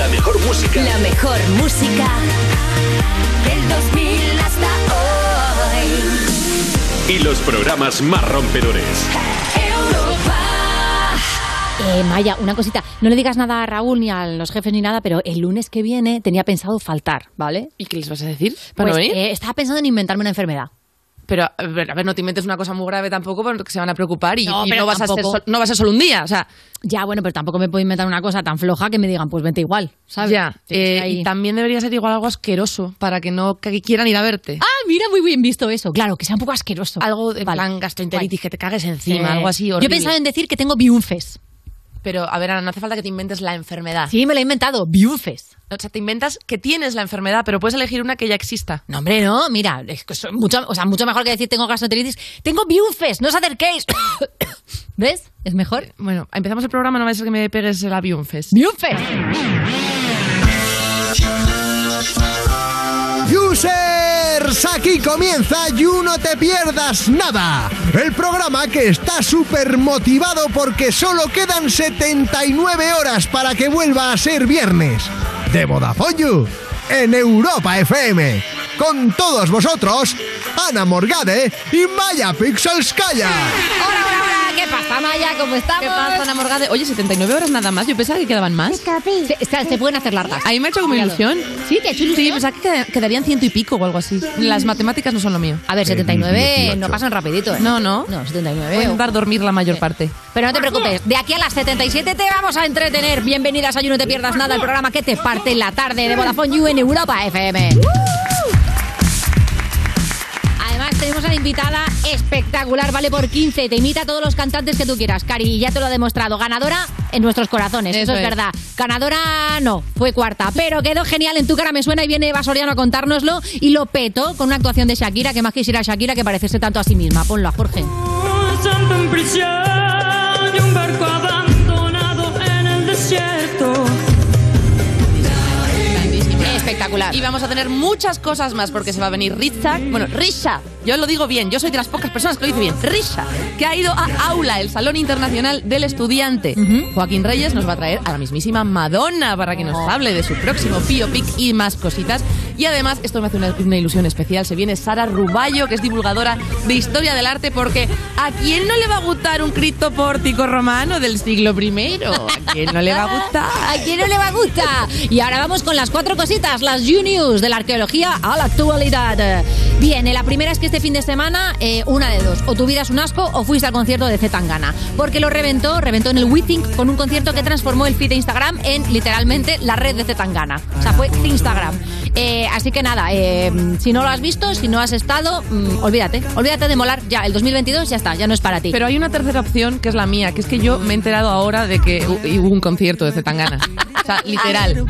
La mejor música. La mejor música del 2000 hasta hoy. Y los programas más rompedores. Europa. Eh, Maya, una cosita. No le digas nada a Raúl ni a los jefes ni nada, pero el lunes que viene tenía pensado faltar, ¿vale? ¿Y qué les vas a decir? ¿Para Pues, eh, estaba pensando en inventarme una enfermedad. Pero, a ver, no te inventes una cosa muy grave tampoco porque se van a preocupar y y No, pero vas a ser no va a ser solo un día. O sea, Ya, bueno, pero tampoco me puedo inventar una cosa tan floja que me digan, pues vente igual, ¿sabes? ya. Eh, y también debería ser igual algo asqueroso para que no que quieran ir a verte. Ah, mira, muy bien visto eso. Claro, que sea un poco asqueroso. algo de Vale. plan gastroenteritis, que te cagues Sí. encima, algo así Yo pensaba en decir que tengo biunfes. Pero, a ver, Ana, no hace falta que te inventes la enfermedad. Sí, me lo he inventado, biunfes. O sea, te inventas que tienes la enfermedad, pero puedes elegir una que ya exista. No, hombre, no, mira, es mucho, o sea, mucho mejor que decir tengo gastroenteritis. Tengo biunfes, no os acerquéis. ¿Ves? Es mejor. Bueno, empezamos el programa, no va a ser que me pegues el Avionfest. Biunfes. Aquí comienza You No Te Pierdas Nada, el programa que está súper motivado porque solo quedan 79 horas para que vuelva a ser viernes. De Vodafone en Europa FM. Con todos vosotros, Ana Morgade y Maya Pixelskaya. Hola, hola, hola. ¿Qué pasa, Maya? ¿Cómo estamos? ¿Qué pasa, Ana Morgade? Oye, 79 horas nada más. Yo pensaba que quedaban más. Se, se- se pueden hacer largas. A mí me ha hecho como ilusión. Sí, te ha hecho ilusión. Sí, pensaba que queda- quedarían ciento y pico o algo así. Las matemáticas no son lo mío. A ver, 79 no pasan rapidito, ¿eh? No, no. No, 79. Voy a intentar dormir la mayor parte. Pero no te preocupes, de aquí a las 77 te vamos a entretener. Bienvenidas a You No Te Pierdas Nada, el programa que te parte en la tarde de Vodafone You en Europa FM. Tenemos a la invitada espectacular, vale por 15. Te imita a todos los cantantes que tú quieras, Cari, y ya te lo ha demostrado. Ganadora en nuestros corazones, eso, Eso es, es. verdad. Ganadora no, fue cuarta, pero quedó genial en tu cara, me suena y viene Eva Soriano a contárnoslo. Y lo petó con una actuación de Shakira, que más quisiera Shakira que parecerse tanto a sí misma. Ponlo a Jorge. Un santo en prisión y un barco abandonado en el desierto. Espectacular. Y vamos a tener muchas cosas más porque se va a venir Risha. Bueno, Risha. Yo lo digo bien. Yo soy de las pocas personas que lo dice bien. Risha. Que ha ido a Aula, el Salón Internacional del Estudiante. Joaquín Reyes nos va a traer a la mismísima Madonna para que nos hable de su próximo biopic y más cositas. Y además, esto me hace una, una ilusión especial. Se viene Sara Ruballo, que es divulgadora de historia del arte, porque ¿a quién no le va a gustar un criptopórtico romano del siglo I? ¿A quién no le va a gustar? ¿A quién no le va a gustar? Y ahora vamos con las cuatro cositas, las U-News, de la arqueología a la actualidad. Bien, la primera es que este fin de semana, eh, una de dos, o tu vida es un asco o fuiste al concierto de Zetangana. Porque lo reventó, reventó en el WeThink con un concierto que transformó el feed de Instagram en literalmente la red de Zetangana. O sea, fue Instagram. Eh, así que nada, eh, si no lo has visto, si no has estado, mm, olvídate, olvídate de molar ya. El 2022 ya está, ya no es para ti. Pero hay una tercera opción que es la mía, que es que yo me he enterado ahora de que hu- hubo un concierto de Zetangana. O sea, literal.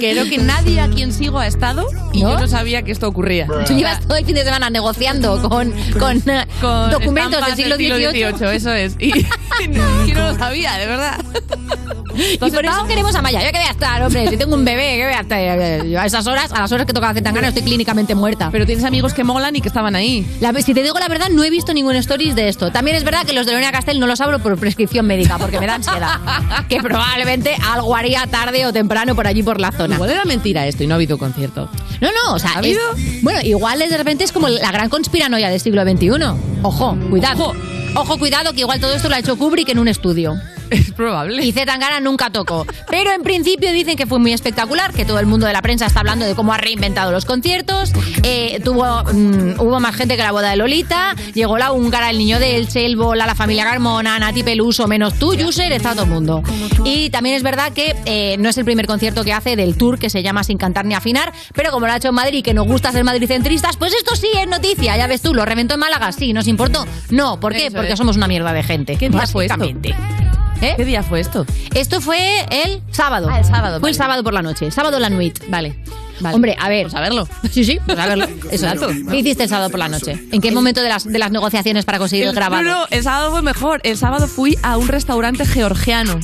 Creo que nadie a quien sigo ha estado y ¿No? yo no sabía que esto ocurría. Tú llevas todo el fin de semana negociando con, con, eh, Con documentos del estampas siglo XVIII. Eso es. Y, y no lo sabía, de verdad. Y por eso queremos a Maya. Yo que voy a estar, hombre. Si tengo un bebé, que voy a estar. Yo a esas horas, a las horas que tocaba Zetangana, estoy clínicamente muerta. Pero tienes amigos que molan y que estaban ahí. La- si te digo la verdad, no he visto ningún stories de esto. También es verdad que los de Lorena Castel no los abro por prescripción médica, porque me da ansiedad. que probablemente algo haría tarde o temprano por allí por la zona. Igual era mentira esto y no ha habido concierto. No, no, o sea, ¿Ha es- habido? bueno, igual es de repente es como la gran conspiranoia del siglo XXI. Ojo, cuidado. Ojo. cuidado, que igual todo esto lo ha hecho Kubrick en un estudio. Es probable. Y Zetangana nunca tocó. Pero en principio dicen que fue muy espectacular, que todo el mundo de la prensa está hablando de cómo ha reinventado los conciertos. Eh, tuvo, mm, hubo más gente que la boda de Lolita. Llegó la húngara, el niño de Elche, el Bola, la familia Carmona, Nati Peluso, menos tú, User, está todo el mundo. Y también es verdad que eh, no es el primer concierto que hace del tour que se llama Sin cantar ni afinar, pero como lo ha hecho en Madrid, que nos gusta ser madricentristas, pues esto sí es noticia. Ya ves tú, lo reventó en Málaga, sí, ¿nos importó? No, ¿por qué? Eso Porque es. somos una mierda de gente. ¿Qué? ¿Eh? ¿Qué día fue esto? Esto fue el sábado. Ah, el sábado, Fue el sábado por la noche. Sábado la nuit. Vale. vale. Hombre, a ver. Pues a verlo. Sí, sí, pues a verlo. Dato. ¿Qué hiciste el sábado por la noche? ¿En qué momento de las, de las negociaciones para conseguir el, grabado? No, no, el sábado fue mejor. El sábado fui a un restaurante georgiano.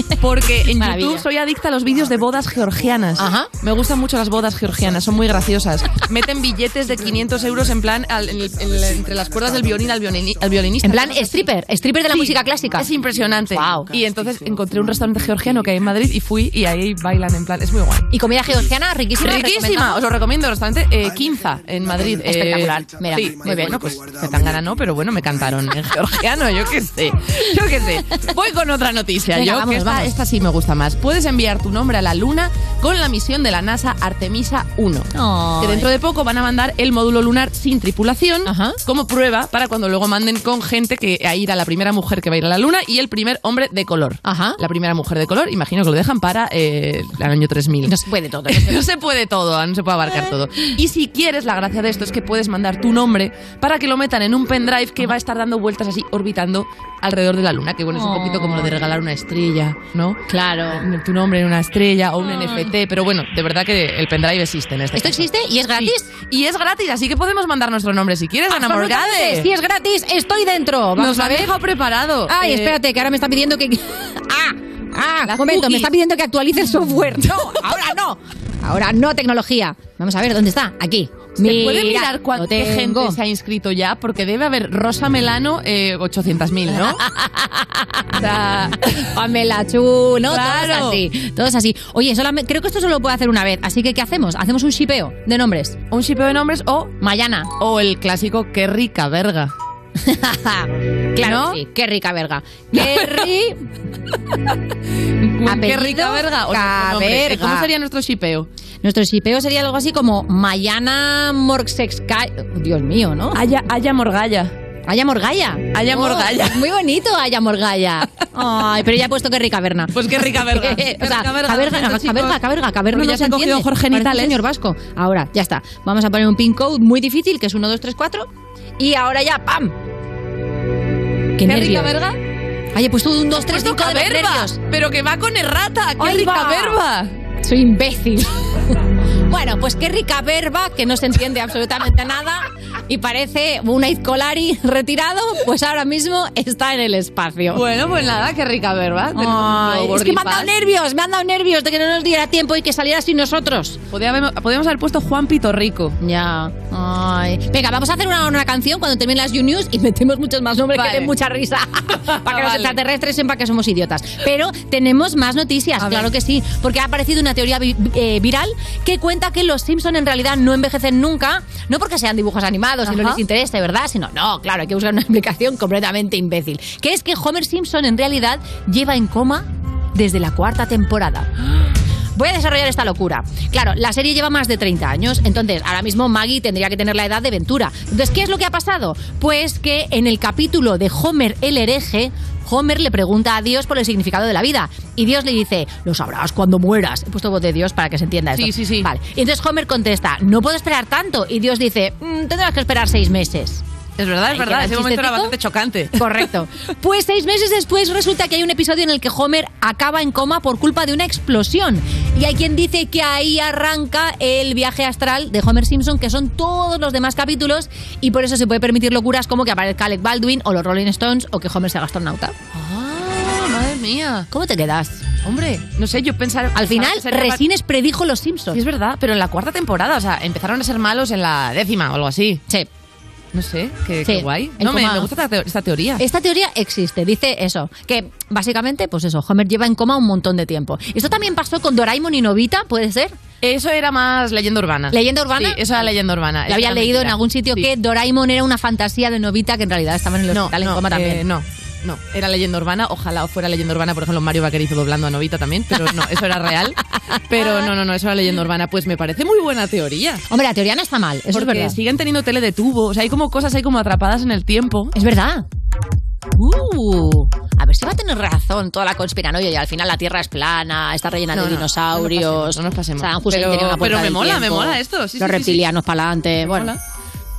Porque en Maravilla. YouTube soy adicta a los vídeos de bodas georgianas. Ajá. Me gustan mucho las bodas georgianas, son muy graciosas. Meten billetes de 500 euros en plan al- en el- en el- entre las cuerdas del violín al, violini- al violinista. En plan, stripper, stripper de la Sí, música clásica. Es impresionante. Guau. Y entonces encontré un restaurante georgiano que hay en Madrid y fui y ahí bailan en plan, es muy guay. Y comida georgiana, riquísima. Riquísima, os lo recomiendo, restaurante eh, Quinza en Madrid. Eh, Espectacular, mira, sí, muy bien. Bueno, pues me tan gana no, pero bueno, me cantaron en georgiano, yo qué sé. Yo qué sé. Voy con otra noticia, Venga, yo, que esta, sí me gusta más. Puedes enviar tu nombre a la luna con la misión de la NASA Artemisa 1. Ay. Que dentro de poco van a mandar el módulo lunar sin tripulación Ajá. como prueba para cuando luego manden con gente que a ir a la primera mujer que va a ir a la luna y el primer hombre de color. Ajá. La primera mujer de color, imagino que lo dejan para eh, el año 3000. No se puede todo. No se puede todo, no se puede abarcar todo. Y si quieres, la gracia de esto es que puedes mandar tu nombre para que lo metan en un pendrive que va a estar dando vueltas así, orbitando alrededor de la luna. Que bueno, es un poquito como lo de regalar una estrella, ¿no? Claro. Tu nombre en una estrella o un NFT, pero bueno, de verdad que el pendrive existe en este ¿Esto caso. existe y es gratis? Sí. Y es gratis, así que podemos mandar nuestro nombre si quieres, Ana. Morgade. Si es gratis, estoy dentro. Vamos Nos lo ver. dejado preparado. Ay, Eh, espérate, que ahora me está pidiendo que. ¡Ah! ¡Ah! Las momento, me está pidiendo que actualice el software. No, ahora no. Ahora no, tecnología. Vamos a ver, ¿dónde está? Aquí. ¿Se puede Mira, mirar cuánta gente se ha inscrito ya? Porque debe haber Rosa Melano eh, 800.000, ¿no? o sea, Pamela Chu, ¿no? Claro. Todos así. Todos así. Oye, solamente, creo que esto solo lo puede hacer una vez. Así que, ¿qué hacemos? Hacemos un shipeo de nombres. un shipeo de nombres o, Mayana. o el clásico Qué rica verga. claro, ¿No? que sí. Qué rica verga. Qué ri... Qué rica verga. o nombre. Caberga. ¿Cómo sería nuestro shipeo? Nuestro shipeo sería algo así como Mayana Morgsexkai. Dios mío, ¿no? Haya, haya Morgalla. Aya Morgaya. Aya Oh, Morgaya. muy bonito, Aya Morgaya. Ay, pero ya he puesto que rica verna. Pues qué rica verga. o sea, verga, caberga, chicos. caberga, caberga, No ya se cogido. Jorge Nitales. señor vasco. Ahora, ya está. Vamos a poner un pin code muy difícil, que es 1, 2, 3, 4. Y ahora ya, ¡pam! ¡Qué, ¿Qué nervios! rica verga? Ay, he puesto un 2, 3, Puesto 5 de nervios. Pero que va con errata. ¡Qué Ahí rica va. verba! Soy imbécil. bueno, pues qué rica verba, que no se entiende absolutamente nada y parece un Colari retirado, pues ahora mismo está en el espacio. Bueno, pues nada, qué rica verba. Ay, es que me han dado nervios, me han dado nervios de que no nos diera tiempo y que saliera sin nosotros. Podíamos, podíamos haber puesto Juan Pitorrico. Ya. Ay. Venga, vamos a hacer una, una canción cuando terminen las U-News y metemos muchos más nombres Vale. que den mucha risa. para que los Vale. extraterrestres sepan que somos idiotas. Pero tenemos más noticias, claro que sí. Porque ha aparecido una teoría vi- eh, viral que cuenta que los Simpson en realidad no envejecen nunca. No porque sean dibujos animados y no les interese, ¿verdad? Sino, no, claro, hay que buscar una explicación completamente imbécil. Que es que Homer Simpson en realidad lleva en coma desde la cuarta temporada. Voy a desarrollar esta locura. Claro, la serie lleva más de 30 años, entonces ahora mismo Maggie tendría que tener la edad de Ventura. Entonces, ¿qué es lo que ha pasado? Pues que en el capítulo de Homer el hereje, Homer le pregunta a Dios por el significado de la vida. Y Dios le dice, lo sabrás cuando mueras. He puesto voz de Dios para que se entienda esto. Sí, sí, sí. Vale. Y entonces Homer contesta, no puedo esperar tanto. Y Dios dice, "Mm, tendrás que esperar seis meses. Es verdad, es verdad. Ese momento era bastante chocante. Correcto. Pues seis meses después resulta que hay un episodio en el que Homer acaba en coma por culpa de una explosión. Y hay quien dice que ahí arranca el viaje astral de Homer Simpson, que son todos los demás capítulos, y por eso se puede permitir locuras como que aparezca Alec Baldwin o los Rolling Stones o que Homer sea astronauta. Ah, madre mía. ¿Cómo te quedas? Hombre, no sé, yo pensar... Al final, Resines predijo los Sí, Simpsons. es verdad, pero en la cuarta temporada, o sea, empezaron a ser malos en la décima o algo así. Sí. No sé, qué, Sí, qué guay. No, me, me gusta esta, teo- esta teoría. Esta teoría existe, dice eso, que básicamente, pues eso, Homer lleva en coma un montón de tiempo. Esto también pasó con Doraemon y Novita, ¿puede ser? Eso era más leyenda urbana. ¿Leyenda urbana? Sí, eso era leyenda urbana. Lo había leído en algún sitio Sí. que Doraemon era una fantasía de Novita que en realidad estaba en el no, hospital en no, coma también. eh, no, no, era leyenda urbana. Ojalá fuera leyenda urbana, por ejemplo, Mario Vaquerizo doblando a Novita también, pero no, eso era real. Pero no, no, no, eso era leyenda urbana. Pues me parece muy buena teoría. Hombre, la teoría no está mal, eso porque es verdad. siguen teniendo tele de tubo. O sea, hay como cosas ahí como atrapadas en el tiempo. Es verdad. Uh, a ver si va a tener razón toda la conspiranoia y al final la Tierra es plana, está rellena No, de no, dinosaurios. no nos pasemos, no nos pasemos. Saddam Hussein Pero- pero me mola, me tiempo, mola esto, sí, sí, los sí, sí. reptilianos para adelante. Bueno, Mola.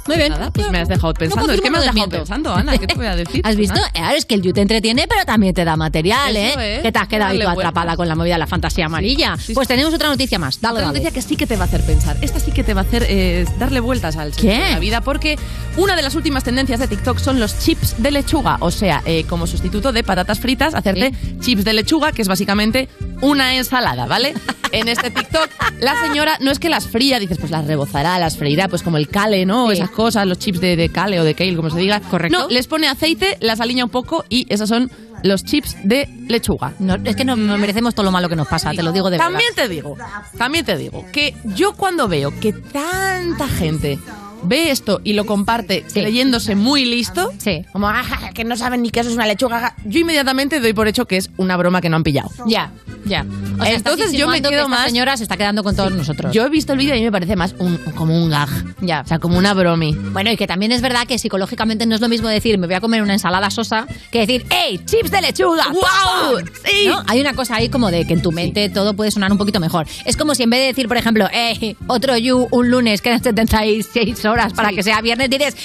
Muy bien. Nada, pues me has dejado pensando. No es que me has dejado pensando, Ana. ¿Qué te voy a decir? ¿Has visto? Nada. Ahora es que el You te entretiene, pero también te da material, Eso ¿eh? es. Que te has quedado ahí atrapada con la movida de la fantasía amarilla. Sí, sí. Pues tenemos otra noticia más. Dale, Otra dale. noticia que sí que te va a hacer pensar. Esta sí que te va a hacer eh, darle vueltas al ¿Qué? de la vida porque una de las últimas tendencias de TikTok son los chips de lechuga. O sea, eh, como sustituto de patatas fritas, hacerte chips de lechuga, que es básicamente una ensalada, ¿vale? En este TikTok, la señora no es que las fría, dices, pues las rebozará, las freirá, pues como el kale, ¿no? Esas cosas, los chips de, de kale o de kale, como se diga. Correcto. No, les pone aceite, las alinea un poco y esos son los chips de lechuga. No, es que no, no merecemos todo lo malo que nos pasa, te lo digo de verdad. También te digo, también te digo que yo cuando veo que tanta gente ve esto y lo comparte Sí. leyéndose muy listo, Sí. como "Ah, que no saben ni que eso es una lechuga, yo inmediatamente doy por hecho que es una broma que no han pillado. Ya, ya. O sea, Entonces yo me quedo que esta más- señora se está quedando con todos nosotros. Yo he visto el vídeo y a mí me parece más un, como un gag, Ya. o sea, como una bromi. Bueno, y que también es verdad que psicológicamente no es lo mismo decir me voy a comer una ensalada sosa que decir ¡Ey! ¡Chips de lechuga! ¡Pum! ¡Sí! ¿No? Hay una cosa ahí como de que en tu mente todo puede sonar un poquito mejor. Es como si en vez de decir, por ejemplo, ¡Ey! Otro you un lunes quedan 76 horas para Sí. que sea viernes, dices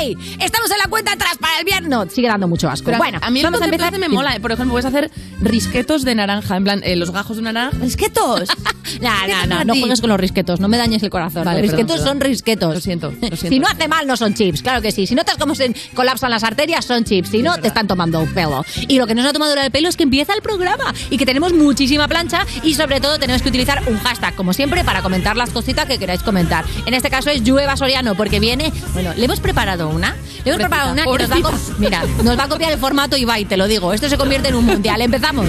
¡Ey! Estamos en la cuenta atrás para el viernes. No, sigue dando mucho asco. Pero bueno, a mí el vamos a empezar. me mola. eh. Por ejemplo, puedes hacer risquetos de naranja, en plan, eh, los gajos de naranja. ¡Risquetos! No, ¿Qué no, no, no juegues con los risquetos, no me dañes el corazón. Vale, los risquetos perdón. son risquetos. Lo siento, lo siento. Si no hace mal, no son chips, claro que sí. Si notas cómo se colapsan las arterias, son chips. Si no, te están tomando el pelo. Y lo que nos ha tomado el pelo es que empieza el programa y que tenemos muchísima plancha y sobre todo tenemos que utilizar un hashtag, como siempre, para comentar las cositas que queráis comentar. En este caso es Llueva Soriano, porque viene, bueno, le hemos preparado una. Le hemos preparado una que nos va, a, mira, nos va a copiar el formato Ibai, te lo digo. Esto se convierte en un mundial. Empezamos.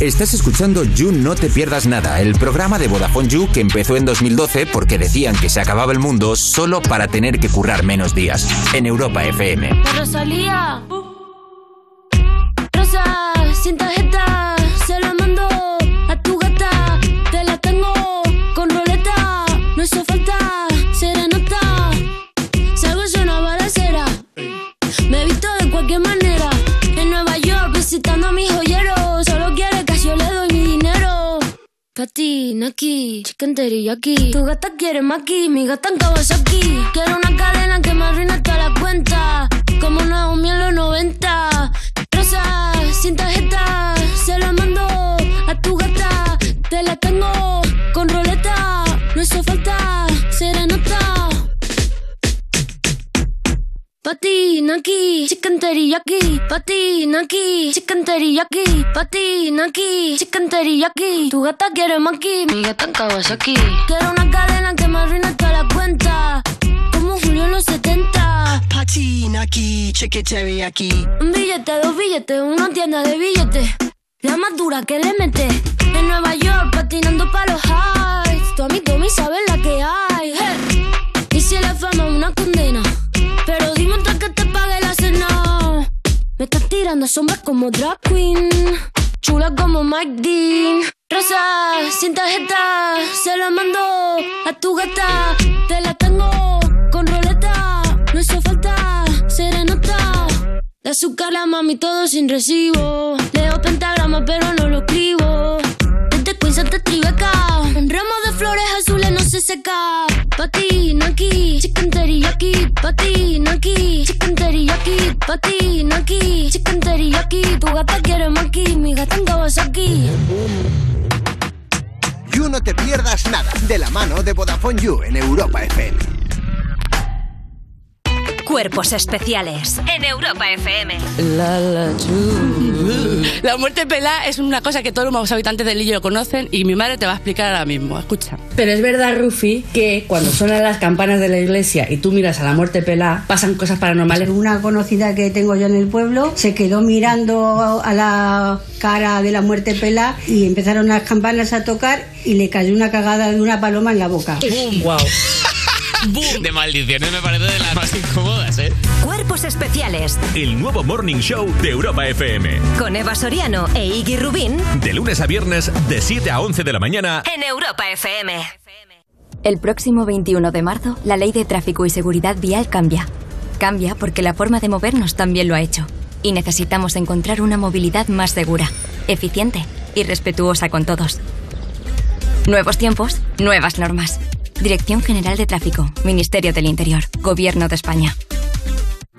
Estás escuchando You No Te Pierdas Nada, el programa de Vodafone You que empezó en 2012 porque decían que se acababa el mundo solo para tener que currar menos días. En Europa FM. Rosalía. Rosa, sin tarjeta, Patina aquí, chicken teriyaki. Tu gata quiere maki, mi gata en Kawasaki. Quiero una cadena que me arruine toda la cuenta. Como Naomi en los 90. Patina aquí, chicken teriyaki. Patina aquí, chicken teriyaki. Patina aquí, chicken teriyaki. Tu gata quiere maki, mi gata en Kawasaki. Quiero una cadena que me arruine toda la cuenta. Como Julio en los 70. Patina aquí, chicken teriyaki. Un billete, dos billetes, una tienda de billetes. La más dura que le mete. En Nueva York, patinando pa' los highs. Tu amigo mi sabe la que hay. Hey. Y si la fama es una condena. Me estás tirando sombras como drag queen. Chula como Mike Dean. Rosa, sin tarjeta, se la mando a tu gata. Te la tengo con roleta. No hizo falta serenata. De azúcar la mami todo sin recibo. Leo pentagrama pero no lo escribo. Desde Queens hasta Tribeca. Un ramo de flores azules no se seca. Patina aquí, chicken teriyaki. Patina aquí, chicken teriyaki. Aquí, chicken teriyaki. Tu gata quiere maki, mi gata en Kawasaki. You No Te Pierdas Nada, de la mano de Vodafone You en Europa FM. Cuerpos especiales en Europa FM. La muerte pelá es una cosa que todos los habitantes del Lillo conocen y mi madre te va a explicar ahora mismo. Escucha. Pero es verdad, Rufi, que cuando suenan las campanas de la iglesia y tú miras a la muerte pelá, pasan cosas paranormales. Una conocida que tengo yo en el pueblo se quedó mirando a la cara de la muerte pelá y empezaron las campanas a tocar y le cayó una cagada de una paloma en la boca. Wow. De maldiciones me parece de las más incómodas, ¿eh? Cuerpos especiales El nuevo Morning Show de Europa FM. con Eva Soriano e Iggy Rubín De lunes a viernes, de 7 a 11 de la mañana. en Europa FM. El próximo 21 de marzo, la ley de tráfico y seguridad vial cambia. Cambia porque la forma de movernos también lo ha hecho. Y necesitamos encontrar una movilidad más segura, eficiente y respetuosa con todos. Nuevos tiempos, nuevas normas. Dirección General de Tráfico, Ministerio del Interior, Gobierno de España.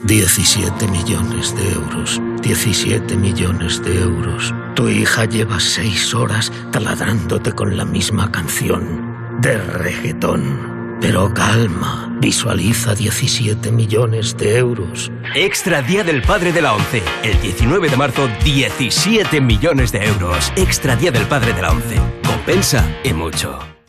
17 millones de euros. 17 millones de euros. Tu hija lleva seis horas taladrándote con la misma canción de reggaetón. Pero calma, visualiza 17 millones de euros. Extra Día del Padre de la ONCE. El 19 de marzo, 17 millones de euros. Extra Día del Padre de la ONCE. Compensa y mucho.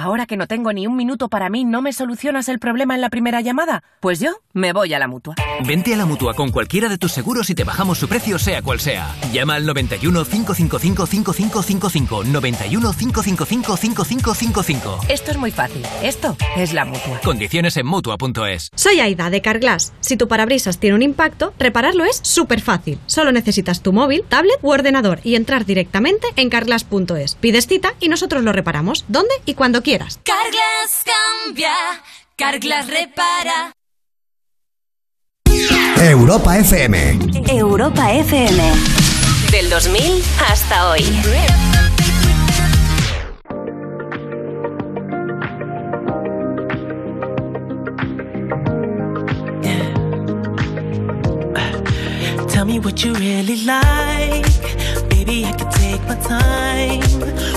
Ahora que no tengo ni un minuto para mí, ¿no me solucionas el problema en la primera llamada? Pues yo me voy a la mutua. Vente a la mutua con cualquiera de tus seguros y te bajamos su precio, sea cual sea. Llama al 91 555 5555. 91 555 5555. Esto es muy fácil. Esto es la mutua. Condiciones en mutua.es. Soy Aida de Carglass. Si tu parabrisas tiene un impacto, repararlo es súper fácil. Solo necesitas tu móvil, tablet u ordenador y entrar directamente en carglass.es. Pides cita y nosotros lo reparamos. ¿Dónde y cuando quieras. Carglass cambia, Carglass repara. Europa FM. Europa FM. Del 2000 hasta hoy. Tell me what you really like. Baby, I can take my time.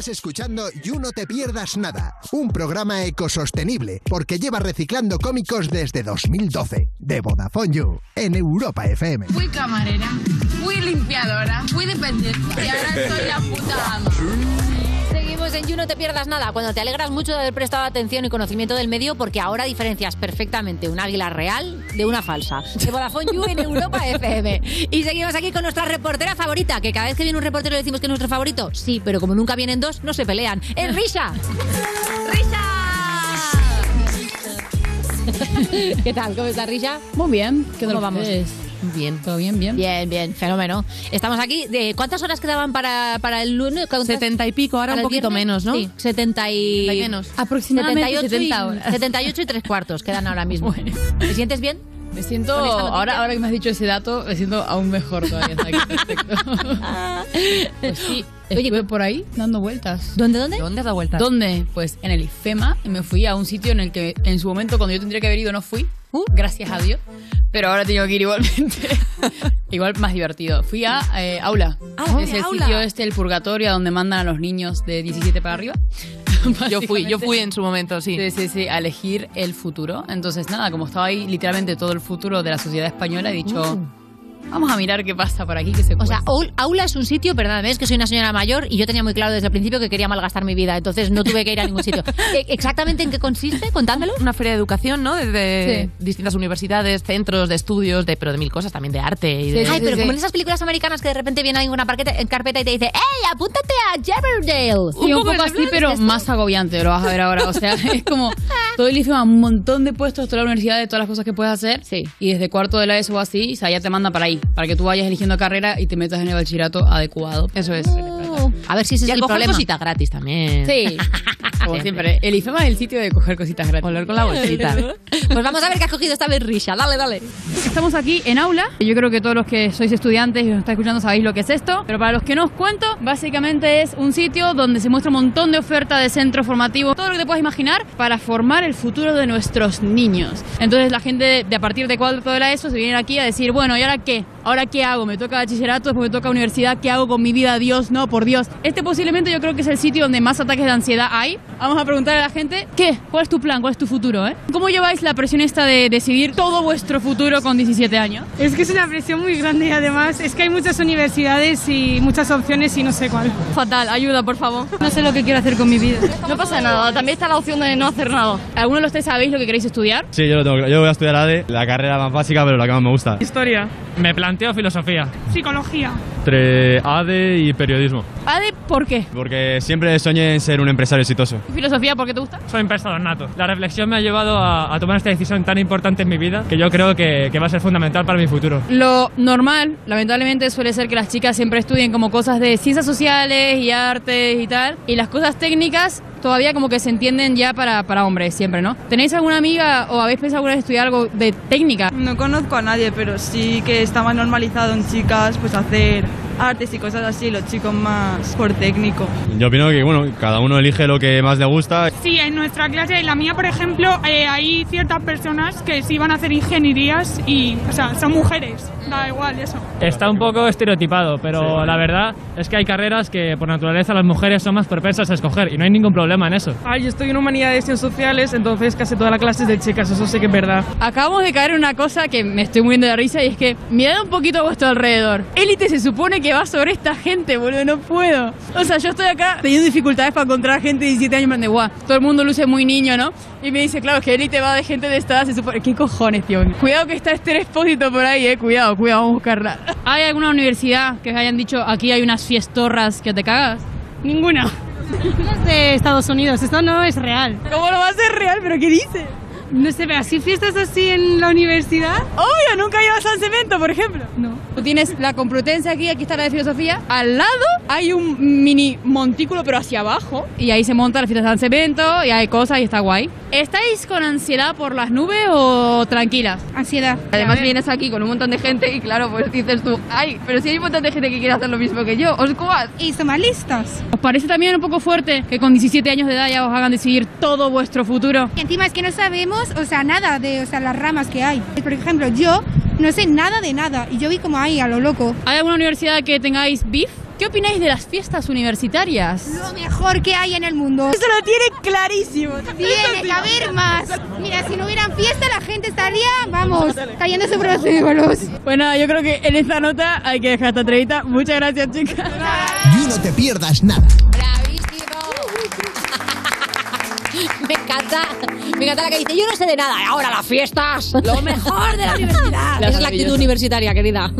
Estás escuchando You No Te Pierdas Nada, un programa ecosostenible porque lleva reciclando cómicos desde 2012, de Vodafone You, en Europa FM. Fui camarera, fui limpiadora, fui dependiente y ahora soy la puta ama. Seguimos en You No Te Pierdas Nada, cuando te alegras mucho de haber prestado atención y conocimiento del medio porque ahora diferencias perfectamente un águila real de una falsa. De Vodafone You en Europa FM. Y seguimos aquí con nuestra reportera favorita, que cada vez que viene un reportero le decimos que es nuestro favorito. Sí, pero como nunca vienen dos, no se pelean. ¡Es Risha! ¡Risha! ¿Qué tal? ¿Cómo estás, Risha? Muy bien. ¿Qué ¿Cómo tal vamos? ustedes? Bien. ¿Todo bien? Bien. Bien, bien, fenómeno. Estamos aquí. De, ¿Cuántas horas quedaban para, para el lunes? Setenta y pico, ahora ¿Para un poquito viernes? menos, ¿no? Sí, 70 y... menos. Aproximadamente 78 y, 70 horas. 78 y tres cuartos quedan ahora mismo. ¿Te sientes bien? Me siento, ahora, ahora que me has dicho ese dato, me siento aún mejor todavía. aquí, perfecto. Pues sí, estuve por ahí dando vueltas. ¿Dónde, dónde? ¿Dónde has dado vueltas? ¿Dónde? Pues en el IFEMA y me fui a un sitio en el que en su momento cuando yo tendría que haber ido no fui. Uh. Gracias a Dios. Pero ahora tengo que ir igualmente. Igual más divertido. Fui a eh, Aula. Ah, es el Aula. sitio este, el purgatorio, donde mandan a los niños de 17 para arriba. Yo fui, yo fui en su momento, sí. Sí, sí, sí, a elegir el futuro. Entonces, nada, como estaba ahí literalmente todo el futuro de la sociedad española, he dicho, vamos a mirar qué pasa por aquí, que se. O sea, cuece". aul- aula es un sitio, perdóname, es que soy una señora mayor y yo tenía muy claro desde el principio que quería malgastar mi vida, entonces no tuve que ir a ningún sitio. Eh, ¿Exactamente en qué consiste? Contádmelo. Una feria de educación, ¿no? Desde Sí. distintas universidades, centros de estudios, de, pero de mil cosas, también de arte. Y de... Ay, pero como en esas películas americanas que de repente viene alguien con una parqueta- en carpeta y te dice, ¡Ey, apúntate a Riverdale! Sí, un poco, así, pero más agobiante, lo vas a ver ahora. O sea, es como todo el IFEMA, un montón de puestos, toda la universidad, de todas las cosas que puedes hacer. Sí. Y desde cuarto de la ESO o así, o sea, ya te manda para ahí, para que tú vayas eligiendo carrera y te metas en el bachillerato adecuado. Eso es. A ver si ese y es a el problema. cositas gratis también. Sí, como siempre. El IFEMA es el sitio de coger cositas gratis. Volver con la bolsita. Pues vamos a ver qué has cogido esta vez, Risha. Dale, dale. Estamos aquí en aula. Yo creo que todos los que sois estudiantes y nos estáis escuchando sabéis lo que es esto. Pero para los que no os cuento, básicamente es un sitio donde se muestra un montón de oferta de centro formativo, todo lo que te puedas imaginar para formar el futuro de nuestros niños. Entonces la gente de a partir de cuarto de la ESO se viene aquí a decir, bueno, ¿y ahora qué? ahora qué hago, me toca bachillerato, después me toca universidad, ¿qué hago con mi vida? Dios, no, por Dios. Este posiblemente yo creo que es el sitio donde más ataques de ansiedad hay. Vamos a preguntar a la gente, ¿qué? ¿Cuál es tu plan? ¿Cuál es tu futuro? Eh? ¿Cómo lleváis la presión esta de decidir todo vuestro futuro con 17 años? Es que es una presión muy grande y además es que hay muchas universidades y muchas opciones y no sé cuál. Fatal, ayuda, por favor. No sé lo que quiero hacer con mi vida. No pasa nada, también está la opción de no hacer nada. ¿Alguno de ustedes sabéis lo que queréis estudiar? Sí, yo lo tengo. Yo voy a estudiar ADE, la carrera más básica, pero la que más me gusta. Historia. Me planteo filosofía. Psicología. Entre ADE y periodismo. Ade, ¿por qué? Porque siempre soñé en ser un empresario exitoso. ¿Filosofía por qué te gusta? Soy un pensador nato. La reflexión me ha llevado a, a tomar esta decisión tan importante en mi vida que yo creo que, que va a ser fundamental para mi futuro. Lo normal, lamentablemente, suele ser que las chicas siempre estudien como cosas de ciencias sociales y artes y tal, y las cosas técnicas todavía como que se entienden ya para, para hombres siempre, ¿no? ¿Tenéis alguna amiga o habéis pensado alguna vez estudiar algo de técnica? No conozco a nadie, pero sí que está más normalizado en chicas pues hacer artes y cosas así, los chicos más por técnico. Yo opino que, bueno, cada uno elige lo que más le gusta. Sí, en nuestra clase, en la mía, por ejemplo, eh, hay ciertas personas que sí van a hacer ingenierías y, o sea, son mujeres, da igual eso. Está un poco estereotipado, pero la verdad es que hay carreras que por naturaleza las mujeres son más propensas a escoger y no hay ningún problema en eso. Ah, yo estoy en humanidades y ciencias sociales, entonces casi toda la clase es de chicas, eso sí que es verdad. Acabamos de caer en una cosa que me estoy muriendo de risa y es que mirad un poquito a vuestro alrededor. Élite se supone que va sobre esta gente, boludo, no puedo. O sea, yo estoy acá teniendo dificultades para encontrar gente de 17 años, en de guau, todo el mundo luce muy niño, ¿no? Y me dice, claro, es que Élite va de gente de esta edad, se supone. ¿Qué cojones, tío? Cuidado que está este expósito por ahí, eh, cuidado, cuidado, vamos a buscarla. ¿Hay alguna universidad que os hayan dicho aquí hay unas fiestorras que te cagas? Ninguna. De Estados Unidos, esto no es real. ¿Cómo no va a ser real? ¿Pero qué dice? No se ve así fiestas así en la universidad. Obvio, nunca llevas al cemento, por ejemplo. No. Tú tienes la Complutense aquí, aquí está la de filosofía. Al lado hay un mini montículo, pero hacia abajo. Y ahí se monta la fiesta de San Cemento y hay cosas y está guay. ¿Estáis con ansiedad por las nubes o tranquilas? Ansiedad. Además vienes aquí con un montón de gente y claro, pues dices tú, ay, pero si hay un montón de gente que quiere hacer lo mismo que yo, os cubas. Y son más listas. ¿Os parece también un poco fuerte que con 17 años de edad ya os hagan decidir todo vuestro futuro? Y encima es que no sabemos, o sea, nada de o sea, las ramas que hay. Por ejemplo, yo no sé nada de nada y yo vi como ahí a lo loco. ¿Hay alguna universidad que tengáis beef? ¿Qué opináis de las fiestas universitarias? Lo mejor que hay en el mundo. Eso lo tiene clarísimo. Tiene que haber más. Mira, si no hubieran fiesta, la gente estaría, vamos, cayéndose por los símbolos. Bueno, yo creo que en esta nota hay que dejar esta entrevista. Muchas gracias, chicas. Y no te pierdas nada. Me encanta, me encanta la que dice, yo no sé de nada, ahora las fiestas, lo mejor de la universidad. Esa es la actitud universitaria, querida.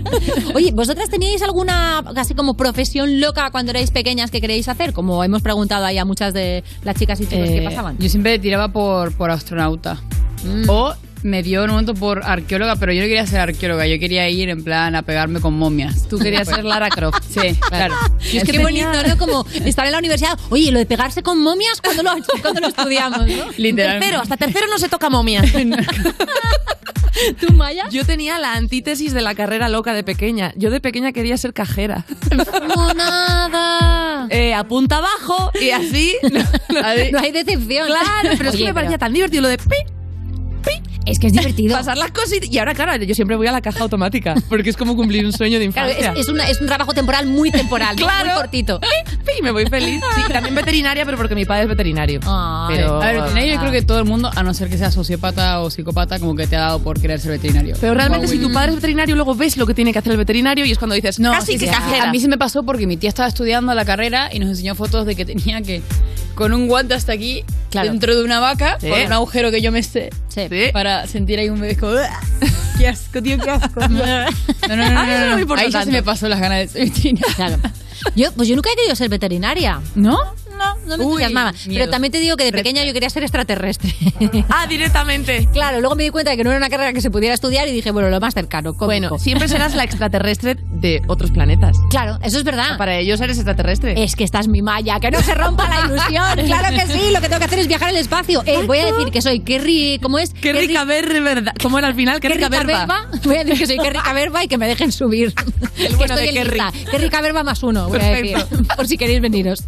Oye, ¿vosotras teníais alguna, así como profesión loca cuando erais pequeñas que queréis hacer? Como hemos preguntado ahí a muchas de las chicas y chicos que Eh, pasaban. Yo siempre tiraba por, por astronauta. Mm. O me dio en un momento por arqueóloga, pero yo no quería ser arqueóloga, yo quería ir en plan a pegarme con momias. Tú querías ser Lara Croft. Sí, claro. Es que bonito, ¿no? Como estar en la universidad. Oye, lo de pegarse con momias, cuando lo, cuando lo estudiamos, no? Literalmente. Tercero, hasta tercero no se toca momia. ¿Tú, Maya? Yo tenía la antítesis de la carrera loca de pequeña. Yo de pequeña quería ser cajera. nada. Eh, a punta abajo y así. No hay decepción. Claro, pero es que me parecía pero- tan divertido lo de pi, Es que es divertido. pasar las cositas. Y ahora, claro, yo siempre voy a la caja automática. Porque es como cumplir un sueño de Claro, infancia. es, es una- es un trabajo temporal muy temporal. Claro. muy cortito. Y me voy feliz. Sí, también veterinaria, pero porque mi padre es veterinario. pero, a ver, veterinario yo creo que todo el mundo, a no ser que sea sociópata o psicópata, como que te ha dado por querer ser veterinario. pero realmente, si Guau, tu padre es veterinario, luego ves lo que tiene que hacer el veterinario y es cuando dices, No, casi sí, que sí, cajera. A mí se me pasó porque mi tía estaba estudiando la carrera y nos enseñó fotos de que tenía que, con un guante hasta aquí, Claro. dentro de una vaca, Sí. con un agujero que yo me sé, Sí. Sentir ahí un bebé como, "Uah, ¡Qué asco, tío, qué asco! No, no, no, no, no, no me importa Ahí ya se me pasó las ganas de ser veterinaria. Claro. Yo, pues yo nunca he querido ser veterinaria. ¿No? No, no me Uy, entusiasmaba. miedo. Pero también te digo que de pequeña yo quería ser extraterrestre. Ah, directamente. claro, luego me di cuenta de que no era una carrera que se pudiera estudiar y dije, bueno, lo más cercano. cómico. Bueno, siempre serás la extraterrestre de otros planetas. Claro, eso es verdad. Para ellos eres extraterrestre. Es que esta es mi malla, que no se rompa la ilusión. Claro que sí, lo que tengo que hacer es viajar al espacio. Eh, voy a decir que soy Kerry, ¿cómo es? Qué rica ver, ¿verdad? ¿Cómo era al final? Qué, rica verba. Voy a decir que soy Qué rica verba y que me dejen subir. El Que bueno estoy de. Qué rica verba más uno, voy a decir. Por si queréis veniros.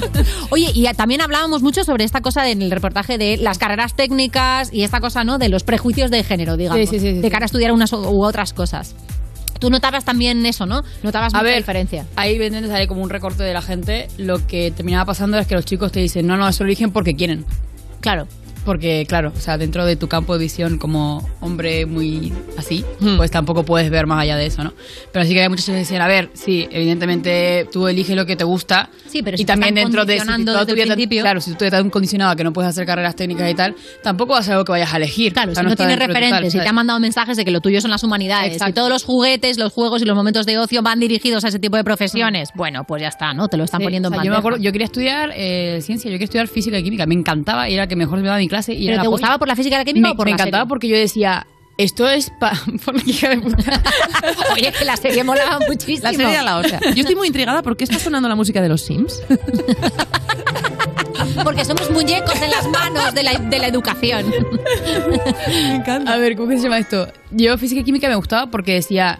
Oye, y también hablábamos mucho sobre esta cosa en el reportaje de las carreras técnicas y esta cosa, ¿no? De los prejuicios de género, digamos. Sí, sí, sí, de cara a estudiar unas u otras cosas. Tú notabas también eso, ¿no? Notabas A mucha ver, diferencia. Ahí evidentemente sale como un recorte de la gente. Lo que terminaba pasando es que los chicos te dicen, no, no, eso lo eligen porque quieren. Claro. Porque, claro, o sea, dentro de tu campo de visión como hombre muy así, pues tampoco puedes ver más allá de eso, ¿no? Pero sí que hay muchos que decían, a ver, sí, evidentemente tú eliges lo que te gusta. Sí, pero y si te también están dentro de si toda tu vida te- principio- Claro, si tú te estás condicionado a que no puedes hacer carreras técnicas y tal, tampoco va a ser algo que vayas a elegir. Claro, O sea, si no, está tienes referentes y te han mandado mensajes de que lo tuyo son las humanidades, Exacto. y todos los juguetes, los juegos y los momentos de ocio van dirigidos a ese tipo de profesiones, bueno, pues ya está, ¿no? Te lo están Sí, poniendo o sea, en yo me acuerdo, yo quería estudiar eh, ciencia, yo quería estudiar física y química, me encantaba y era la que mejor me daba mi clase. Y ¿Pero era la te polla. gustaba por la física y la química me, o por me la encantaba serie? porque yo decía, esto es pa, por la hija de puta. Oye, que la serie molaba muchísimo. La serie era la hostia. Yo estoy muy intrigada porque está sonando la música de los Sims. Porque somos muñecos en las manos de la, de la educación. me encanta. A ver, ¿cómo que se llama esto? Yo física y química me gustaba porque decía,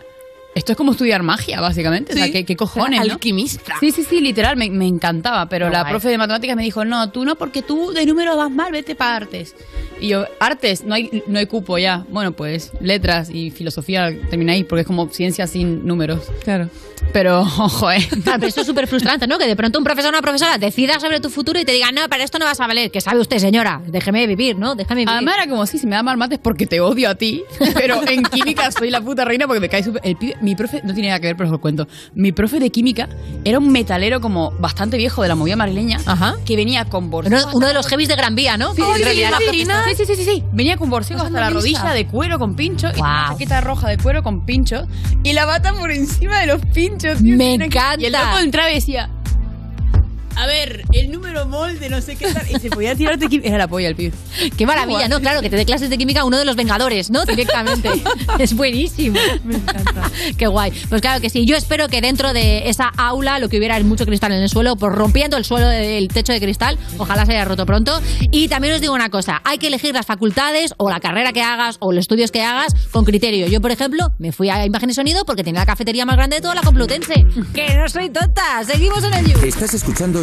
esto es como estudiar magia, básicamente. O sea, Sí. ¿qué, qué cojones? Alquimista. Sí, sí, sí, literal, me, me encantaba. Pero la profe de matemáticas me dijo, no, tú no, porque tú de número vas mal, vete para artes. Y yo, artes, no hay, no hay cupo ya. Bueno, pues letras y filosofía termináis porque es como ciencia sin números. Claro. Pero, ojo, eh. Claro, pero esto es súper frustrante, ¿no? Que de pronto un profesor o una profesora decida sobre tu futuro y te diga, no, para esto no vas a valer. Que sabe usted, señora? Déjeme vivir, ¿no? Déjame vivir. Además era como, sí, si me da mal mates porque te odio a ti, pero en química soy la puta reina porque me cae súper... Mi profe, no tiene nada que ver, pero os lo cuento. Mi profe de química era un metalero como bastante viejo de la movida madrileña que venía con borseo. Uno, uno de los heavies de Gran Vía, ¿no? Sí, sí, sí, sí, sí, sí, sí, sí. Venía con borseo hasta la rodilla de cuero con pincho y una chaqueta roja de cuero con pincho y la bata por encima de los pinchos. Me que- Y el encanta. loco entraba y decía... A ver, el número mol de no sé qué tal. Y se podía tirarte quim- Era la polla el pibe. Qué maravilla, ¿no? Claro, que te dé clases de química uno de los Vengadores, ¿no? Directamente. es buenísimo. Me encanta. Qué guay. Pues claro que sí. Yo espero que dentro de esa aula lo que hubiera es mucho cristal en el suelo, por rompiendo el suelo del techo de cristal. Ojalá se haya roto pronto. Y también os digo una cosa: hay que elegir las facultades o la carrera que hagas o los estudios que hagas con criterio. Yo, por ejemplo, me fui a imagen y sonido porque tenía la cafetería más grande de toda la Complutense. ¡Que no soy tonta! Seguimos en el You. Estás escuchando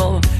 like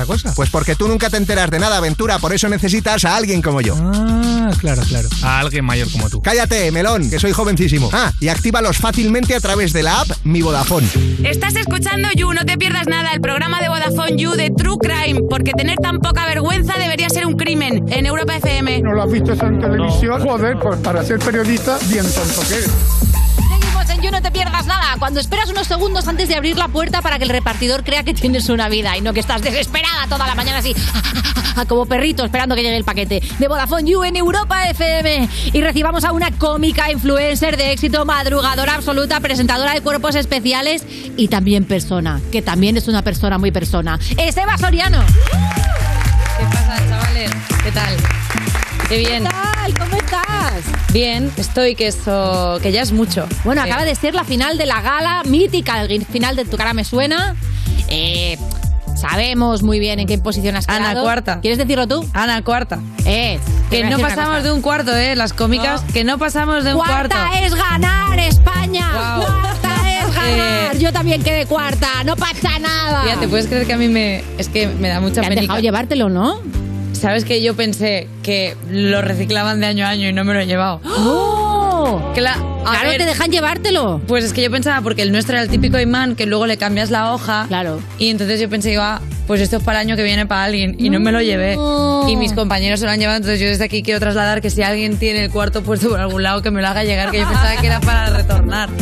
esa cosa? Pues porque tú nunca te enteras de nada, aventura, por eso necesitas a alguien como yo. Ah, claro, claro. A alguien mayor como tú. Cállate, melón, que soy jovencísimo. Ah, y actívalos fácilmente a través de la app Mi Vodafone. Estás escuchando You, no te pierdas nada, el programa de Vodafone You de True Crime, porque tener tan poca vergüenza debería ser un crimen en Europa FM. ¿No lo has visto en televisión? Joder, pues para ser periodista, bien tonto que eres. Nada. Cuando esperas unos segundos antes de abrir la puerta para que el repartidor crea que tienes una vida y no que estás desesperada toda la mañana así, como perrito esperando que llegue el paquete. De Vodafone You en Europa FM. Y recibamos a una cómica influencer de éxito, madrugadora absoluta, presentadora de cuerpos especiales y también persona, que también es una persona muy persona. Esteban Soriano. ¿Qué pasa, chavales? ¿Qué tal? Qué bien. ¿Qué tal? ¿Cómo estás? Bien, estoy, que eso, que ya es mucho. Bueno, acaba de ser la final de la gala mítica, el final de Tu cara me suena. Eh, sabemos muy bien en qué posición has quedado. Ana cuarta. ¿Quieres decirlo tú? Ana cuarta. Eh, Que no pasamos de un cuarto, ¿eh? Las cómicas, que no pasamos de un Cuarta cuarto. es ganar, España. Guau. Cuarta es ganar. Eh, Yo también quedé cuarta, no pasa nada. Tía, ¿te puedes creer que a mí me... Es que me da mucha penica. dejado llevártelo, ¿no? ¿Sabes que yo pensé que lo reciclaban de año a año y no me lo he llevado? ¡Oh! Claro, ver, te dejan llevártelo. Pues es que yo pensaba, porque el nuestro era el típico imán que luego le cambias la hoja. Claro. Y entonces yo pensé, iba, pues esto es para el año que viene para alguien. Y no me lo llevé. Y mis compañeros se lo han llevado. Entonces yo desde aquí quiero trasladar que si alguien tiene el cuarto puesto por algún lado, que me lo haga llegar, que yo pensaba que era para retornar.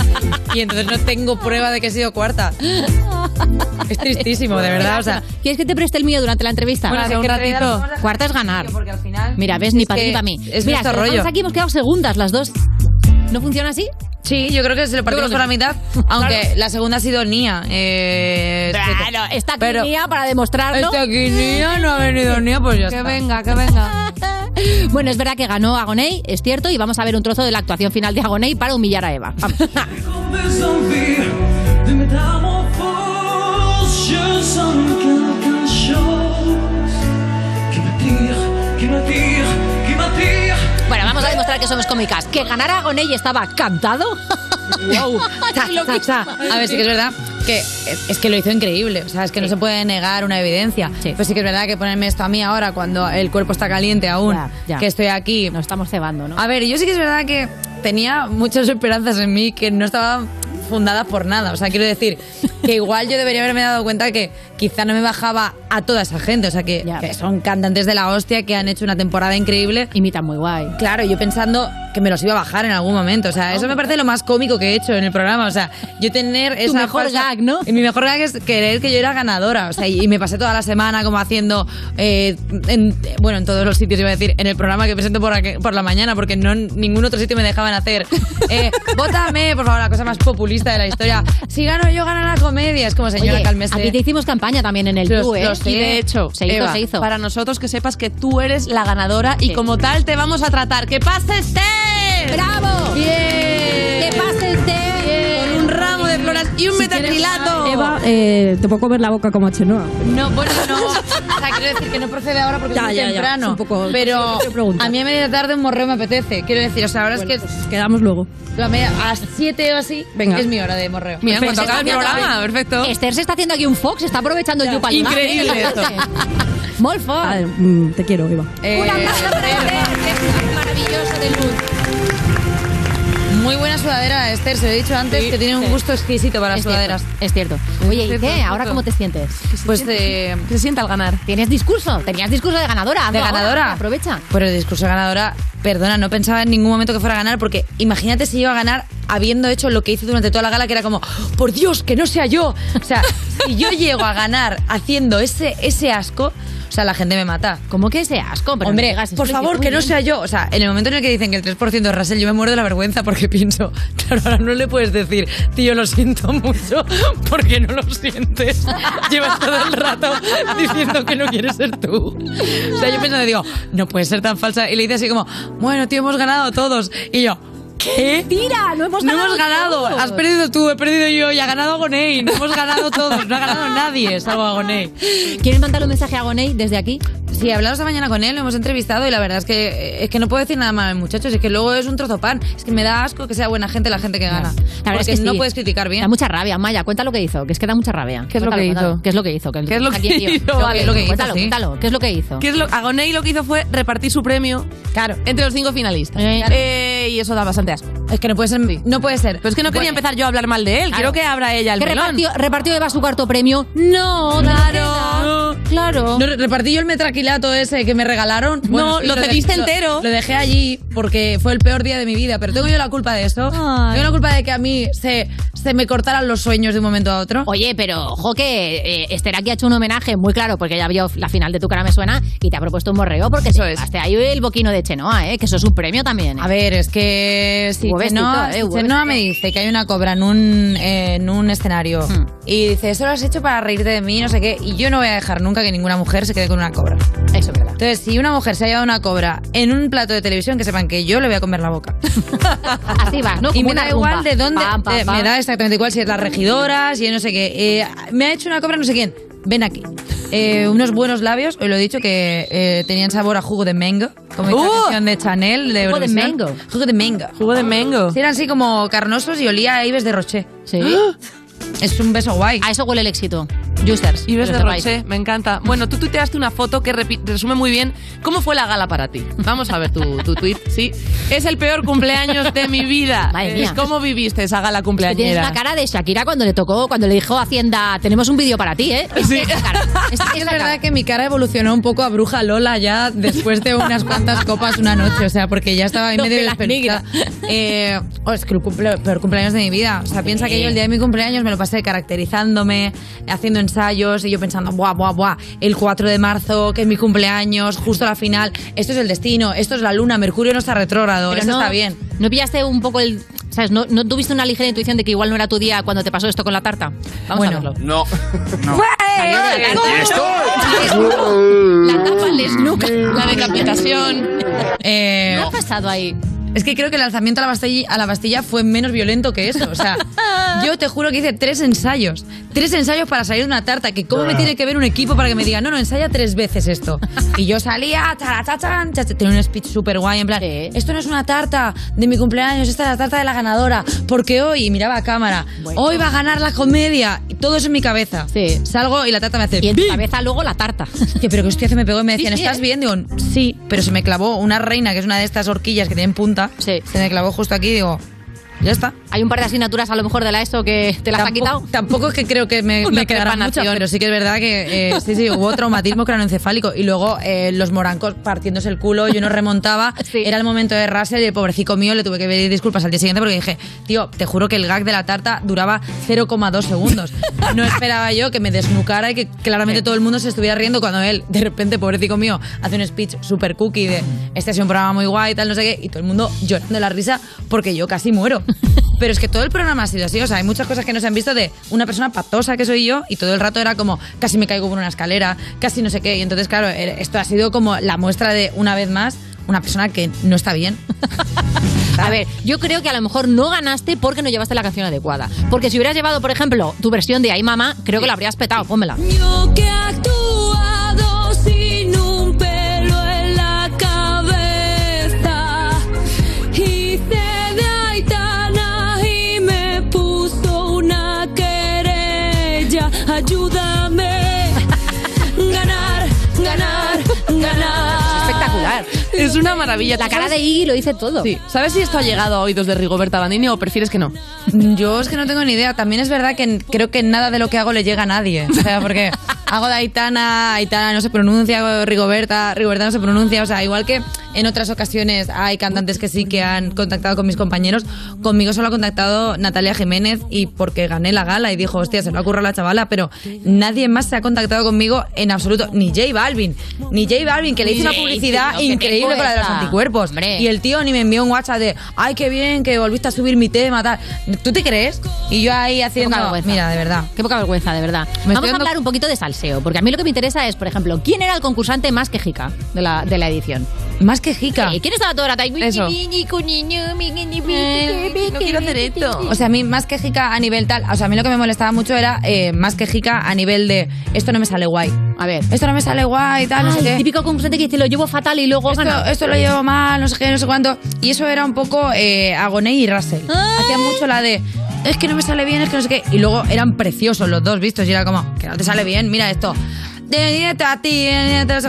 Y entonces no tengo prueba de que he sido cuarta. Es tristísimo, de verdad. O sea, ¿Quieres que te preste el mío durante la entrevista? Bueno, sí, un ratito. Cuarta es ganar. porque al final. Mira, ves, ni para ti ni para mí. Es Mira, rollo. aquí hemos quedado segundas las dos. ¿No funciona así? Sí, yo creo que se lo partimos por la que mitad. Aunque la segunda ha sido Nia. Eh, Claro, está aquí pero- Nia para demostrarlo. Está aquí Nia, no ha venido Nia, pues ya Que está. venga, que venga. Bueno, es verdad que ganó Agoney, es cierto, y vamos a ver un trozo de la actuación final de Agoney para humillar a Eva. que somos cómicas. Que ganar Agoney estaba cantado. Wow. Ta, ta, ta. A ver, sí que es verdad que es, que lo hizo increíble. O sea, es que no se puede negar una evidencia. Pues sí que es verdad que ponerme esto a mí ahora cuando el cuerpo está caliente aún, Ya, ya. que estoy aquí. Nos estamos cebando, ¿no? A ver, yo sí que es verdad que tenía muchas esperanzas en mí que no estaban fundadas por nada. O sea, quiero decir que igual yo debería haberme dado cuenta que quizá no me bajaba a toda esa gente. O sea, que, que son cantantes de la hostia que han hecho una temporada increíble. Imitan muy guay. Claro, yo pensando que me los iba a bajar en algún momento. O sea, eso me parece lo más cómico que he hecho en el programa. O sea, yo tener Tu esa mejor falsa- gag, ¿no? y mi mejor gag es creer que yo era ganadora. O sea, y, y me pasé toda la semana como haciendo, eh, en- bueno, en todos los sitios, iba a decir, en el programa que presento por, aquí- por la mañana, porque no en ningún otro sitio me dejaban hacer. Eh, Vótame, por favor, la cosa más populista de la historia. Si gano yo, gana la comedia. Es como, señora, Oye, cálmese. aquí te hicimos campaña también en el tú, ¿eh? los sé. Y de hecho, se hizo, Eva, se hizo. para nosotros que sepas que tú eres la ganadora y como tal te vamos a tratar. ¡Que pase Esther! ¡Bravo! ¡Bien! ¡Que pase Esther! Y un Si quieres. Eva, eh, te puedo comer la boca como Chenoa. No, bueno, no. O sea, quiero decir que no procede ahora porque Ya, es muy ya, ya, temprano. es un poco- pero a mí a media tarde un morreo me apetece. Quiero decir, o sea, ahora Bueno, es que pues quedamos luego. a, media- a las 7 o así Venga. es mi hora de morreo. Mira, se acabe el programa, perfecto. Esther se está haciendo aquí un Fox, está aprovechando el Yupa Increíble esto. Molt fort. A ver, mm, te quiero, Eva. Eh, Un aplauso para Esther, que es un maravilloso de luz. Muy buena sudadera, Esther. Se lo he dicho antes que tiene un gusto exquisito para las cierto, sudaderas. es cierto. Oye, ¿y qué? ¿Ahora cómo te sientes? Pues eh, ¿Qué se siente al ganar? ¿Tienes discurso? ¿Tenías discurso de ganadora? de ahora, ganadora. aprovecha. Pero el discurso de ganadora, perdona, no pensaba en ningún momento que fuera a ganar porque imagínate si iba a ganar habiendo hecho lo que hice durante toda la gala, que era como, por Dios, que no sea yo. O sea, si yo llego a ganar haciendo ese, ese asco, o sea, la gente me mata. ¿Cómo que ese asco? Pero no Hombre, digas, por favor, que no sea yo. O sea, en el momento en el que dicen que el 3% es Russell, yo me muero de la vergüenza porque pienso, claro, ahora no le puedes decir, tío, lo siento mucho, porque no lo sientes. Llevas todo el rato diciendo que no quieres ser tú. O sea, yo pensando, digo, no puede ser tan falsa. Y le dice así como, bueno, tío, hemos ganado todos. Y yo, ¿Qué? Tira, no hemos No ganado. hemos ganado. todos. Has perdido tú, he perdido yo y ha ganado Agoney. No hemos ganado todos, no ha ganado nadie, salvo Agoney. ¿Quieren mandarle un mensaje a Gonei desde aquí? Sí, hablamos esta mañana con él, lo hemos entrevistado y la verdad es que es que no puedo decir nada mal, muchachos. Es que luego es un trozo pan. Es que me da asco que sea buena gente la gente que gana. La verdad Porque es que no sí. puedes criticar bien. Da mucha rabia, Maya, cuenta lo que hizo, que es que da mucha rabia. ¿Qué es lo que hizo? ¿Qué es lo que hizo? ¿Qué es lo que hizo? Lo Vale, que- lo que hizo, Cuéntalo, cuéntalo. ¿Qué es lo que hizo? ¿Qué es lo, Agoney lo que hizo fue repartir su premio Claro. entre los cinco finalistas. Eh, Eh, y eso da bastante Es que no puede ser. No puede ser. Pero es que no quería Bueno, empezar yo a hablar mal de él. Quiero que abra ella el ¿Qué melón. repartió, repartió Eva su cuarto premio? No, Claro. Claro. No, repartí yo el metraquilato ese que me regalaron. No, lo de- cediste entero. Lo dejé allí porque fue el peor día de mi vida. Pero tengo yo la culpa de eso. Ay. Tengo la culpa de que a mí se, se me cortaran los sueños de un momento a otro. Oye, pero ojo que eh, Esther aquí ha hecho un homenaje muy claro porque ya vio la final de Tu cara me suena y te ha propuesto un morreo porque Eso te es. ahí el boquino de Chenoa, ¿eh? que eso es un premio también. ¿eh? A ver, es que si Chenoa, eh, Chenoa me dice que hay una cobra en un, en un escenario Hmm. y dice, eso lo has hecho para reírte de mí, no sé qué, y yo no voy a dejar nunca que ninguna mujer se quede con una cobra. Eso es verdad. Entonces, si una mujer se ha llevado una cobra en un plato de televisión, que sepan que yo le voy a comer la boca. Así vas, ¿no? y Como me da igual rumba. de dónde, Pam, pam, eh, me da exactamente igual si es las regidoras y yo no sé qué. Eh, me ha hecho una cobra no sé quién. Ven aquí. Eh, unos buenos labios, hoy lo he dicho, que eh, tenían sabor a jugo de mango, como dice ¡Uh! la canción de Chanel. De Jugo de mango. Jugo de mango. Jugo de mango. Sí, eran así como carnosos y olía a Ives de Rocher. Sí. Es un beso guay. A eso huele el éxito. Justers. Y ves que de. Roche, me encanta. Bueno, tú tuiteaste una foto que resume muy bien cómo fue la gala para ti. Vamos a ver tu, tu tweet, sí. Es el peor cumpleaños de mi vida. Madre mía. Es ¿Cómo viviste esa gala Que Tienes cumpleañera? la cara de Shakira cuando le tocó, cuando le dijo a Hacienda, tenemos un vídeo para ti, ¿eh? Sí. Esa- Es esa verdad cara. que mi cara evolucionó un poco a bruja Lola ya después de unas cuantas copas una noche, o sea, porque ya estaba en Lo medio de de la despelucada. Eh, oh, es que el cumple- peor cumpleaños de mi vida. O sea, piensa que yo el día de mi cumpleaños me lo pasé caracterizándome, haciendo ensayos y yo pensando, buah, buah, buah, el 4 de marzo, que es mi cumpleaños, justo la final, esto es el destino, esto es la luna, Mercurio no está retrógrado, Pero eso no, está bien. ¿No pillaste un poco el... ¿Sabes? ¿No, ¿No tuviste una ligera intuición de que igual no era tu día cuando te pasó esto con la tarta? Vamos Bueno. a verlo. No. La tapa al snook. La decapitación. Eh, ¿Qué ha pasado ahí? Es que creo que el lanzamiento a la, Bastilla, a la Bastilla fue menos violento que eso. O sea, yo te juro que hice tres ensayos. Tres ensayos para salir de una tarta. Que cómo me tiene que ver un equipo para que me diga, no, no, ensaya tres veces esto. Y yo salía, chacha- tenía un speech súper guay, en plan, esto no es una tarta de mi cumpleaños, esta es la tarta de la ganadora. Porque hoy, y miraba a cámara, hoy va a ganar la comedia. Y todo eso en mi cabeza. Sí. Salgo y la tarta me hace... Y en tu ¡bim! cabeza luego la tarta. Que, pero que hostia, se me pegó y me decían, sí, ¿estás ¿eh? bien? Digo, sí, pero se me clavó una reina, que es una de estas horquillas que tienen punta. Sí. Se me clavó justo aquí y digo, ya está. Hay un par de asignaturas a lo mejor de la ESO que te las ha quitado. Tampoco es que creo que me, me quedaran muchas, pero sí que es verdad que eh, sí, sí, hubo traumatismo craneoencefálico y luego eh, los morancos partiéndose el culo, yo no remontaba, Sí. era el momento de Russell y el pobrecito mío le tuve que pedir disculpas al día siguiente porque dije, tío, te juro que el gag de la tarta duraba 0,2 segundos. No esperaba yo que me desnucara y que claramente todo el mundo se estuviera riendo cuando él, de repente, pobrecito mío, hace un speech super cookie de este ha sido un programa muy guay, tal, no sé qué, y todo el mundo llorando de la risa porque yo casi muero. Pero es que todo el programa ha sido así, o sea, hay muchas cosas que no se han visto de una persona patosa que soy yo y todo el rato era como casi me caigo por una escalera, casi no sé qué. Y entonces, claro, eh, esto ha sido como la muestra de, una vez más, una persona que no está bien. A ver, yo creo que a lo mejor no ganaste porque no llevaste la canción adecuada. Porque si hubieras llevado, por ejemplo, tu versión de Ay Mamá, creo que la habrías petado. Pónmela. Yo que he una maravilla. La cara de Iggy lo dice todo. Sí. ¿Sabes si esto ha llegado a oídos de Rigoberta Bandini o prefieres que no? Yo es que no tengo ni idea. También es verdad que creo que nada de lo que hago le llega a nadie. O sea, porque hago de Aitana, Aitana no se pronuncia, hago de Rigoberta, Rigoberta no se pronuncia. O sea, igual que en otras ocasiones hay cantantes que sí que han contactado con mis compañeros, conmigo solo ha contactado Natalia Jiménez y porque gané la gala y dijo, hostia, se me ocurre la chavala, pero nadie más se ha contactado conmigo en absoluto. Ni J Balvin. Ni J Balvin, que le hice una publicidad increíble de los anticuerpos. Hombre. Y el tío ni me envió un WhatsApp de, ay, qué bien que volviste a subir mi tema, tal. ¿Tú te crees? Y yo ahí haciendo, poca vergüenza. mira, de verdad. Qué poca vergüenza, de verdad. Me Vamos a hablar un poquito de salseo, porque a mí lo que me interesa es, por ejemplo, ¿quién era el concursante más quejica de la, de la edición? Más quejica. Sí, ¿Quién estaba toda la tarde? Eso. No quiero hacer esto. O sea, a mí más quejica a nivel tal, o sea, a mí lo que me molestaba mucho era eh, más quejica a nivel de esto no me sale guay. A ver. Esto no me sale guay, tal, no sé qué. típico concursante que dice lo llevo fatal y luego Esto, gana. esto lo llevo mal, no sé qué, no sé cuánto. Y eso era un poco eh, Agoney y Russell. Hacían mucho la de, es que no me sale bien, es que no sé qué. Y luego eran preciosos los dos vistos y era como, que no te sale bien, mira esto. Dígate a ti,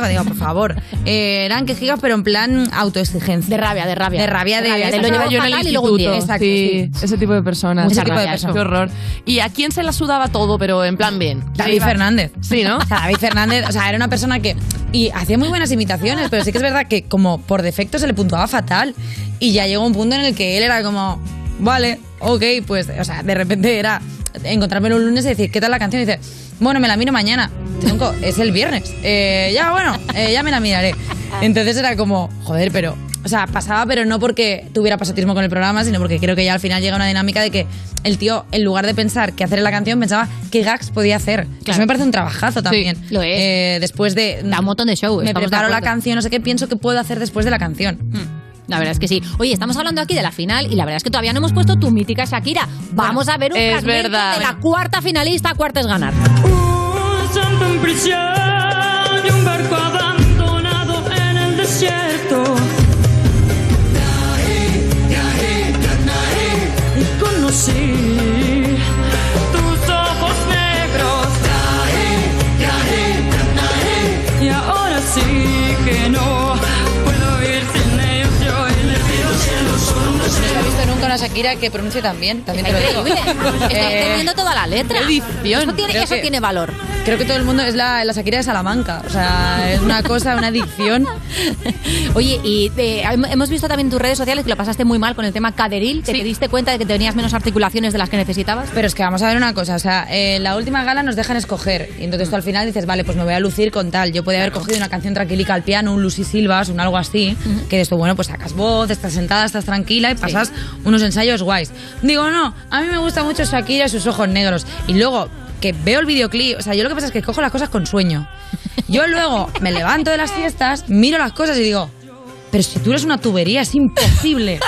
Digo, por favor. Eh, eran quejigas, pero en plan autoexigencia. De rabia, de rabia. De rabia, de, De rabia, de esto lo llevo no- yo en el instituto. Exacto, sí, sí. ese tipo de personas. Ese Mucha tipo de rabia, personas. Qué horror. ¿Y a quién se la sudaba todo, pero en plan bien? David Fernández. Sí, ¿no? O sea, David Fernández, o sea, era una persona que. Y hacía muy buenas imitaciones, pero sí que es verdad que, como por defecto, se le puntuaba fatal. Y ya llegó un punto en el que él era como, vale, ok, pues, o sea, de repente era encontrármelo un lunes y decir, ¿qué tal la canción? Y dice, bueno, me la miro mañana. Tronco, es el viernes. Eh, ya, bueno, eh, ya me la miraré. Entonces era como, joder, pero. O sea, pasaba, pero no porque tuviera pasotismo con el programa, sino porque creo que ya al final llega una dinámica de que el tío, en lugar de pensar qué hacer en la canción, pensaba qué gags podía hacer. Que Eso me parece un trabajazo también. lo es. Eh, después de. Da un montón de show. Me preparo la canción, no sé qué pienso que puedo hacer después de la canción. La verdad es que sí. Oye, estamos hablando aquí de la final y la verdad es que todavía no hemos puesto tu mítica Shakira. Vamos a ver un es fragmento verdad. de la cuarta finalista. Cuarta es ganar. Un santo en prisión y un barco abandonado en el desierto. Y conocí una Shakira que pronuncie tan bien, también te lo digo. Eh, entendiendo toda la letra. Eso tiene, eso que- tiene valor. Creo que todo el mundo es la, la Shakira de Salamanca. O sea, es una cosa, una adicción. Oye, y eh, hemos visto también en tus redes sociales que lo pasaste muy mal con el tema caderil, que te diste cuenta de que tenías menos articulaciones de las que necesitabas. Pero es que vamos a ver una cosa, o sea, en la última gala nos dejan escoger y entonces tú al final dices, vale, pues me voy a lucir con tal. Yo podía haber cogido una canción tranquilica al piano, un Lucy Silvas, un algo así, que de esto, bueno, pues sacas voz, estás sentada, estás tranquila y pasas unos ensayos guays. Digo, no, a mí me gusta mucho Shakira y sus ojos negros. Y luego que veo el videoclip, o sea, yo lo que pasa es que cojo las cosas con sueño. Yo luego me levanto de las fiestas, miro las cosas y digo, pero si tú eres una tubería, es imposible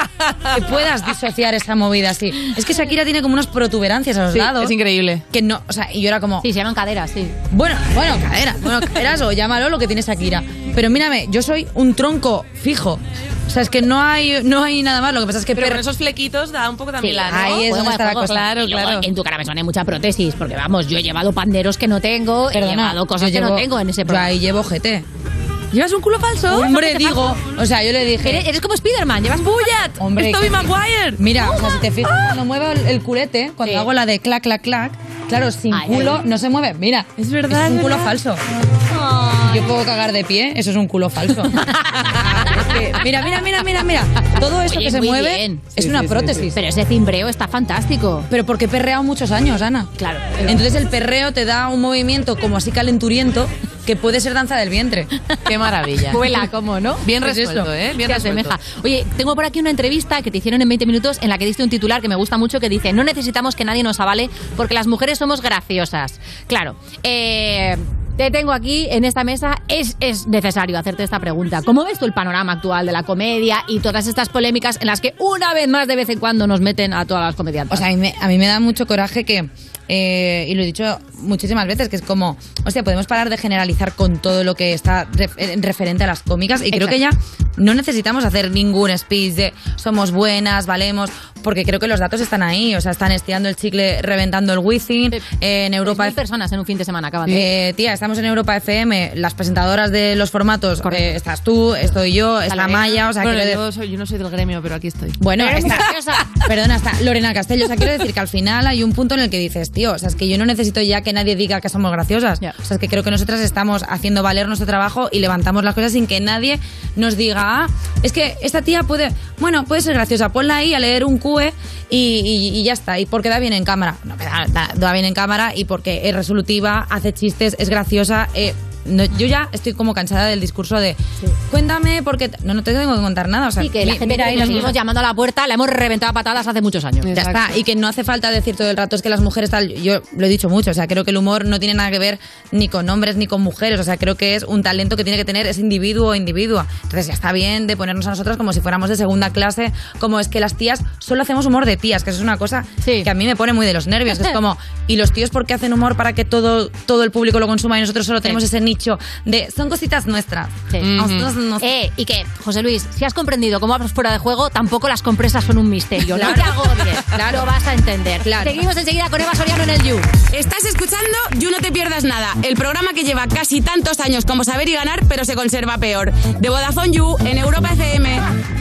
que puedas disociar esa movida así. Es que Shakira tiene como unas protuberancias a los Sí, lados. es increíble. Que no, o sea, y yo era como. Sí, se llaman caderas, sí. Bueno, bueno, cadera. Bueno, caderas o llámalo lo que tiene Shakira. Pero mírame, yo soy un tronco fijo. O sea, es que no hay, no hay nada más. Lo que pasa es que Pero per- con esos flequitos da un poco también Sí, la... ¿no? ahí es donde de está la cosa. Claro, luego claro. En tu cara me suena mucha prótesis, porque vamos, yo he llevado panderos que no tengo, he Perdona, llevado cosas que no tengo en ese Yo programa. ahí llevo GT. ¿Llevas un culo falso? Hombre, digo. O sea, yo le dije. Eres, eres como Spiderman, llevas ¡Bullet! Hombre, ¡Es Tobey que- Maguire! Mira, o sea, si te fijas, cuando muevo el, el culete, cuando Sí. hago la de clac, clac, clac, claro, sin Ay, culo ay. no se mueve. Mira, Es verdad, es un culo verdad. falso. Yo puedo cagar de pie, eso es un culo falso. Que, mira, mira, mira, mira, mira. Todo esto Oye, que se muy mueve bien. es Sí, una sí, sí, prótesis. Pero ese cimbreo está fantástico. Pero porque he perreado muchos años, Ana. Claro. Entonces el perreo te da un movimiento como así calenturiento que puede ser danza del vientre. ¡Qué maravilla! Vuela, ¿cómo no? Bien Pues resuelto, eso. ¿eh? Bien se resuelto. asemeja. Oye, tengo por aquí una entrevista que te hicieron en 20 minutos en la que diste un titular que me gusta mucho que dice, no necesitamos que nadie nos avale porque las mujeres somos graciosas. Claro, eh, te tengo aquí en esta mesa. Es, es necesario hacerte esta pregunta. ¿Cómo ves tú el panorama actual de la comedia y todas estas polémicas en las que una vez más de vez en cuando nos meten a todas las comediantes? O sea, a mí me, a mí me da mucho coraje que, eh, y lo he dicho muchísimas veces, que es como, o sea, podemos parar de generalizar con todo lo que está ref- en referente a las cómicas y creo que ya no necesitamos hacer ningún speech de somos buenas, valemos, porque creo que los datos están ahí, o sea, están estirando el chicle, reventando el Wizzing, eh, en Europa... Mil personas en un fin de semana acaban de... Eh, tía, estamos en Europa FM, las presentadoras de los formatos, eh, estás tú, estoy yo, está Maya, o sea, Bueno, quiero yo, soy- yo no soy del gremio, pero aquí estoy. bueno, está, perdona, está Lorena Castello. O sea, quiero decir que al final hay un punto en el que dices, tío, o sea, es que yo no necesito ya que nadie diga que somos graciosas. O sea, es que creo que nosotras estamos haciendo valer nuestro trabajo y levantamos las cosas sin que nadie nos diga, ah, es que esta tía puede, bueno, puede ser graciosa, ponla ahí a leer un QE y, y- y ya está. Y porque da bien en cámara. No, da, da- da bien en cámara y porque es resolutiva, hace chistes, es graciosa. eh, no, yo ya estoy como cansada del discurso de cuéntame porque no no te tengo que contar nada o sea Sí, que la mi- gente mira, que ahí nos seguimos llamando a la puerta la hemos reventado a patadas hace muchos años. ya está. Y que no hace falta decir todo el rato es que las mujeres tal. Yo lo he dicho mucho. O sea, creo que el humor no tiene nada que ver ni con hombres ni con mujeres. O sea, creo que es un talento que tiene que tener ese individuo o individua. Entonces ya está bien de ponernos a nosotros como si fuéramos de segunda clase. Como es que las tías solo hacemos humor de tías, que eso es una cosa que a mí me pone muy de los nervios. es como, ¿y los tíos por qué hacen humor para que todo, todo el público lo consuma y nosotros solo tenemos ese nicho de son cositas nuestras? Sí. Nos- Eh, y que, José Luis, si has comprendido cómo vamos fuera de juego, tampoco las compresas son un misterio. No Claro. te agobies, lo vas a entender. Seguimos enseguida con Eva Soriano en el You. Estás escuchando You No Te Pierdas Nada, el programa que lleva casi tantos años como saber y ganar, pero se conserva peor. De Vodafone You en Europa FM.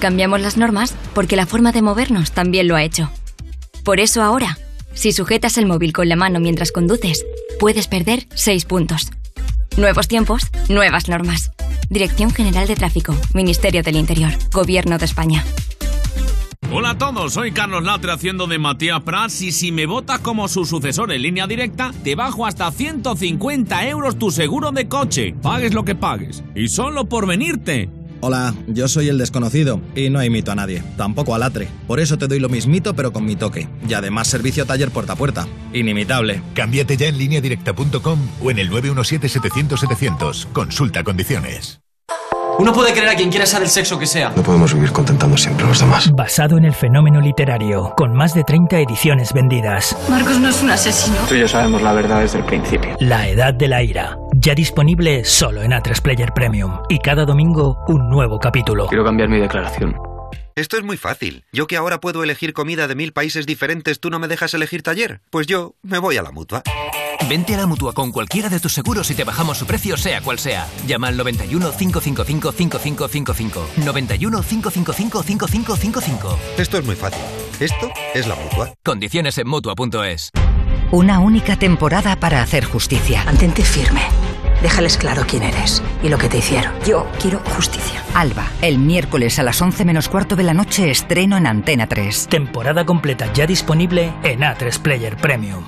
Cambiamos las normas porque la forma de movernos también lo ha hecho. Por eso ahora, si sujetas el móvil con la mano mientras conduces, puedes perder 6 puntos. Nuevos tiempos, nuevas normas. Dirección General de Tráfico, Ministerio del Interior, Gobierno de España. Hola a todos, soy Carlos Latre haciendo de Matías Prats y si me votas como su sucesor en línea directa, te bajo hasta 150 euros tu seguro de coche. Pagues lo que pagues. Y solo por venirte. Hola, yo soy el desconocido y no imito a nadie, tampoco a Latre. Por eso te doy lo mismito pero con mi toque. Y además servicio taller puerta a puerta. Inimitable. Cámbiate ya en lineadirecta.com o en el 917-700-700. Consulta condiciones. Uno puede querer a quien quiera sea del sexo que sea. No podemos vivir contentando siempre a los demás. Basado en el fenómeno literario, con más de 30 ediciones vendidas. Marcos no es un asesino. Tú y yo sabemos la verdad desde el principio. La Edad de la Ira, ya disponible solo en A3 Player Premium. Y cada domingo un nuevo capítulo. Quiero cambiar mi declaración. Esto es muy fácil. Yo que ahora puedo elegir comida de mil países diferentes, ¿tú no me dejas elegir taller? Pues yo me voy a la mutua. Vente a la mutua con cualquiera de tus seguros y te bajamos su precio, sea cual sea. Llama al 91 555 5555. 91 555 5555. Esto es muy fácil. Esto es la mutua. Condiciones en mutua.es. Una única temporada para hacer justicia. Mantente firme. Déjales claro quién eres y lo que te hicieron. Yo quiero justicia. Alba, el miércoles a las 11 menos cuarto de la noche estreno en Antena 3. Temporada completa ya disponible en A3 Player Premium.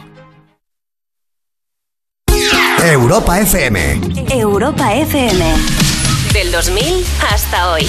Europa FM. Europa FM. Del 2000 hasta hoy.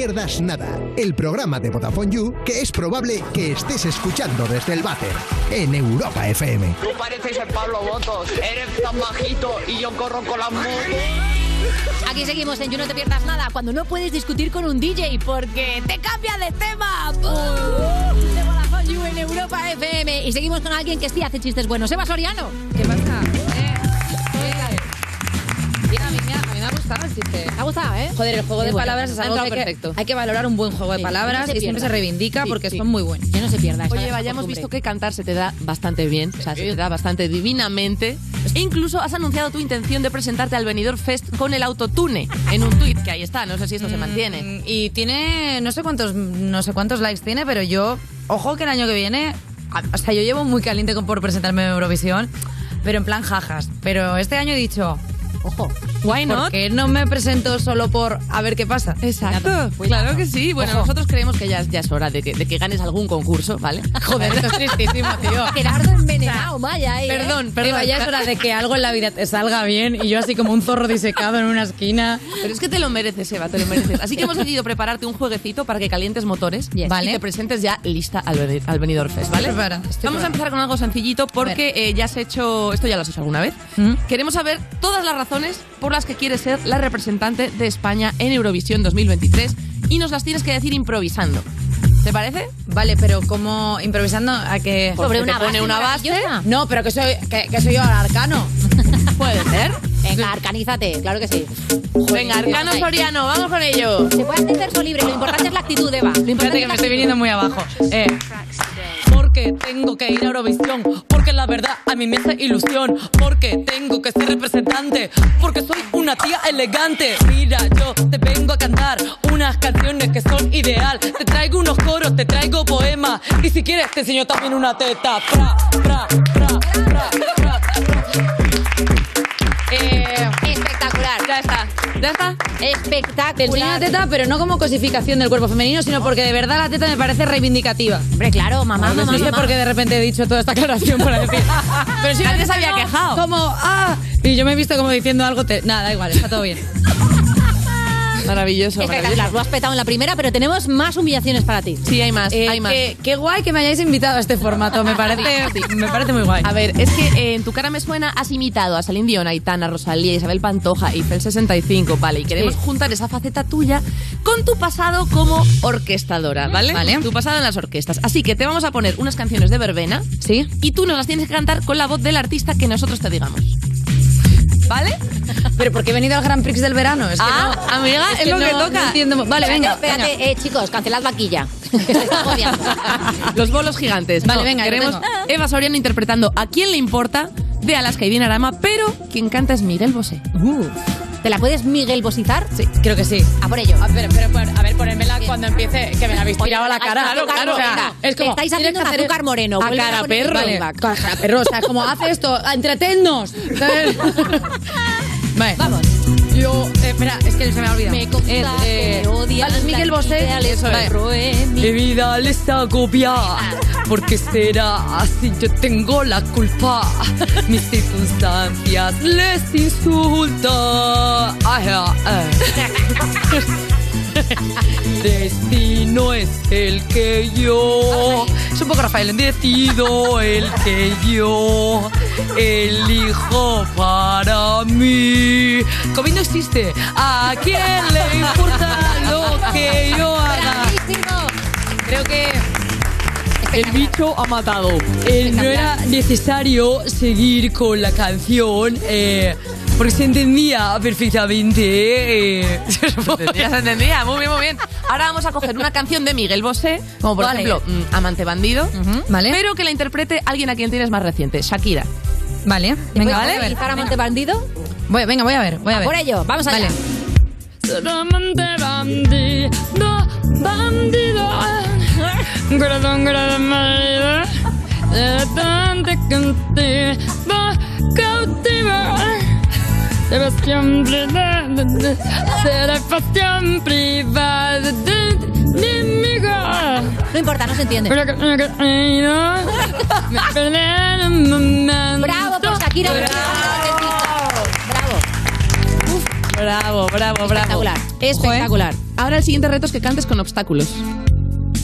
Pierdas Nada, el programa de Vodafone You que es probable que estés escuchando desde el váter en Europa FM. Tú pareces el Pablo Botos, eres tan bajito y yo corro con las motos. Aquí seguimos en You No Te Pierdas Nada, cuando no puedes discutir con un DJ porque te cambia de tema. ¡Pum! De Vodafone You en Europa FM. Y seguimos con alguien que sí hace chistes buenos. Eva Soriano. ¿Qué pasa? Bien, a mí, me ha, a mí me ha gustado el chiste. ¿Te ha gustado, eh? Joder, el juego de bueno. palabras es algo que que perfecto. hay que valorar un buen juego de Sí, palabras no y siempre se reivindica Sí, porque sí. son muy buenos. Que no se pierda. Oye, Eva, esa ya hemos costumbre. visto que cantar se te da bastante bien, o sea, se te da bastante divinamente. E incluso has anunciado tu intención de presentarte al Benidorm Fest con el autotune en un tuit, que ahí está, no sé si esto se mantiene. Mm, Y tiene, no sé cuántos, no sé cuántos likes tiene, pero yo, ojo que el año que viene, o sea, yo llevo muy caliente por presentarme en Eurovisión, pero en plan jajas. Pero este año he dicho, ojo, why not? Porque no me presento solo por a ver qué pasa. Exacto, claro que sí. Bueno, Ojo. nosotros creemos que ya, ya es hora de que, de que ganes algún concurso, ¿vale? Joder, esto es tristísimo, tío. Gerardo envenenado, vaya, ahí, ¿eh? Perdón, perdón. Eva, ya es hora de que algo en la vida te salga bien y yo así como un zorro disecado en una esquina. Pero es que te lo mereces, Eva, te lo mereces. Así que hemos decidido prepararte un jueguecito para que calientes motores Vale. y te presentes ya lista al, al Benidorm Fest, ¿vale? Estoy Vamos a empezar con algo sencillito porque eh, ya has hecho, esto ya lo has hecho alguna vez. ¿Mm? Queremos saber todas las razones por las que quieres ser la representante de España en Eurovisión 2023 y nos las tienes que decir improvisando. ¿Te parece? Vale, pero como improvisando a que... Sobre Porque una te pone base una base. No, pero que soy, que, que soy yo arcano. Puede ser. Venga, arcanízate, claro que sí. Venga, Arcano Soriano, vamos con ello. Se puede hacer verso libre, lo importante es la actitud, Eva. Lo importante Espérate es que me estoy viniendo muy abajo. Eh, porque tengo que ir a Eurovisión, porque la verdad a mí me hace ilusión, porque tengo que ser representante, porque soy una tía elegante. Mira, yo te vengo a cantar unas canciones que son ideal. Te traigo unos coros, te traigo poemas, y si quieres te enseño también una teta. Eh. Ya está. ¿Ya está? Espectacular. una teta, pero no como cosificación del cuerpo femenino, sino porque de verdad la teta me parece reivindicativa. Hombre, claro, mamá, mamá, no sé mamá. por qué de repente he dicho toda esta aclaración para decir. Pero si Nadie se había no, quejado. Como, ah. Y yo me he visto como diciendo algo. te- Nada, da igual, está todo bien. Maravilloso, Espectacular. Lo has petado en la primera, pero tenemos más humillaciones para ti. Sí, hay más, Eh, hay más. qué, qué guay que me hayáis invitado a este formato. Me parece, me parece muy guay. A ver, es que eh, en tu cara me suena, has imitado a Celine Dion, Aitana, Rosalía, Isabel Pantoja, Eiffel 65, vale, y queremos Sí. juntar esa faceta tuya con tu pasado como orquestadora, ¿vale? Vale. Tu pasado en las orquestas. Así que te vamos a poner unas canciones de verbena ¿Sí? y tú nos las tienes que cantar con la voz del artista que nosotros te digamos. ¿Vale? Pero porque he venido al Grand Prix del verano. Es que Ah, no, amiga, es lo no- que no toca. entiendo. Vale, venga. Espérate, venga. eh, chicos, cancelad vaquilla. Los bolos gigantes. Vale, venga, lo Queremos. Eva Soriano interpretando ¿A quién le importa? de Alaska y Dinarama, pero quien canta es Miguel Bosé. ¿Te la puedes Miguel Bosizar? Sí, creo que sí. A por ello. A ver, pero, pero, a ver, ponérmela cuando empiece, que me la habéis tirado a la cara. Claro, claro, O sea, es como, Estáis haciendo un azúcar moreno. A cara poner perro. Vale, playback. cara perro, o sea, como hace esto, entretennos. Vale. Vamos. Yo, eh, espera, es que se me ha olvidado. Me consta Es, que me odias, vale, Miguel Bosé. roe mi- vida les agobia, porque será así, yo tengo la culpa. Mis circunstancias les insultan. Ay, Destino es el que yo. Es un poco Rafael, decido el que yo elijo para mí. Covid no existe. ¿A quién le importa lo que yo haga? Creo que el bicho ha matado. Eh, no era necesario seguir con la canción eh, porque se entendía perfectamente. eh. Ya se entendía, muy bien, muy bien. Ahora vamos a coger una canción de Miguel Bosé, como por Vale. ejemplo mm, Amante Bandido, Vale. pero que la interprete alguien a quien tienes más reciente, Shakira. Vale, venga, ¿Puedes vale. utilizar amante bandido? Voy, venga, voy a ver, voy a A ver. por ello, vamos allá. Vale. Solamente bandido, bandido. Corazón, corazón, marido. De tanto contigo, cautivo. Será siempre será pasión privada de mi amigo. No importa, no se entiende. Bravo por Shakira. Bravo. Bravo, bravo, bravo. Espectacular. Espectacular. Ahora el siguiente reto es que cantes con obstáculos.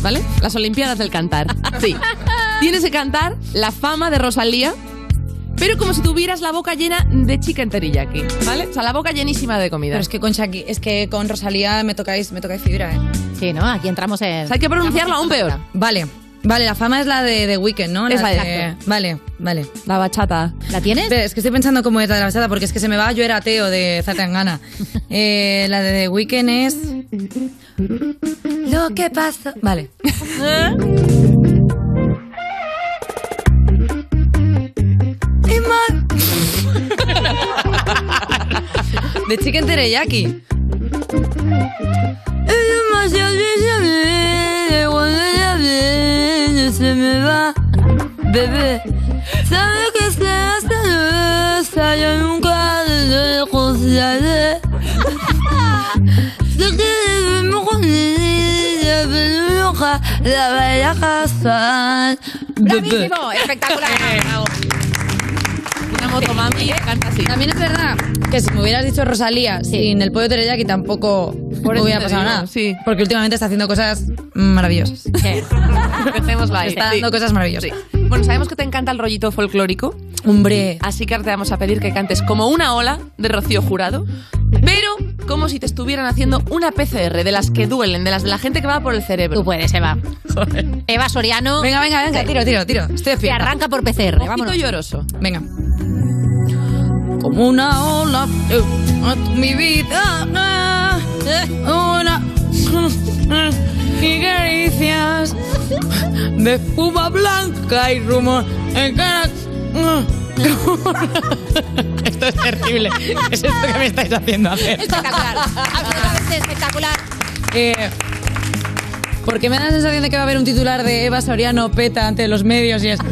¿Vale? Las Olimpiadas del cantar. Sí. Tienes que cantar la fama de Rosalía, pero como si tuvieras la boca llena de chicken teriyaki, ¿vale? O sea, la boca llenísima de comida. Pero es que con Shaki, es que con Rosalía me tocáis, me tocáis fibra, ¿eh? Sí, ¿no? Aquí entramos en... O sea, hay que pronunciarlo aún peor. Vale. Vale, la fama es la de The Weeknd, ¿no? La Esa es. de- Vale, vale. La bachata. ¿La tienes? Es que estoy pensando cómo es la de la bachata, porque es que se me va Yo era ateo de Zatangana. eh, la de The Weeknd es... Lo que pasa... Vale. de Chicken Teriyaki. Se me va. Bebé, sabe que se yo nunca le. Sé que debemos pero nunca la voy a casar. Espectacular. Motomami canta así. También es verdad que si me hubieras dicho Rosalía sin el pollo teriyaki tampoco Por hubiera pasado digo, nada. sí. Porque últimamente está haciendo cosas maravillosas. Empecémosla ahí. Está Sí. dando cosas maravillosas. Sí. Bueno, sabemos que te encanta el rollito folclórico, Hombre. así que ahora te vamos a pedir que cantes como una ola de Rocío Jurado, pero como si te estuvieran haciendo una PCR, de las que duelen, de las de la gente que va por el cerebro. Tú puedes, Eva. Eva Soriano. Venga, venga, venga, tiro, tiro, tiro. Estoy Se despierta. arranca por PCR. Vámonos. lloroso. Venga. Como una ola, eh, mi vida, eh, una y caricias de espuma blanca y rumor en cara. Esto es terrible. Es esto que me estáis haciendo hacer. Espectacular. Absolutamente espectacular. Eh, porque me da la sensación de que va a haber un titular de Eva Soriano peta ante los medios y es.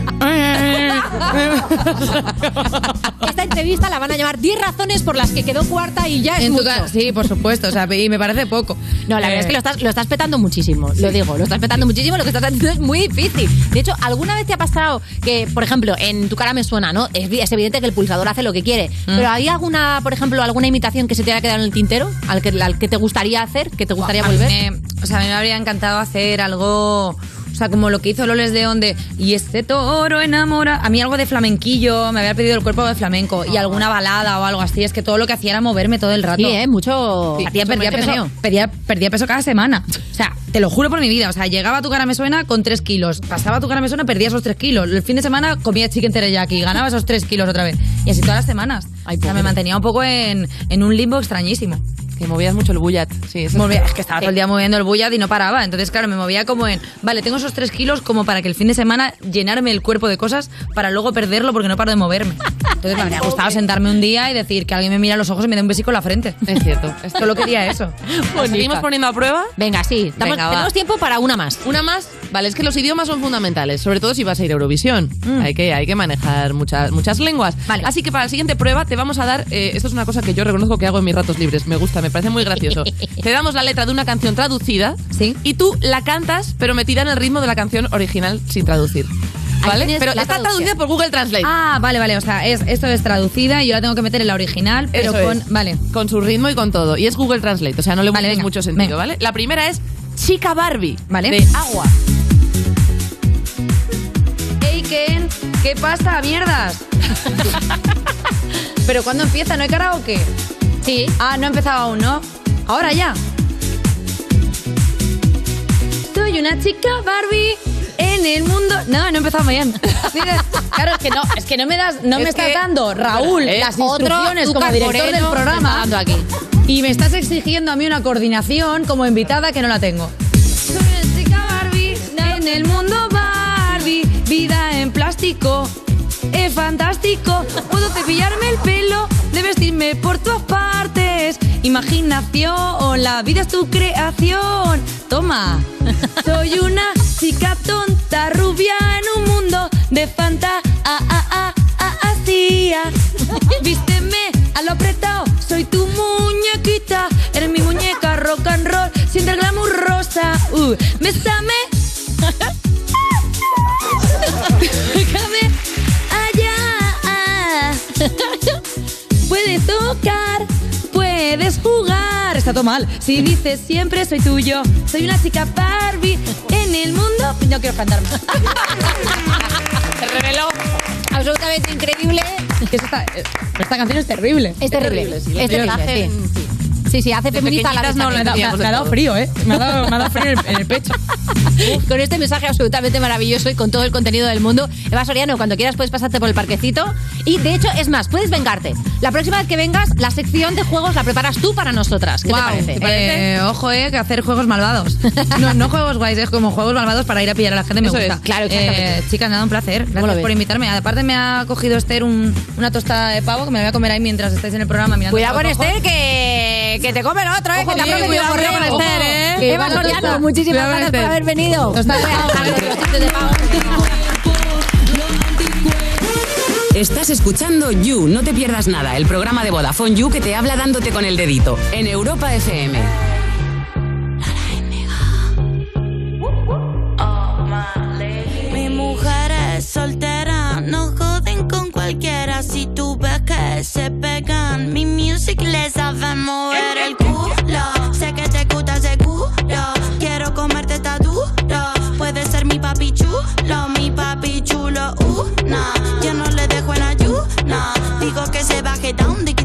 Esta entrevista la van a llamar 10 razones por las que quedó cuarta y ya es En mucho. sí, por supuesto. O sea, y me parece poco. No, la verdad Eh, es que lo estás, lo estás petando muchísimo, lo digo, lo estás petando muchísimo, lo que estás haciendo es muy difícil. De hecho, ¿alguna vez te ha pasado que, por ejemplo, en tu cara me suena, ¿no? Es, es evidente que el pulsador hace lo que quiere, Mm. pero ¿hay alguna, por ejemplo, alguna imitación que se te haya quedado en el tintero? ¿Al que, al que te gustaría hacer? ¿Que te gustaría mí volver? me- o sea, a mí me habría encantado hacer algo. O sea, como lo que hizo Loles de Onde. Y este toro enamora. A mí algo de flamenquillo. Me había pedido el cuerpo de flamenco. Y alguna balada o algo así. Es que todo lo que hacía era moverme todo el rato. Sí, ¿eh? Mucho- Sí, mucho perdía, peso, perdía, perdía peso cada semana. O sea, te lo juro por mi vida. O sea, llegaba a tu cara me suena con 3 kilos. Pasaba a tu cara me suena, perdía esos 3 kilos. El fin de semana comía chicken teriyaki. Ganaba esos 3 kilos otra vez. Y así todas las semanas. o sea, me mantenía un poco en, en un limbo extrañísimo. Que movías mucho el bullat. Sí, eso Movía- es- que estaba todo el día moviendo el bullat y no paraba. Entonces, claro, me movía como en, vale, tengo esos tres kilos como para que el fin de semana llenarme el cuerpo de cosas para luego perderlo porque no paro de moverme. Entonces me habría gustado sentarme un día y decir que alguien me mira a los ojos y me dé un besico en la frente. Es cierto. Solo quería eso. ¿Nos seguimos poniendo a prueba? Venga, sí. Estamos- Venga, tenemos tiempo para una más. Una más. Vale, es que los idiomas son fundamentales, sobre todo si vas a ir a Eurovisión. Mm. Hay, que, hay que manejar muchas, muchas lenguas. Así que para la siguiente prueba te vamos a dar, eh, esto es una cosa que yo reconozco que hago en mis ratos libres, me gusta, me parece muy gracioso. te damos la letra de una canción traducida y tú la cantas, pero metida en el ritmo de la canción original sin traducir. ¿Vale? Pero está traducción. traducida por Google Translate. Ah, vale, vale. O sea, es, esto es traducida y yo la tengo que meter en la original, pero Eso con. es. Vale. Con su ritmo y con todo. Y es Google Translate, o sea, no le Vale, venga, mucho sentido, venga. ¿vale? La primera es Chica Barbie, Vale. de Agua. Ey, Ken, ¿qué pasa, mierdas? ¿Pero cuándo empieza? ¿No hay karaoke? Sí. Ah, no ha empezado aún, ¿no? Ahora ya. Soy una chica Barbie en el mundo. No, no he empezado bien. Claro, es que no, es que no me das, no Es me estás dando, Raúl, ¿Eh? las Otro instrucciones como director Moreno del programa. dando aquí. Y me estás exigiendo a mí una coordinación como invitada que no la tengo. Soy una chica Barbie en el mundo Barbie, vida en plástico. Es fantástico, puedo cepillarme el pelo, de vestirme por todas partes. Imaginación, la vida es tu creación. Toma, soy una chica tonta, rubia en un mundo de fantasía. Vísteme a lo apretado, soy tu muñequita, eres mi muñeca rock and roll, siente el glamour rosa. Uh, bésame. Tocar, puedes jugar. Está todo mal. Si dices siempre soy tuyo, soy una chica Barbie en el mundo. No quiero cantar más. Se reveló. Absolutamente increíble. esta, esta canción es terrible. Es terrible. sí, es terrible. sí. Sí, sí, hace feminista la no lo letra. entendíamos Me ha dado frío, ¿eh? Me ha dado, me ha dado frío en el, en el pecho. Con este mensaje absolutamente maravilloso y con todo el contenido del mundo. Eva Soriano, cuando quieras puedes pasarte por el parquecito. Y de hecho, es más, puedes vengarte. La próxima vez que vengas, la sección de juegos la preparas tú para nosotras. ¿Qué Guau, te parece? ¿te parece? Eh, ojo, eh, que hacer juegos malvados. No, no juegos guays, es como juegos malvados para ir a pillar a la gente. Me Eso gusta. es, claro, exactamente. Eh, chicas, me ha dado un placer. Gracias por invitarme. Aparte, me ha cogido Esther un- una tostada de pavo que me la voy a comer ahí mientras estáis en el programa mirando. Cuidado con. Esther, que, que te come el otro, ¿eh? Ojo, que te ha prometido correo. con Esther, ¿eh? Que Eva Soriano, muchísimas gracias por haber venido. Pavo. Estás escuchando You, no te pierdas nada, el programa de Vodafone You que te habla dándote con el dedito en Europa FM. Mi mujer es soltera, no. Si tú ves que se pegan, mi music les sabe mover el culo. Sé que te gusta seguro, quiero comerte está duro. Puede ser mi papi chulo, mi papi chulo. Uh, nah, yo no le dejo en ayuda. Digo que se baje down, tiki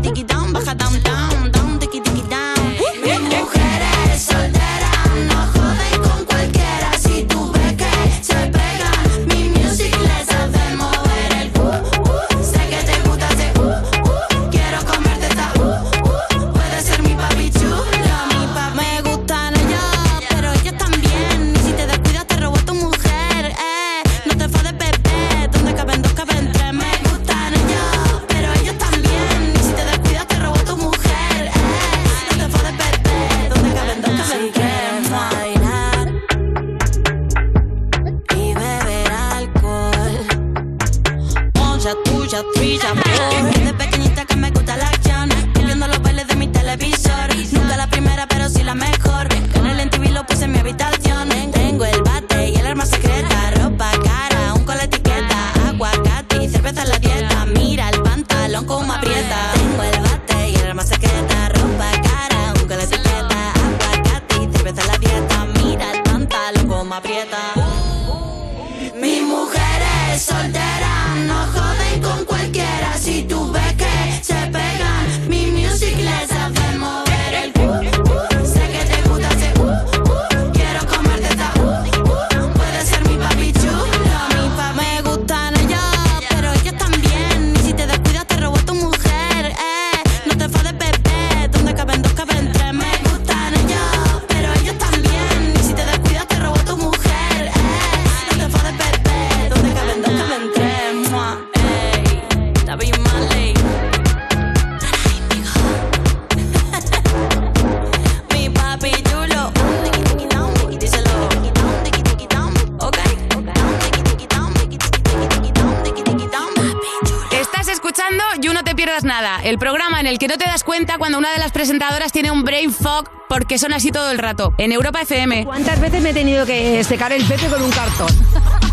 presentadoras tiene un brain fog porque son así todo el rato. En Europa FM. ¿Cuántas veces me he tenido que secar el pepe con un cartón?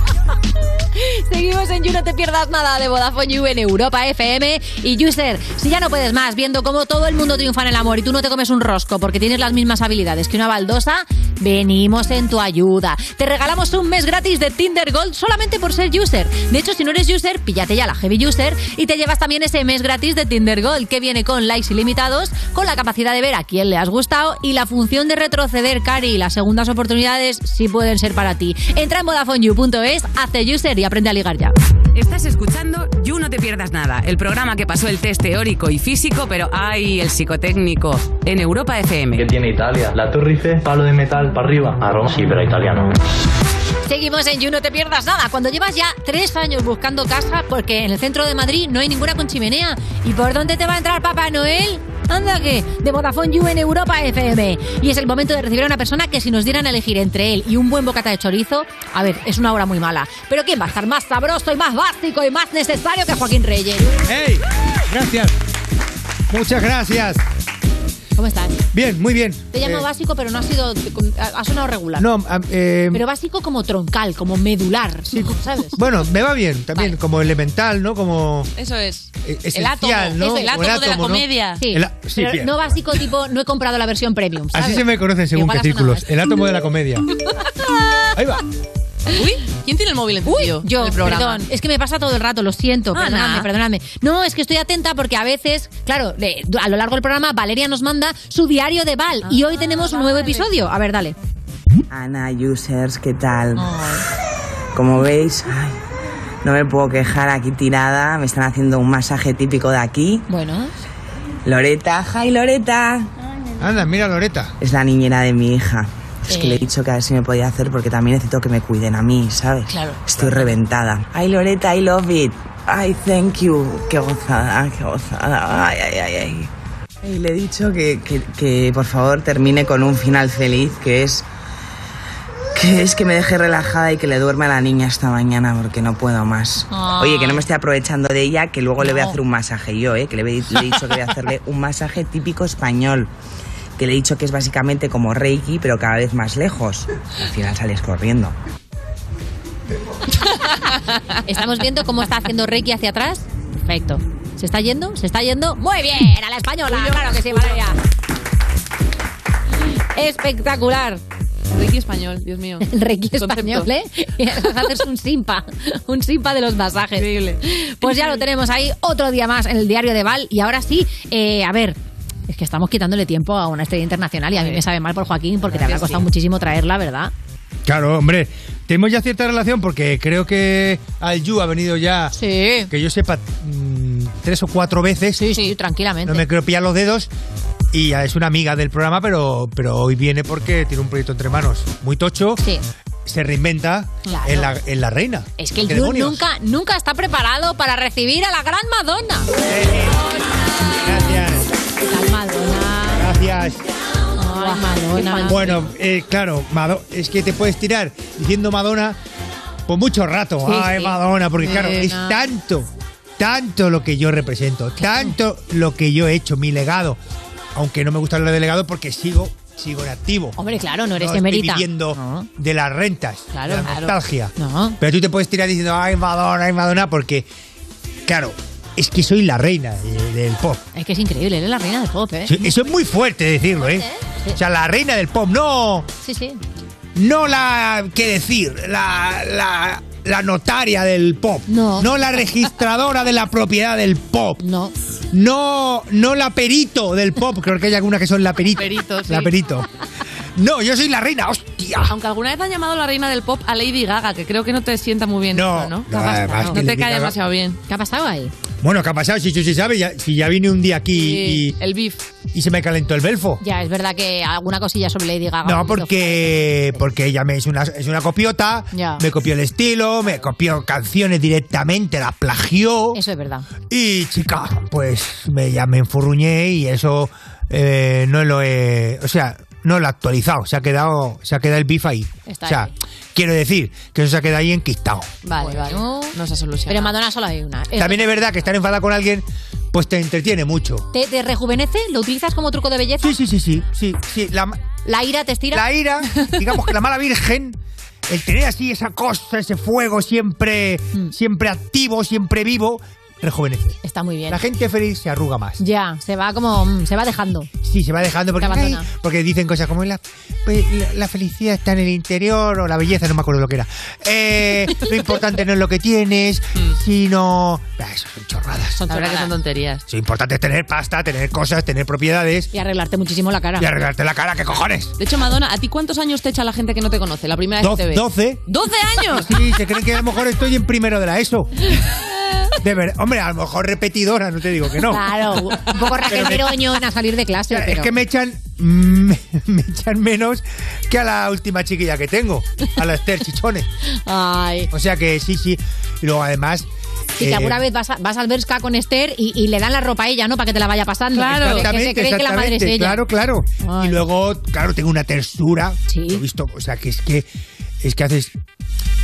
Seguimos en You No Te Pierdas Nada de Vodafone You en Europa FM. Y User, si ya no puedes más viendo cómo todo el mundo triunfa en el amor y tú no te comes un rosco porque tienes las mismas habilidades que una baldosa, venimos en tu ayuda. Te regalamos un mes gratis de Tinder Gold solamente por ser User. De hecho, si no eres User, píllate ya la Heavy User y te llevas también ese mes gratis de Tinder Gold que viene con likes ilimitados, con la capacidad de ver a quién le has gustado y la función de retroceder, Cari. Las segundas oportunidades sí pueden ser para ti. Entra en VodafoneYou.es, hazte User y aprende a ligar ya. Estás escuchando You No Te Pierdas Nada, el programa que pasó el test teórico y físico, pero ¡ay! el psicotécnico. En Europa FM. ¿Qué tiene Italia? La Torre Eiffel, palo de metal para arriba. A Roma, sí, pero italiano. Seguimos en You, no te pierdas nada. Cuando llevas ya tres años buscando casa, porque en el centro de Madrid no hay ninguna con chimenea. ¿Y por dónde te va a entrar Papá Noel? Anda que, de Vodafone You Europa FM. Y es el momento de recibir a una persona que si nos dieran a elegir entre él y un buen bocata de chorizo, a ver, es una hora muy mala. Pero ¿quién va a estar más sabroso y más básico y más necesario que Joaquín Reyes? ¡Ey! Gracias. Muchas gracias. ¿Cómo estás? Bien, muy bien. Te llamo Eh, básico, pero no ha sido. Ha sonado regular. No, am- eh, Pero básico como troncal, como medular, ¿sabes? bueno, me va bien también, como elemental, ¿no? Como Eso es. eh, El átomo. esencial, ¿no? Eso, el O átomo de la ¿no? comedia. Sí, El sí, pero bien. no básico tipo, no he comprado la versión premium, ¿sabes? Así se me conocen según qué círculos. El átomo de la comedia. Ahí va. Uy, ¿quién tiene el móvil encendido? Yo, del programa? perdón, es que me pasa todo el rato, lo siento, Ana. perdóname, perdóname. No, es que estoy atenta porque a veces, claro, de- a lo largo del programa Valeria nos manda su diario de Val y hoy tenemos un nuevo episodio. A ver, dale. Ana, users, ¿qué tal? Como veis, ay, no me puedo quejar aquí tirada. Me están haciendo un masaje típico de aquí. Bueno. Loreta, hi Loreta. Anda, mira Loreta. Es la niñera de mi hija. Es que Eh. le he dicho que a ver si me podía hacer porque también necesito que me cuiden a mí, ¿sabes? Claro. Estoy reventada. Ay, Loreta, I love it. Ay, thank you. Qué gozada, qué gozada. Ay, ay, ay, ay. Y le he dicho que, que, que, por favor termine con un final feliz, que es que es que me deje relajada y que le duerme a la niña esta mañana porque no puedo más. Ah. Oye, que no me estoy aprovechando de ella, que luego le voy a No. hacer un masaje yo, ¿eh? Que le, he- le he dicho que voy a hacerle un masaje típico español. Que le he dicho que es básicamente como Reiki, pero cada vez más lejos. Al final sales corriendo. Estamos viendo cómo está haciendo Reiki hacia atrás. Perfecto. ¿Se está yendo? ¿Se está yendo? Muy bien, a la española. Claro que sí, Valeria. Espectacular. Ricky español, Dios mío. El Reiki Concepto. español, ¿eh? Haces un simpa, un simpa de los masajes. Increíble. Pues ya lo tenemos ahí otro día más en el diario de Val. Y ahora sí, eh, a ver, es que estamos quitándole tiempo a una estrella internacional y a mí me sabe mal por Joaquín porque te habrá costado muchísimo traerla, ¿verdad? Claro, hombre. Tenemos ya cierta relación porque creo que al Yu ha venido ya, Sí. que yo sepa, mm, tres o cuatro veces. Sí, sí, tranquilamente. No me quiero pillar los dedos. Y ya es una amiga del programa, pero, pero hoy viene porque tiene un proyecto entre manos muy tocho. Sí. Se reinventa Claro. en, la, en la reina. Es que el ¿Qué Yu nunca, nunca está preparado para recibir a la gran Madonna. Gracias. Madonna. Gracias. Ay, Madonna. Bueno, eh, claro, Mado- es que te puedes tirar diciendo Madonna por mucho rato. Sí, Ay, sí. Madonna, porque claro, es tanto, tanto lo que yo represento, tanto lo que yo he hecho, mi legado. Aunque no me gusta lo de legado porque sigo, sigo en activo. Hombre, claro, no eres no emerita. Estoy viviendo de las rentas, Claro, de la claro. nostalgia. No. Pero tú te puedes tirar diciendo, ay, Madonna, ay, Madonna, porque, claro, es que soy la reina de- del pop. Es que es increíble, eres la reina del pop, ¿eh? Sí, Eso es muy fuerte decirlo, ¿eh? O sea, la reina del pop, no. Sí, sí. no la, ¿qué decir? La, la, la notaria del pop. No. No la registradora de la propiedad del pop. No. No, no la perito del pop. Creo que hay alguna que son la perito. Perito, sí. La perito. No, yo soy la reina, hostia. Aunque alguna vez han llamado la reina del pop a Lady Gaga, que creo que no te sienta muy bien. No, eso, ¿no? no, No te cae Gaga- demasiado bien. ¿Qué ha pasado ahí? Bueno, ¿qué ha pasado? Si, si, si sabe, ya, si ya vine un día aquí y, el beef. y se me calentó el belfo. Ya, es verdad que alguna cosilla sobre Lady Gaga. No, porque, porque ella me es una, es una copiota, Ya. me copió el estilo, me copió canciones directamente, la plagió. Eso es verdad. Y chica, pues me, ya me enfurruñé y eso eh, no lo he. O sea, no lo he actualizado. Se ha quedado, se ha quedado el bif ahí. Está o sea, ahí. quiero decir que eso se ha quedado ahí enquistado. Vale, vale. No se soluciona. Pero Madonna solo hay una. Es- También es verdad que estar enfadada con alguien, pues te entretiene mucho. ¿Te, te rejuvenece? ¿Lo utilizas como truco de belleza? Sí, sí, sí, sí. sí, sí. La, ¿La ira te estira? la ira, digamos que la mala virgen, el tener así esa cosa, ese fuego siempre, Mm. siempre activo, siempre vivo, rejuvenece. Está muy bien. La gente feliz se arruga más. Ya, se va como. mm, Se va dejando. Sí, se va dejando porque, ay, porque dicen cosas como la, pues, la, la felicidad está en el interior o la belleza, no me acuerdo lo que era. Eh, lo importante no es lo que tienes, sino... Ah, eso son chorradas. Son verdad que son tonterías. Lo importante es tener pasta, tener cosas, tener propiedades Y arreglarte muchísimo la cara. y arreglarte la cara, ¿qué cojones? De hecho, Madonna, ¿a ti cuántos años te echa la gente que no te conoce? La primera vez que te ve. 12. ¡12 años! Sí, se creen que a lo mejor estoy en primero de la ESO. De ver, hombre, a lo mejor repetidora, no te digo que no. Claro, un poco Meroño a salir de clase. Pero- Es que me echan, me echan menos que a la última chiquilla que tengo, a la Esther Chichones. Ay. O sea que sí, sí. Y luego además. Y que eh, alguna vez vas, a- vas al Berska con Esther y, y le dan la ropa a ella, ¿no? Para que te la vaya pasando. Que Exactamente, se cree que la madre es exactamente, ella. Claro, claro. Y luego, claro, tengo una tersura. Lo he visto, o sea, que es que es que haces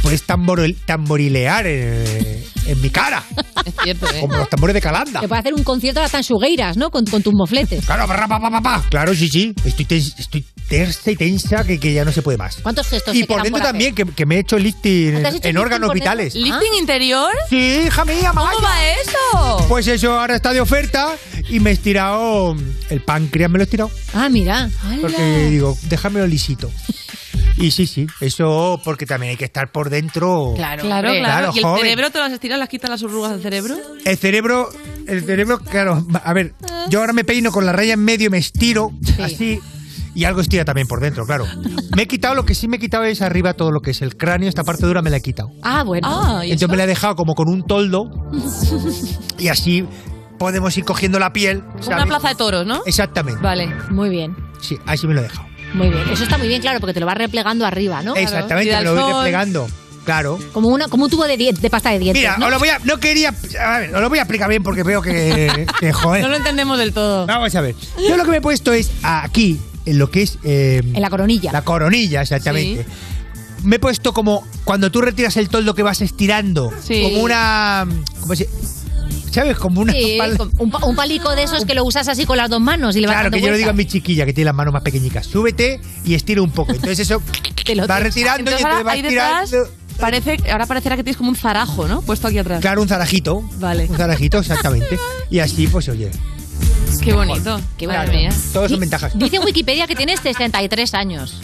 puedes tambor- tamborilear en, en mi cara. Es cierto, ¿eh? Como los tambores de Calanda. Te puede hacer un concierto hasta en Sugueiras, ¿no? Con, con tus mofletes. Claro, pa, pa, pa. Claro, sí, sí. Estoy, tens- estoy tersa y tensa que, que ya no se puede más. ¿Cuántos gestos Y por dentro también, que, que me he hecho lifting ¿Te has en, hecho en lifting órganos vitales. ¿Lifting interior? Sí, hija mía, ¿Cómo va eso? Pues eso ahora está de oferta y me he estirado el páncreas, me lo he estirado. Ah, mira. Porque digo, déjamelo lisito. Y sí, sí, eso porque también hay que estar por dentro. Claro, claro. ¿Y el joven. cerebro te las estiras, las quitas las arrugas del cerebro? El cerebro, el cerebro, claro, a ver, yo ahora me peino con la raya en medio y me estiro así. Y algo estira también por dentro, claro. Me he quitado, lo que sí me he quitado es arriba todo lo que es el cráneo, esta parte dura me la he quitado. Ah, bueno. Entonces me la he dejado como con un toldo y así podemos ir cogiendo la piel. Como ¿sabes? una plaza de toros, ¿no? Exactamente. Vale, muy bien. Sí, así me lo he dejado. Muy bien. Eso está muy bien, claro, porque te lo vas replegando arriba, ¿no? Exactamente, me lo voy replegando. Claro. Como, una, como un tubo de, de pasta de dientes. Mira, ¿no? os lo voy a, no quería, a ver, os lo voy a explicar bien porque veo que, que, joder. No lo entendemos del todo. Vamos a ver. Yo lo que me he puesto es aquí, en lo que es... eh, En la coronilla. La coronilla, exactamente. Me he puesto como cuando tú retiras el toldo que vas estirando. Sí. Como una... ¿Cómo se...? ¿Sabes? Como una... Sí, pal- con- un, pa- un palico de esos que lo usas así con las dos manos y le vas Claro, dando que yo le digo a mi chiquilla que tiene las manos más pequeñicas. Súbete y estira un poco. Entonces eso va retirando y Entonces entonces ahora va ahí detrás estirando. parece, ahora parecerá que tienes como un zarajo, ¿no? Puesto aquí atrás. Claro, un zarajito. Vale. Un zarajito, exactamente. Y así, pues oye. Qué bonito. Qué Claro, madre mía. Todos son ventajas. Dice Wikipedia que tienes 63 años.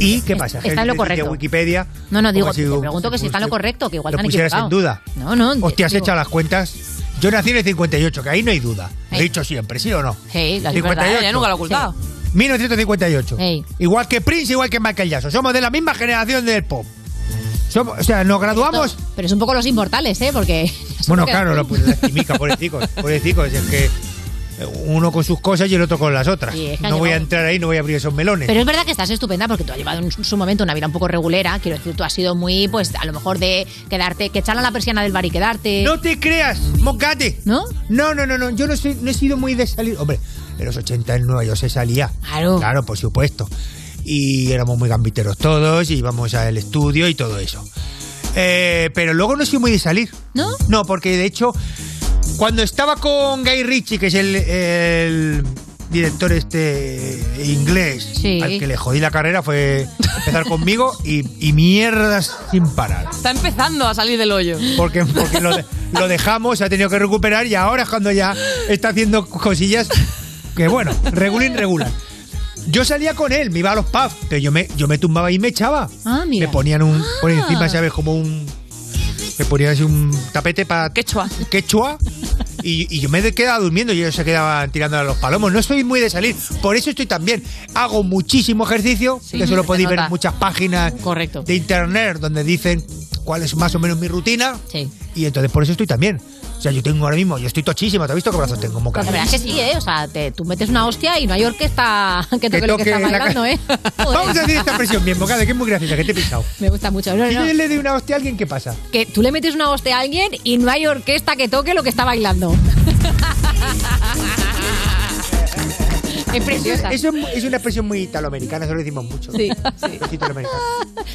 ¿Y qué pasa? está en lo correcto. Wikipedia. No, no, digo, si- te pregunto que si está en lo correcto, que igual lo te han equivocado. en duda. No, no. Hostia, has digo- echado las cuentas. Yo nací en el 58, que ahí no hay duda. Lo he dicho siempre, ¿sí o no? Sí, la es verdad, ella nunca lo ha ocultado. 1958. Igual que Prince, igual que Michael Jackson. Somos de la misma generación del pop. Somos, o sea, nos graduamos. Pero es un poco los inmortales, ¿eh? Porque. Bueno, claro, no, pues lastimica, pobrecicos, pobrecicos. Es que uno con sus cosas y el otro con las otras. Sí, es que han no voy a entrar ahí, no voy a abrir esos melones. Pero es verdad que estás estupenda porque tú has llevado en su momento una vida un poco regulera. Quiero decir, tú has sido muy, pues, a lo mejor de quedarte, que echarle a la persiana del bar y quedarte. No te creas, mocate. ¿No? No, no, no, no. Yo no, soy, no he sido muy de salir. Hombre, en los 80 en Nueva York se salía. Claro. Claro, por supuesto. Y éramos muy gambiteros todos, y íbamos al estudio y todo eso. Eh, pero luego no soy muy de salir. ¿No? No, porque de hecho, cuando estaba con Guy Ritchie, que es el, el director este inglés, Sí. al que le jodí la carrera, fue empezar conmigo y, y mierdas sin parar. Está empezando a salir del hoyo. Porque, porque lo, lo dejamos, se ha tenido que recuperar y ahora es cuando ya está haciendo cosillas que, bueno, regulín, regulan. Yo salía con él, me iba a los pubs, pero yo me, yo me tumbaba y me echaba. Ah, mira. Me ponían un, por encima, ¿sabes? Como un... Me ponían así un tapete para... Quechua. Quechua. Y, y yo me quedaba durmiendo y ellos se quedaban tirando a los palomos. No soy muy de salir, por eso estoy tan bien. Hago muchísimo ejercicio, Sí, que eso lo se podéis ver en muchas páginas Correcto. de internet donde dicen cuál es más o menos mi rutina. Y entonces por eso estoy tan bien. O sea, yo tengo ahora mismo, yo estoy tochísimo. ¿Te has visto qué brazos tengo? Como La verdad es que sí, ¿eh? O sea, te- tú metes una hostia y no hay orquesta que toque lo que toque está bailando, ¿eh? Vamos a decir esta expresión bien, bocada, que es muy graciosa, que te he pisado. Me gusta mucho. No, Si no. yo le doy una hostia a alguien, ¿qué pasa? Que tú le metes una hostia a alguien y no hay orquesta que toque lo que está bailando. es preciosa. Eso es, es una expresión muy italoamericana, eso lo decimos mucho. Sí, Es italoamericano.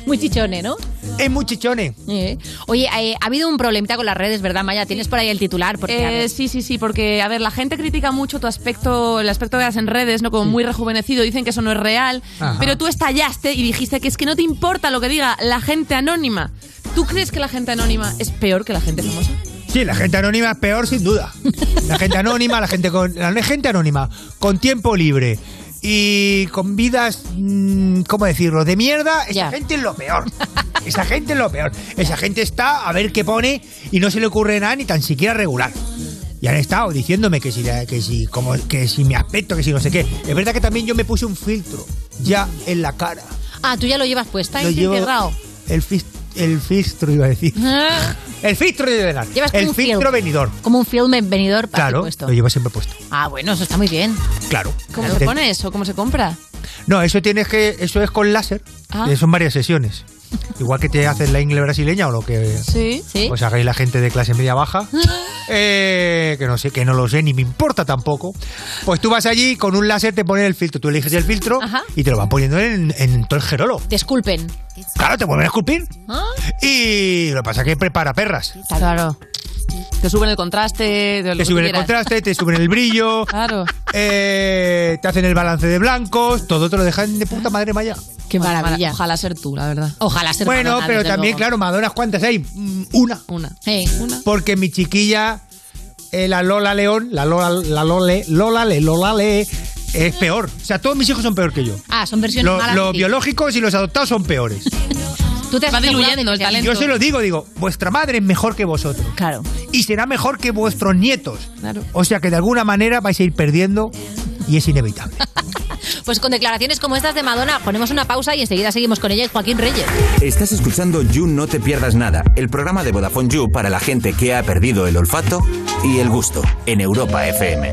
Muy chichone, ¿no? Es muy chichone. Eh. Oye, eh, ha habido un problemita con las redes, ¿verdad, Maya? Tienes por ahí el titular. Porque, a Eh, ver, sí, sí, sí, porque, a ver, la gente critica mucho tu aspecto, el aspecto que das en redes, ¿no? Como muy rejuvenecido, dicen que eso no es real, Ajá. pero tú estallaste y dijiste que es que no te importa lo que diga la gente anónima. ¿Tú crees que la gente anónima es peor que la gente famosa? Sí, la gente anónima es peor, sin duda. La gente anónima, la gente con. La gente anónima, con tiempo libre y con vidas, mm, ¿cómo decirlo?, de mierda, esa gente es lo peor. Esa gente es lo peor. Esa gente está a ver qué pone y no se le ocurre nada ni tan siquiera regular. Y han estado diciéndome que si, que si, como, que si mi aspecto, que si no sé qué. Es verdad que también yo me puse un filtro ya en la cara. Ah, tú ya lo llevas puesta, Lo llevo-. El, fis- el filtro, iba a decir. El filtro de velar. Llevas como El un filtro film. venidor. Como un film venidor para Claro, puesto. lo llevo siempre puesto. Ah, bueno, eso está muy bien. Claro. ¿Cómo se Te- pone eso? ¿Cómo se compra? No, eso tienes que. Eso es con láser. Ah. Son varias sesiones. Igual que te hacen la ingle brasileña o lo que Sí, sí. os hagáis la gente de clase media baja. eh, que no sé, que no lo sé, ni me importa tampoco. Pues tú vas allí con un láser te ponen el filtro. Tú eliges el filtro y te lo van poniendo en, en todo el jerolo. Te esculpen. Claro, te vuelven a esculpir. Ah. Y lo que pasa es que prepara perras. Claro. Te suben el contraste, de lo Te que suben el contraste, te suben el brillo. Claro. eh, te hacen el balance de blancos. Todo te lo dejan de puta madre maya. Qué maravilla. Ojalá ser tú, la verdad. Ojalá ser Bueno, Madonna, pero también, luego. claro, Madonas, ¿cuántas hay? Mm, Una. Una. Una. Porque mi chiquilla, eh, la Lola León, la Lola, la Lole, Lola Le, Lola Le, es peor. O sea, todos mis hijos son peor que yo. Ah, son versiones Lo- malas. los biológicos y los adoptados son peores. Tú te has Va asegurado diluyendo el sea- Yo se lo digo, digo, vuestra madre es mejor que vosotros. Claro. Y será mejor que vuestros nietos. Claro. O sea que de alguna manera vais a ir perdiendo y es inevitable. Pues con declaraciones como estas de Madonna, ponemos una pausa y enseguida seguimos con ella y Joaquín Reyes. Estás escuchando You No Te Pierdas Nada, el programa de Vodafone You para la gente que ha perdido el olfato y el gusto en Europa FM.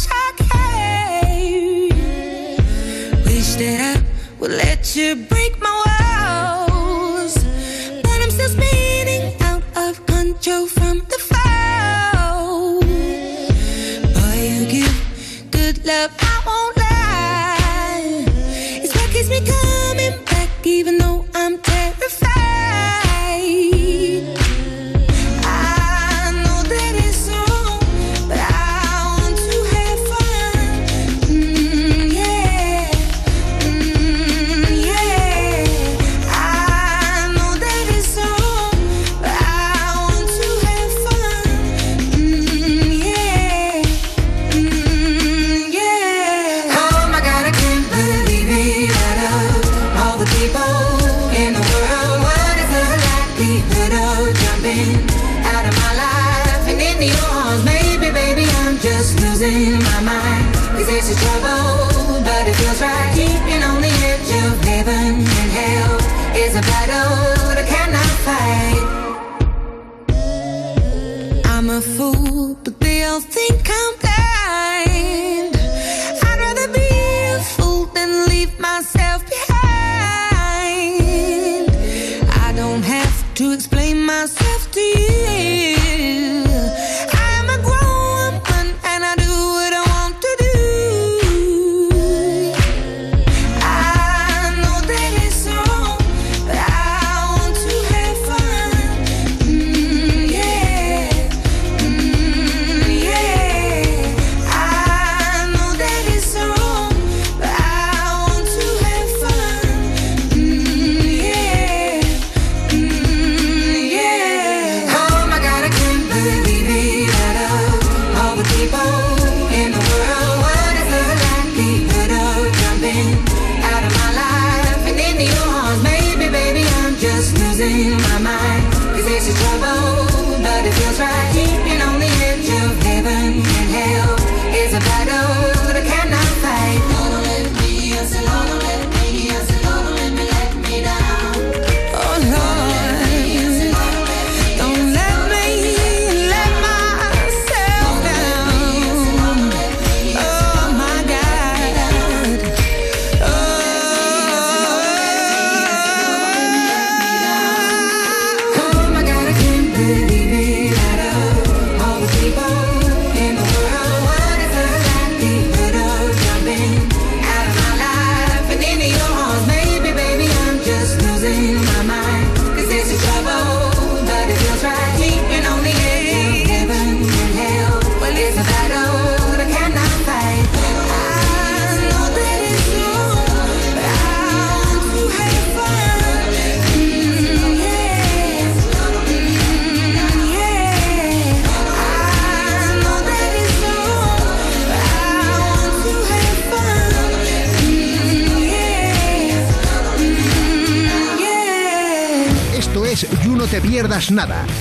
Much time to spare, but I make time for you to show how much I care. Wish that I would let you break my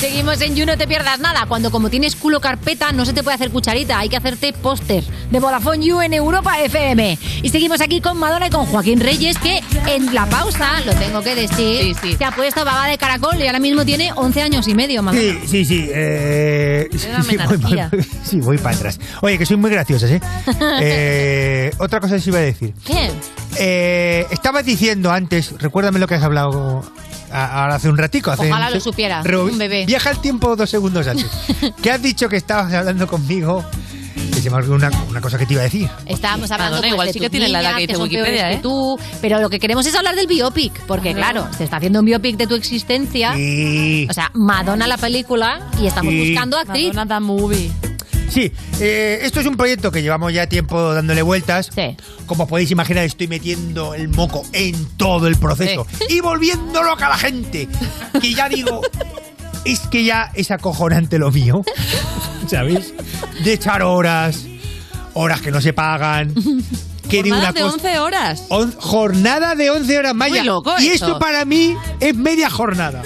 Seguimos en You, no te pierdas nada. Cuando como tienes culo carpeta no se te puede hacer cucharita, hay que hacerte póster de Vodafone You en Europa FM. Y seguimos aquí con Madonna y con Joaquín Reyes, que en la pausa, lo tengo que decir, se ha puesto baba de caracol y ahora mismo tiene 11 años y medio, Madonna. Sí, sí, sí. eh, sí, voy, voy- sí, voy para atrás. Oye, que soy muy graciosas, ¿eh? Eh, otra cosa que sí iba a decir. ¿Qué? Eh, estabas diciendo antes, recuérdame lo que has hablado ahora hace un ratico. Hace Ojalá un lo supiera, un bebé. Viaja el tiempo dos segundos antes. que has dicho que estabas hablando conmigo. Que se me olvidó una, una cosa que te iba a decir. Estábamos hablando Madonna, pues, igual de sí que tiene la edad que dice son Wikipedia, ¿eh? que tú, pero lo que queremos es hablar del biopic, porque claro, se está haciendo un biopic de tu existencia. O sea, Madonna la película y estamos Sí. buscando actriz. Madonna the movie. Sí, eh, esto es un proyecto que llevamos ya tiempo dándole vueltas. Como podéis imaginar, estoy metiendo el moco en todo el proceso y volviendo loca a la gente. Que ya digo, es que ya es acojonante lo mío. ¿Sabéis? De echar horas, horas que no se pagan. Que de una Jornadas de cosa- 11 horas. On- jornada de 11 horas, Maya. Muy loco y esto para mí es media jornada.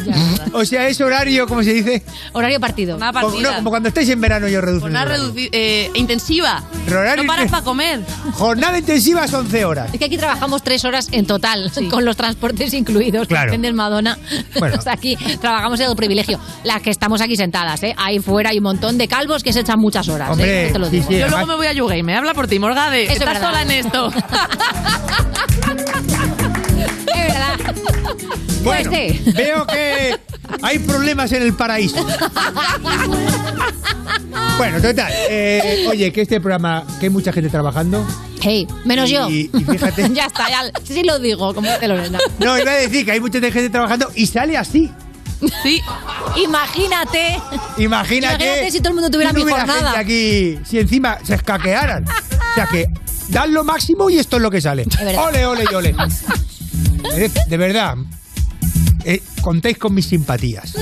o sea, es horario, ¿cómo se dice? Horario partido. Una Como, partida. no, como cuando estáis en verano yo reduzco. Una el horario. reduci- eh, intensiva. Horario no paras para comer. Jornada intensiva es 11 horas. Es que aquí trabajamos tres horas en total, con los transportes incluidos. Claro. Del Madonna. Bueno. O sea, aquí trabajamos en el privilegio. Las que estamos aquí sentadas, ¿eh? Ahí fuera hay un montón de calvos que se echan muchas horas. Hombre, ¿eh? Te lo sí, digo. sí, Yo luego me voy a YouGame. Me habla por ti, Morgade. Estás verdad. sola en esto. Es verdad. Bueno, Pues sí. veo que hay problemas en el paraíso. Bueno, total. eh, oye, que este programa, que hay mucha gente trabajando. Hey, menos yo. Y- fíjate. ya está, ya sí lo digo, como dice Lorena. No, iba a decir que hay mucha gente trabajando y sale así. Sí. Imagínate. Imagínate. Imagínate si todo el mundo tuviera no mi jornada. gente aquí, si encima se escaquearan. O sea que dan lo máximo y esto es lo que sale. Ole, ole y ole. Eh, De verdad. eh, contéis con mis simpatías.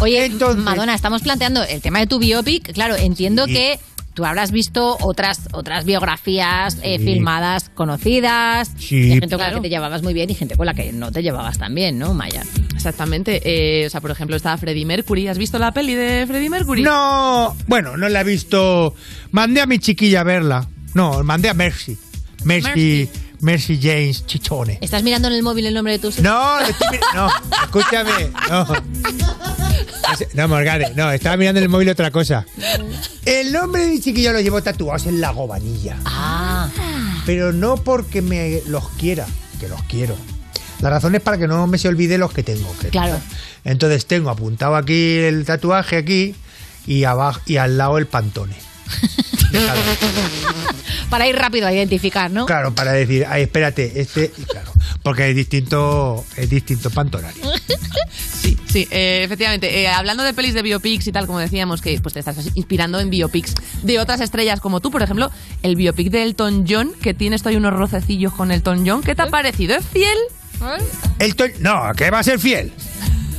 Oye, Madonna, estamos planteando el tema de tu biopic. Claro, entiendo Sí. que tú habrás visto otras, otras biografías eh, filmadas conocidas. Sí. de gente con la Claro. que te llevabas muy bien y gente con la que no te llevabas tan bien, ¿no, Maya? Exactamente. Eh, o sea, por ejemplo, estaba Freddie Mercury. ¿Has visto la peli de Freddie Mercury? No, bueno, no la he visto. Mandé a mi chiquilla a verla. No, mandé a Mercy. Mercy, Mercy, James Chichone. ¿Estás mirando en el móvil el nombre de tu No, estoy no, escúchame, no. No, Morgade, no, estaba mirando en el móvil otra cosa. El nombre de mi chiquillo lo llevo tatuados en la gobanilla. Ah. Pero no porque me los quiera, que los quiero. La razón es para que no me se olvide los que tengo. que- Claro. Entonces tengo apuntado aquí el tatuaje aquí y abajo y al lado el pantone. Dejado. Para ir rápido a identificar, ¿no? Claro, para decir, ay, espérate, este, y claro, porque es distinto, es distinto pantonario. Sí, sí, eh, efectivamente. Eh, hablando de pelis de biopics y tal, como decíamos, que pues te estás inspirando en biopics de otras estrellas como tú, por ejemplo, el biopic de Elton John, que tienes ahí unos rocecillos con Elton John. ¿Qué te ha parecido? ¿Es fiel? Elton, no, que va a ser fiel.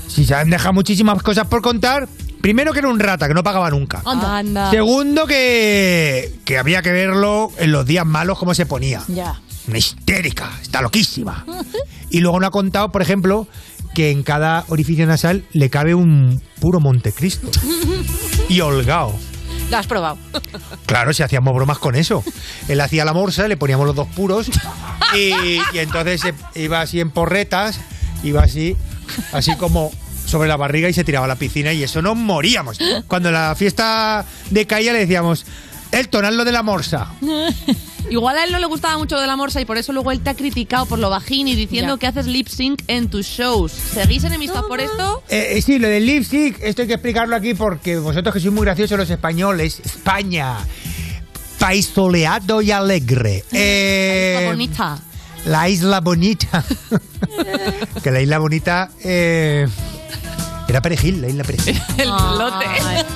Si se han dejado muchísimas cosas por contar, primero que era un rata, que no pagaba nunca. Anda. Segundo que, que había que verlo en los días malos cómo se ponía. Ya. Una histérica, está loquísima. Y luego no ha contado, por ejemplo, que en cada orificio nasal le cabe un puro Montecristo. Y holgado. Lo has probado. Claro, si hacíamos bromas con eso. Él hacía la morsa, le poníamos los dos puros y, y entonces iba así en porretas, iba así, así como sobre la barriga y se tiraba a la piscina y eso nos moríamos. Cuando la fiesta decaía le decíamos, Elton, haz lo de la morsa. Igual a él no le gustaba mucho lo de la morsa y por eso luego él te ha criticado por lo bajín y diciendo Ya. que haces lip sync en tus shows. ¿Seguís enemistad por esto? Eh, eh, sí, lo del lip sync, esto hay que explicarlo aquí porque vosotros que sois muy graciosos los españoles, España, país soleado y alegre. Eh, La bonita. La isla bonita. que la isla bonita eh, era Perejil, la isla Perejil. El lote.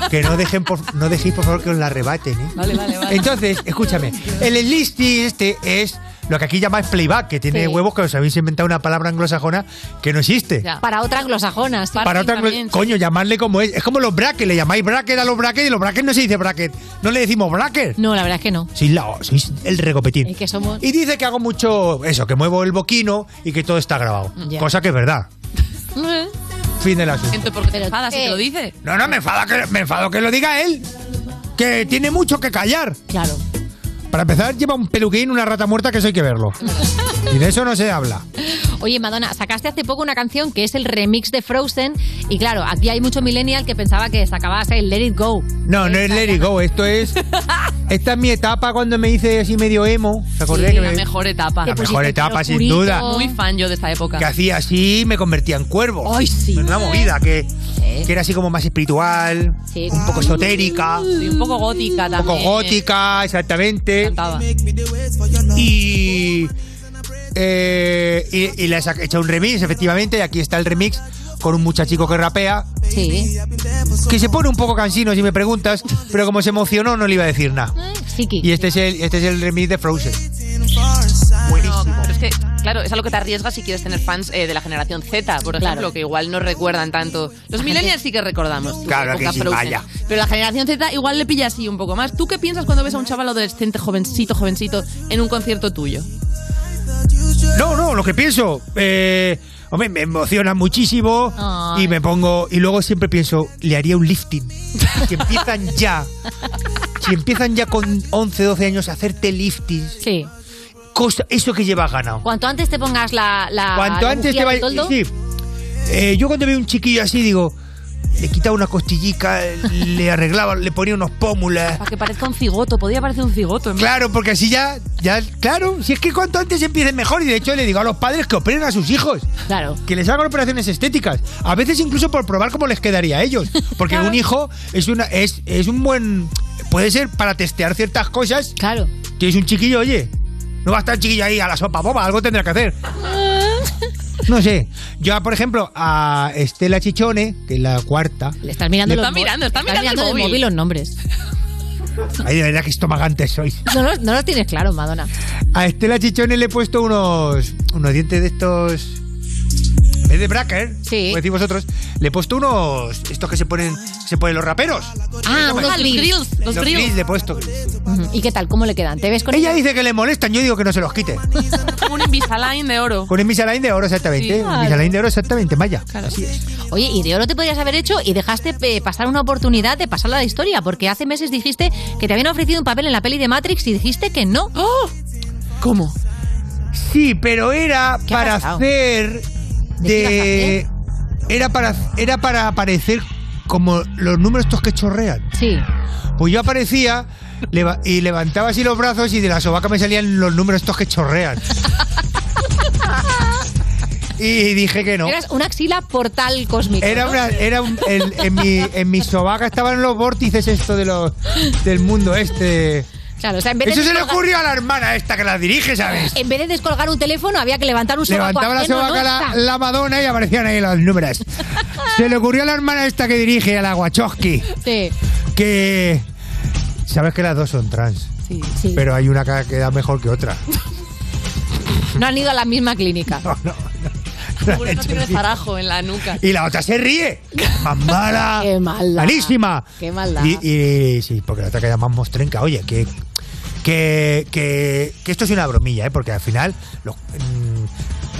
Que no dejen por, no dejéis por favor que os la arrebaten, ¿eh? Vale, vale, vale. Entonces, escúchame, el enlisting este es lo que aquí llamáis playback, que tiene Sí. huevos que os habéis inventado una palabra anglosajona que no existe. Para otra anglosajona, sí. Para otra, coño, llamarle como es. Es como los brackets, le llamáis bracket a los brackets y los brackets no se dice bracket. No le decimos bracket. No, la verdad es que no. Sois, la- sois el recopetín. Es que somos... Y dice que hago mucho eso, que muevo el boquino y que todo está grabado. Ya. Cosa que es verdad. Fin del asunto. Gente, ¿por qué te enfadas si te lo dice? No, no, me enfada que, me enfado que lo diga él. Que tiene mucho que callar. Claro. Para empezar, lleva un peluquín, una rata muerta, que eso hay que verlo. Y de eso no se habla. Oye, Madonna, sacaste hace poco una canción que es el remix de Frozen y claro, aquí hay mucho millennial que pensaba que sacabas el Let It Go. No, no es Let It Go, esto es. Esta es mi etapa cuando me hice así medio emo. ¿Se acordé Sí, que la me- mejor etapa. La mejor etapa, sin duda. Muy fan yo de esta época. Que hacía así me convertía en cuervo. Ay, sí. Una movida que, que era así como más espiritual, un poco esotérica, Sí, un poco gótica un también. poco gótica, exactamente. Cantaba. Y, eh, y, sac- hecho un remix, efectivamente, y aquí está el remix con un muchachico que rapea. Sí. Que se pone un poco cansino si me preguntas, pero como se emocionó no le iba a decir nada. Y este es el, este es el remix de Frozen. No, pero es que, claro, es a lo que te arriesgas si quieres tener fans eh, de la generación Z, por ejemplo, Claro. que igual no recuerdan tanto. Los millennials sí que recordamos. Claro que sí, vaya. Pero la generación Z igual le pilla así un poco más. ¿Tú qué piensas cuando ves a un chaval adolescente, jovencito, jovencito, en un concierto tuyo? No, no, lo que pienso. Eh, hombre, me emociona muchísimo Ay. y me pongo. Y luego siempre pienso, le haría un lifting. Si empiezan ya. Si empiezan ya con 11, 12 años a hacerte lifting. Sí. Cosa, eso que llevas ganado. Cuanto antes te pongas la, la Cuanto antes te vayas. Sí. Eh, yo cuando veo un chiquillo así digo. Le quitaba una costillica, le arreglaba, le ponía unos pómulas. Para que parezca un cigoto, podía parecer un cigoto. en Claro, porque así ya, ya, claro, si es que cuanto antes empiecen mejor y de hecho le digo a los padres que operen a sus hijos. Claro. Que les hagan operaciones estéticas. A veces incluso por probar cómo les quedaría a ellos. Porque un hijo es una, es, es un buen, puede ser para testear ciertas cosas. Claro. Tienes un chiquillo, oye, no va a estar el chiquillo ahí a la sopa boba, algo tendrá que hacer. No sé. Yo, por ejemplo, a Estela Chichone, que es la cuarta. Le estás mirando Le- los Está mirando, está estás mirando el móvil. móvil los nombres. Ay, de verdad que estomagantes sois. No, los- no los tienes claro, Madonna. A Estela Chichone le he puesto unos, unos dientes de estos. En vez de bracker, Sí. como decís vosotros, le he puesto unos. Estos que se ponen, se ponen los raperos. Ah, ¿Cómo unos es? grills. Los grills. grills le he puesto. ¿Y qué tal? ¿Cómo le quedan? ¿Te ves con Ella dice que le molestan, yo digo que no se los quite. Un Invisalign de oro. Con Invisalign de oro, exactamente. Sí. Invisalign de oro, exactamente, Maya. Así es. Oye, y de oro te podrías haber hecho y dejaste eh, pasar una oportunidad de pasarla a la historia, porque hace meses dijiste que te habían ofrecido un papel en la peli de Matrix y dijiste que no. ¿Cómo? Sí, pero era ¿Qué ha para pasado? hacer ¿De. Era para, era para aparecer como los números estos que chorrean. Sí. Pues yo aparecía leva- y levantaba así los brazos y de la sobaca me salían los números estos que chorrean. y dije que no. Eras una axila portal cósmico. Era ¿no? una, era un- el- en, mi, en mi sobaca estaban los vórtices esto de los del mundo este. Claro, o sea, en vez de Eso se le descolgar- ocurrió a la hermana esta que la dirige, ¿sabes? En vez de descolgar un teléfono, había que levantar un sobaco Levantaba la ajeno, ¿no? sobaca la, Está. la Madonna y aparecían ahí los números. Se le ocurrió a la hermana esta que dirige, a la Wachowski, Sí. que... Sabes que las dos son trans, Sí, sí. pero hay una que queda mejor que otra. No han ido a la misma clínica. Seguro que no tiene zarajo en la nuca. Y la otra se ríe. Más mala. Qué maldad. Malísima. Qué maldad. Y, y- sí, porque la otra queda más mostrenca. Oye, que, que, que, que esto es una bromilla, ¿eh? Porque al final los,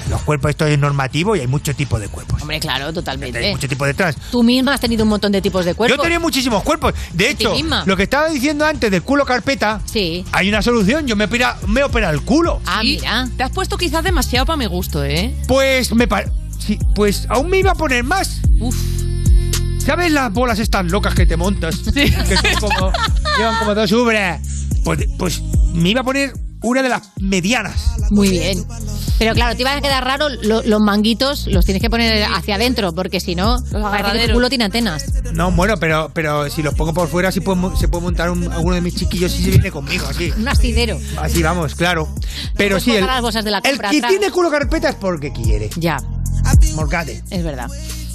los cuerpos, esto es normativo y hay mucho tipo de cuerpos. Hombre, claro, Hay totalmente. mucho tipo de trans. Tú misma has tenido un montón de tipos de cuerpos. Yo tenía muchísimos cuerpos. De hecho, misma. lo que estaba diciendo antes del culo carpeta, Sí. hay una solución. Yo me opera, me opera el culo. Ah, Sí, mira. Te has puesto quizás demasiado para mi gusto, ¿eh? Pues me sí, pues aún me iba a poner más. Uf. ¿Sabes las bolas estas locas que te montas? Que son como. llevan como dos ubres. Pues, pues me iba a poner una de las medianas. Muy bien. Pero claro, te iban a quedar raro lo- los manguitos, los tienes que poner hacia adentro, porque si no, parece que tu agarraderos. culo tiene antenas. No, bueno, pero, pero si los pongo por fuera, sí puedo mo- se puede montar un- alguno de mis chiquillos si se viene conmigo, así. Un asidero. Así vamos, claro. Pero puedes sí, el, colgar las bolsas de la el compra que atrás. tiene culo carpeta es porque quiere. Ya, Morgade. es verdad.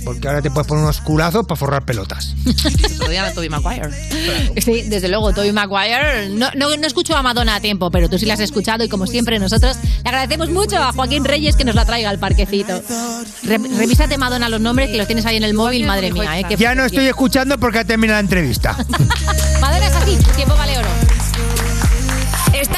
Porque ahora te puedes poner unos culazos para forrar pelotas. De Tobey Maguire. Sí, desde luego, Tobey Maguire. No, no, no escucho a Madonna a tiempo, pero tú sí la has escuchado y como siempre nosotros le agradecemos mucho a Joaquín Reyes que nos la traiga al parquecito. Re- revísate, Madonna, los nombres que los tienes ahí en el móvil, madre mía. ¿eh? Ya no estoy escuchando porque ha terminado la entrevista. Madonna es así, tiempo vale oro.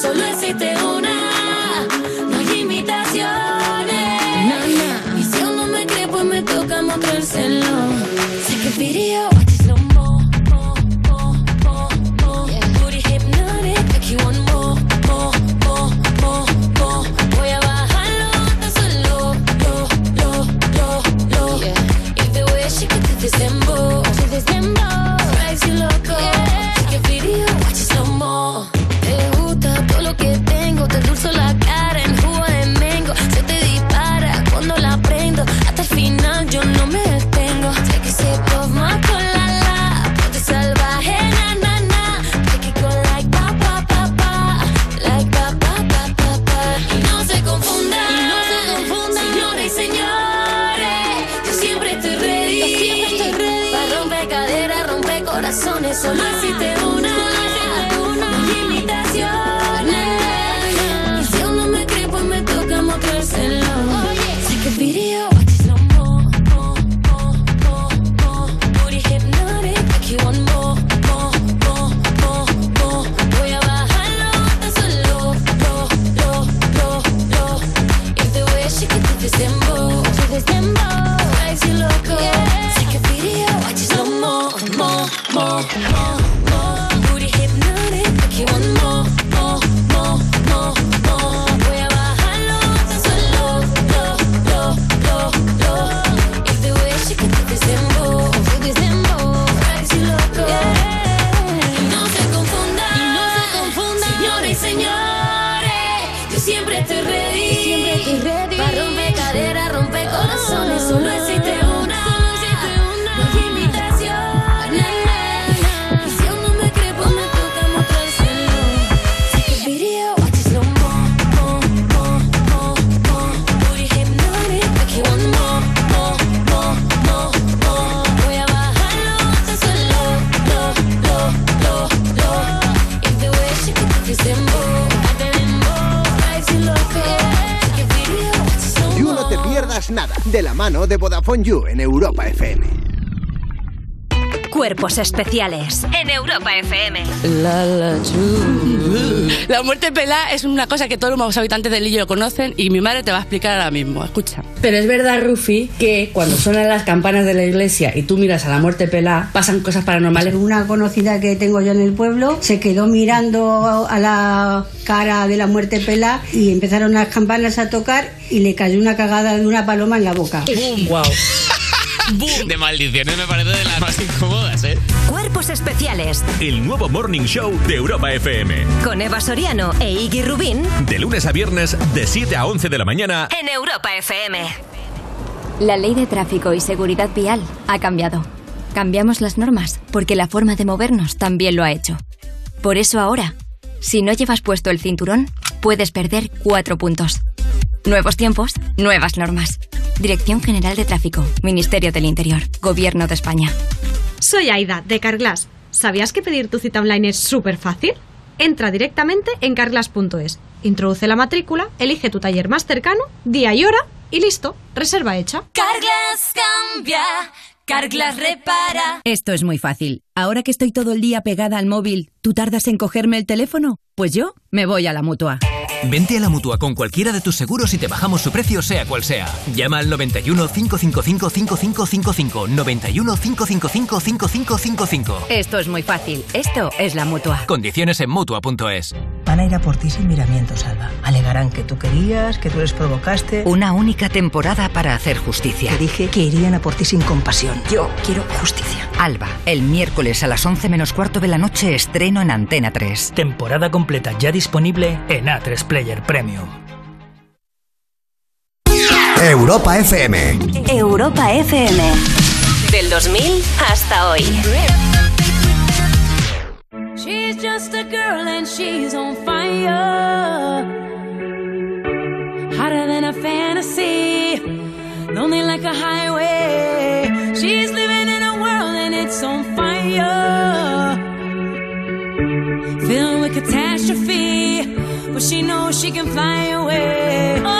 Solo existe una. Cuerpos especiales en Europa FM. La, la, chu. La muerte pelá es una cosa que todos los habitantes del Lillo lo conocen y mi madre te va a explicar ahora mismo. Escucha. Pero es verdad, Rufi, que cuando suenan las campanas de la iglesia y tú miras a la muerte pelá, pasan cosas paranormales. Una conocida que tengo yo en el pueblo se quedó mirando a la cara de la muerte pelá y empezaron las campanas a tocar y le cayó una cagada de una paloma en la boca. Wow. ¡Boom! De maldiciones me parece de las más incómodas, especiales El nuevo Morning Show de Europa FM. con Eva Soriano e Iggy Rubín De lunes a viernes, de 7 a 11 de la mañana. en Europa FM. La ley de tráfico y seguridad vial ha cambiado. Cambiamos las normas porque la forma de movernos también lo ha hecho. Por eso ahora, si no llevas puesto el cinturón, puedes perder cuatro puntos. Nuevos tiempos, nuevas normas. Dirección General de Tráfico, Ministerio del Interior, Gobierno de España. Soy Aida, de Carglass. ¿Sabías que pedir tu cita online es súper fácil? Entra directamente en carglass.es, introduce la matrícula, elige tu taller más cercano, día y hora y listo, reserva hecha. Carglass cambia, Carglass repara. Esto es muy fácil. Ahora que estoy todo el día pegada al móvil, ¿tú tardas en cogerme el teléfono? Pues yo me voy a la mutua. Vente a la mutua con cualquiera de tus seguros y te bajamos su precio, sea cual sea. Llama al 91 555 5555. 91 555 5555. Esto es muy fácil. Esto es la mutua. Condiciones en mutua.es. Van a ir a por ti sin miramientos, Alba. Alegarán que tú querías, que tú les provocaste. Una única temporada para hacer justicia. Te dije que irían a por ti sin compasión. Yo quiero justicia. Alba, el miércoles a las 11 menos cuarto de la noche estreno en Antena 3. Temporada completa ya disponible en A3 Player Premium. Europa FM. Europa FM. Del 2000 hasta hoy. She's just a girl and she's on fire. Hotter than a fantasy. Lonely like a highway. She's living it's on fire. Filled with catastrophe. But she knows she can fly away. Oh,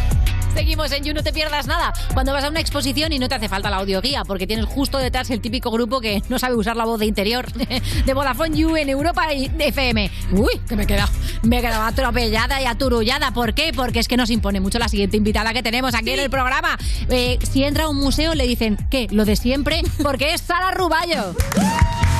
Seguimos en You, no te pierdas nada. Cuando vas a una exposición y no te hace falta la audioguía, porque tienes justo detrás el típico grupo que no sabe usar la voz de interior de Vodafone You en Europa y de FM. Uy, que me he quedado, me he quedado atropellada y aturullada. ¿Por qué? Porque es que nos impone mucho la siguiente invitada que tenemos aquí en el programa. Eh, si entra a un museo le dicen, ¿qué? ¿Lo de siempre? Porque es Sara Ruballo.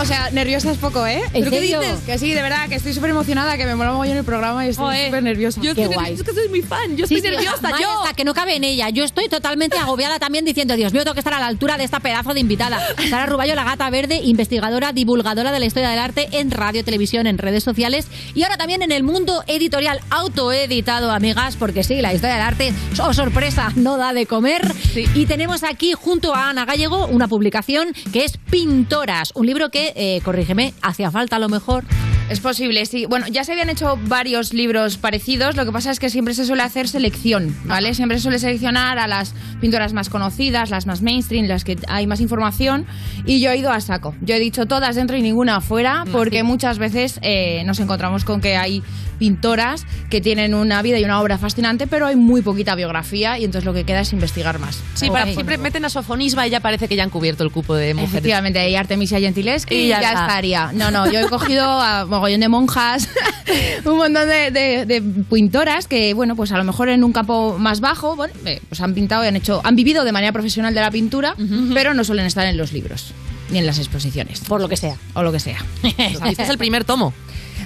O sea, nerviosa es poco, ¿eh? ¿En ¿Pero qué dices? Que sí, de verdad, que estoy súper emocionada, que me mola muy en el programa y estoy Joder, súper nerviosa. yo estoy Qué guay. es que soy muy fan, yo Sí, estoy sí, nerviosa, yo. hasta que no cabe en ella. Yo estoy totalmente agobiada también diciendo, Dios mío, tengo que estar a la altura de esta pedazo de invitada. Sara Ruballo, la gata verde, investigadora, divulgadora de la historia del arte en radio, televisión, en redes sociales y ahora también en el mundo editorial autoeditado, amigas, porque sí, la historia del arte, oh sorpresa, no da de comer. Y tenemos aquí junto a Ana Gallego una publicación que es Pintoras, un libro que, eh, corrígeme, hacía falta a lo mejor. Es posible, sí. Bueno, ya se habían hecho varios libros parecidos, lo que pasa es que siempre se suele hacer selección, ¿vale? Siempre se suele seleccionar a las pintoras más conocidas, las más mainstream, las que hay más información, y yo he ido a saco. Yo he dicho todas dentro y ninguna afuera, porque muchas veces eh, nos encontramos con que hay pintoras que tienen una vida y una obra fascinante, pero hay muy poquita biografía, y entonces lo que queda es investigar más. Sí, para, siempre meten a Sofonisba y ya parece que ya han cubierto el cupo de mujeres. Efectivamente, y Artemisia Gentileschi Y ya ya, estaría. No, no, yo he cogido a mogollón de monjas, un montón de, de- de pintoras que, bueno, pues a lo mejor en un campo más bajo, bueno, eh, pues han pintado y han hecho, han vivido de manera profesional de la pintura, pero no suelen estar en los libros ni en las exposiciones. Por lo que sea. O lo que sea. Este es el primer tomo.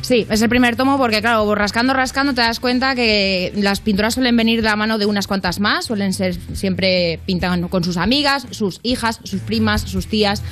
Sí, es el primer tomo porque, claro, rascando, rascando, te das cuenta que las pinturas suelen venir de la mano de unas cuantas más, suelen ser siempre pintan con sus amigas, sus hijas, sus primas, sus tías,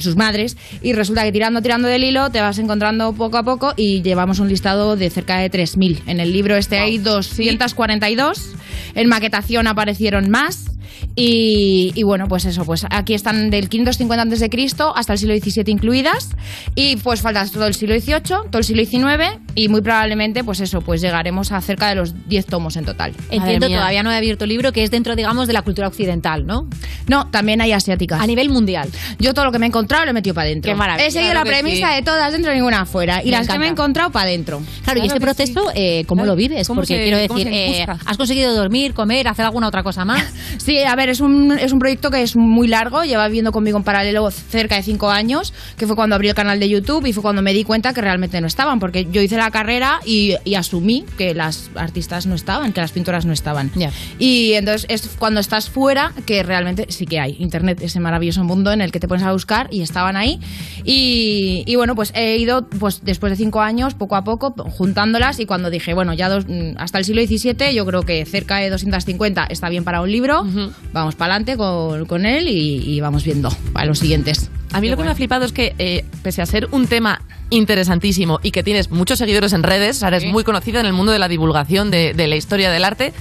sus madres, y resulta que tirando, tirando del hilo te vas encontrando poco a poco y llevamos un listado de cerca de 3.000. En el libro este hay 242, en maquetación aparecieron más. Y, y bueno, pues eso, pues aquí están del 550 antes de Cristo hasta el siglo XVII incluidas y pues falta todo el siglo XVIII, todo el siglo XIX y muy probablemente pues eso, pues llegaremos a cerca de los 10 tomos en total. Entiendo, todavía no he abierto el libro que es dentro, digamos, de la cultura occidental, ¿no? No, también hay asiáticas. A nivel mundial. Yo todo lo que me he encontrado lo he metido para adentro. Qué maravilla. He seguido Claro la premisa sí. de todas dentro y ninguna afuera. Y Me las que me he encontrado para adentro. Claro, y este proceso, eh, ¿cómo lo vives? ¿Cómo Porque se- quiero decir, eh? ¿has conseguido dormir, comer, hacer alguna otra cosa más? Sí, Sí, a ver, es un, es un proyecto que es muy largo, lleva viviendo conmigo en paralelo cerca de cinco años, que fue cuando abrí el canal de YouTube y fue cuando me di cuenta que realmente no estaban, porque yo hice la carrera y, y asumí que las artistas no estaban, que las pintoras no estaban. Y entonces es cuando estás fuera que realmente sí que hay. Internet, ese maravilloso mundo en el que te pones a buscar y estaban ahí. Y, y bueno, pues he ido, pues después de cinco años, poco a poco, juntándolas y cuando dije, bueno, ya dos- mm, hasta el siglo XVII, yo creo que cerca de 250 está bien para un libro, vamos para adelante con, con él y, y vamos viendo para los siguientes. A mí lo que me ha flipado es que, eh, pese a ser un tema interesantísimo y que tienes muchos seguidores en redes, o sea, eres muy conocida en el mundo de la divulgación de, de la historia del arte,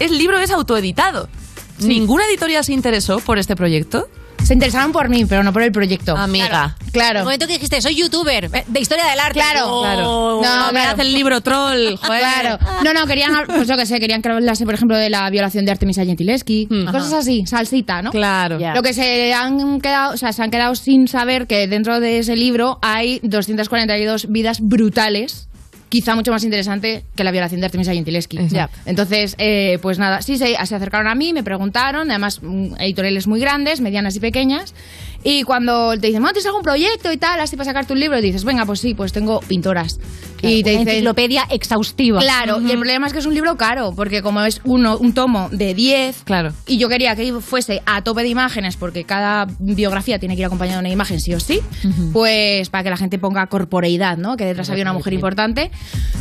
el libro es autoeditado. ¿Ninguna editorial se interesó por este proyecto? Se interesaron por mí, pero no por el proyecto. Amiga. Claro. El momento que dijiste, soy youtuber eh, de historia del arte. Claro, Claro. No, No, me claro. hace el libro troll. Joder. Claro. No, no, querían, pues yo que sé, querían que hablase, por ejemplo, de la violación de Artemisa Gentileschi. Cosas Ajá. así, salsita, ¿no? Claro. Lo que se han quedado, o sea, se han quedado sin saber que dentro de ese libro hay 242 vidas brutales. Quizá mucho más interesante que la violación de Artemisa Gentileschi. Exacto. Entonces, eh, pues nada, sí, se, se acercaron a mí, me preguntaron, además mm, editoriales muy grandes, medianas y pequeñas, y cuando te dicen, "Bueno, ¿tienes algún proyecto y tal, así para sacar tu libro? Y dices, venga, pues sí, pues tengo pintoras. y te dicen, enciclopedia exhaustiva. Claro, y el problema es que es un libro caro, porque como es uno, un tomo de 10, claro. y yo quería que fuese a tope de imágenes, porque cada biografía tiene que ir acompañada de una imagen sí o sí, pues para que la gente ponga corporeidad, ¿no? Que detrás había una mujer importante,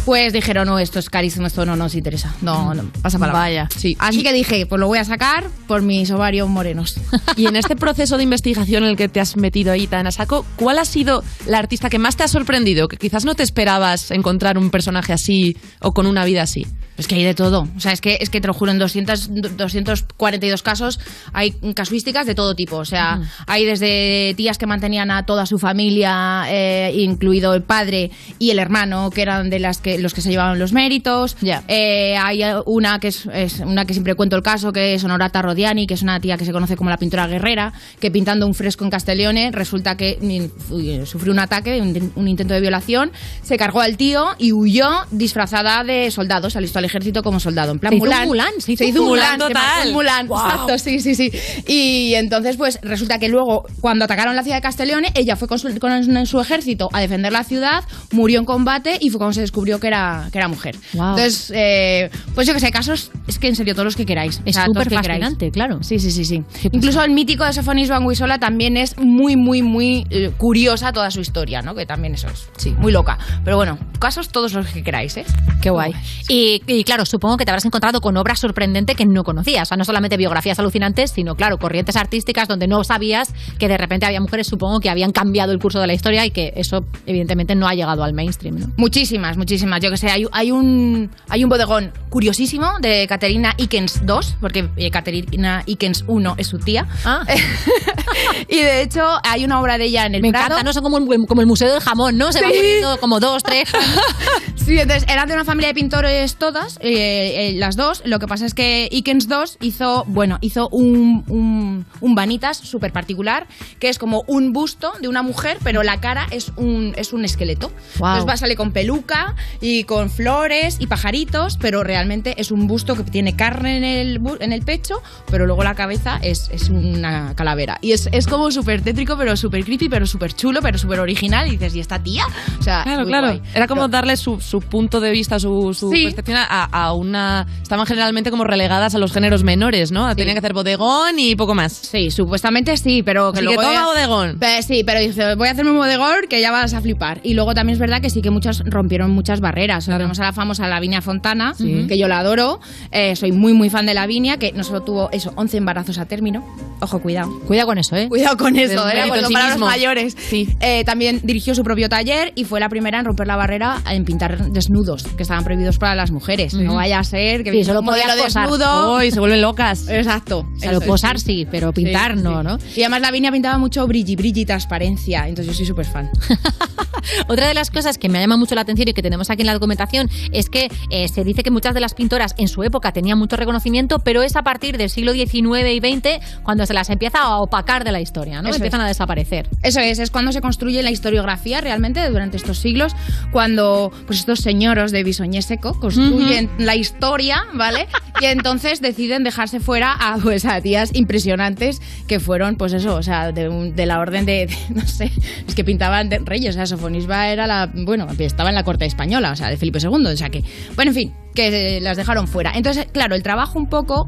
pues dijeron, no, esto es carísimo, esto no nos interesa. No, no, pasa para Vaya. Sí. Así que dije, pues lo voy a sacar por mis ovarios morenos. Y en este proceso de investigación en el que te has metido ahí tan a saco, ¿cuál ha sido la artista que más te ha sorprendido? Que quizás no te esperabas encontrar un personaje así o con una vida así. Es que hay de todo. O sea, es que, es que te lo juro, en 200, 242 casos hay casuísticas de todo tipo. O sea, hay desde tías que mantenían a toda su familia, eh, incluido el padre y el hermano, que eran de las que los que se llevaban los méritos. Eh, hay una que es, es una que siempre cuento el caso, que es Honorata Rodiani, que es una tía que se conoce como la pintora guerrera, que pintando un fresco en Castellone resulta que sufrió un ataque, un, un intento de violación, se cargó al tío y huyó disfrazada de soldado, se alistó al ejército como soldado, en plan Se hizo Mulan. un Mulan, se hizo se hizo Mulan total. Mulan, Guau. exacto, sí, sí, sí. Y entonces, pues resulta que luego, cuando atacaron la ciudad de Castellone, ella fue con su, con su ejército a defender la ciudad, murió en combate y fue cuando se descubrió que era, que era mujer. Entonces, eh, pues yo que sé, casos, es que en serio, todos los que queráis. Es O sea, súper queráis. fascinante, claro. Sí, sí, sí, sí. Incluso el mítico de Sofonis Banguisola también es muy, muy, muy eh, curiosa toda su historia, ¿no? Que también eso es, sí, muy loca. Pero bueno, casos todos los que queráis, ¿eh? Qué guay. Y, y claro, supongo que te habrás encontrado con obra sorprendente que no conocías. O sea, no solamente biografías alucinantes, sino, claro, corrientes artísticas donde no sabías que de repente había mujeres, supongo, que habían cambiado el curso de la historia y que eso, evidentemente, no ha llegado al mainstream, ¿no? Muchísimas, muchísimas. Yo que sé, hay, hay un hay un bodegón curiosísimo de Caterina Ikens II, porque eh, Caterina Ikens I es su tía. y de hecho hay una obra de ella en el Me Prado. encanta, ¿no? Son como como el Museo del Jamón, ¿no? Se Sí. poniendo como dos, tres. Sí, entonces eran de una familia de pintores todas, eh, eh, las dos. Lo que pasa es que Ikens II hizo, bueno, hizo un, un, un vanitas súper particular, que es como un busto de una mujer, pero la cara es un, es un esqueleto. Guau. Entonces va, sale con peluca y con flores y pajaritos, pero realmente es un busto que tiene carne en el, en el pecho, pero luego la cabeza es, es una calavera. Y es, es como súper tétrico, pero súper creepy, pero súper chulo, pero súper original. Y dices, ¿y esta tía? O sea, Claro, claro. guay. Era como darle su, su punto de vista, su, su Sí. percepción a, a una... Estaban generalmente como relegadas a los géneros menores, ¿no? Tenían que hacer bodegón y poco más. Sí, supuestamente sí, pero que Así que toma ya- bodegón. Pues sí, pero dice, voy a hacerme un bodegón que ya vas a flipar. Y luego también es verdad que sí que muchas rompieron muchas barreras. Tenemos a la famosa Lavinia Fontana, Sí. que yo la adoro. Eh, soy muy, muy fan de Lavinia, que no solo tuvo eso, 11 embarazos a término. Ojo, cuidado. Cuidado con eso, ¿eh? Cuidado con eso, ¿eh? son sí palabras mismo. mayores. Eh, también dirigió su propio taller y fue la primera en romper la barrera en pintar desnudos, que estaban prohibidos para las mujeres. No vaya a ser que Sí, solo un modelo posar. desnudo. Uy, se vuelven locas. Exacto. Es. posar sí, pero pintar no. ¿no? Y además Lavinia pintaba mucho brilli, brilli transparencia. Entonces yo soy súper fan. Otra de las cosas que me llama mucho la atención y que tenemos aquí en la documentación es que eh, se dice que muchas de las pintoras en su época tenían mucho reconocimiento, pero es a partir del siglo XIX y XX cuando se las empieza a opacar de la historia, ¿no? Eso Empiezan es. a desaparecer. Eso es, es cuando se construye la historiografía realmente durante estos siglos, cuando pues estos señoros de Bisoñé Seco construyen la historia, ¿vale? Y entonces deciden dejarse fuera a, pues, a tías impresionantes que fueron, pues eso, o sea, de, un- de la orden de, de- no sé, es que pintaban de reyes, o sea, Sofonisba era la, bueno, estaba en la corte española, o sea, de Felipe II, o sea que, bueno, en fin, que las dejaron fuera. Entonces, claro, el trabajo un poco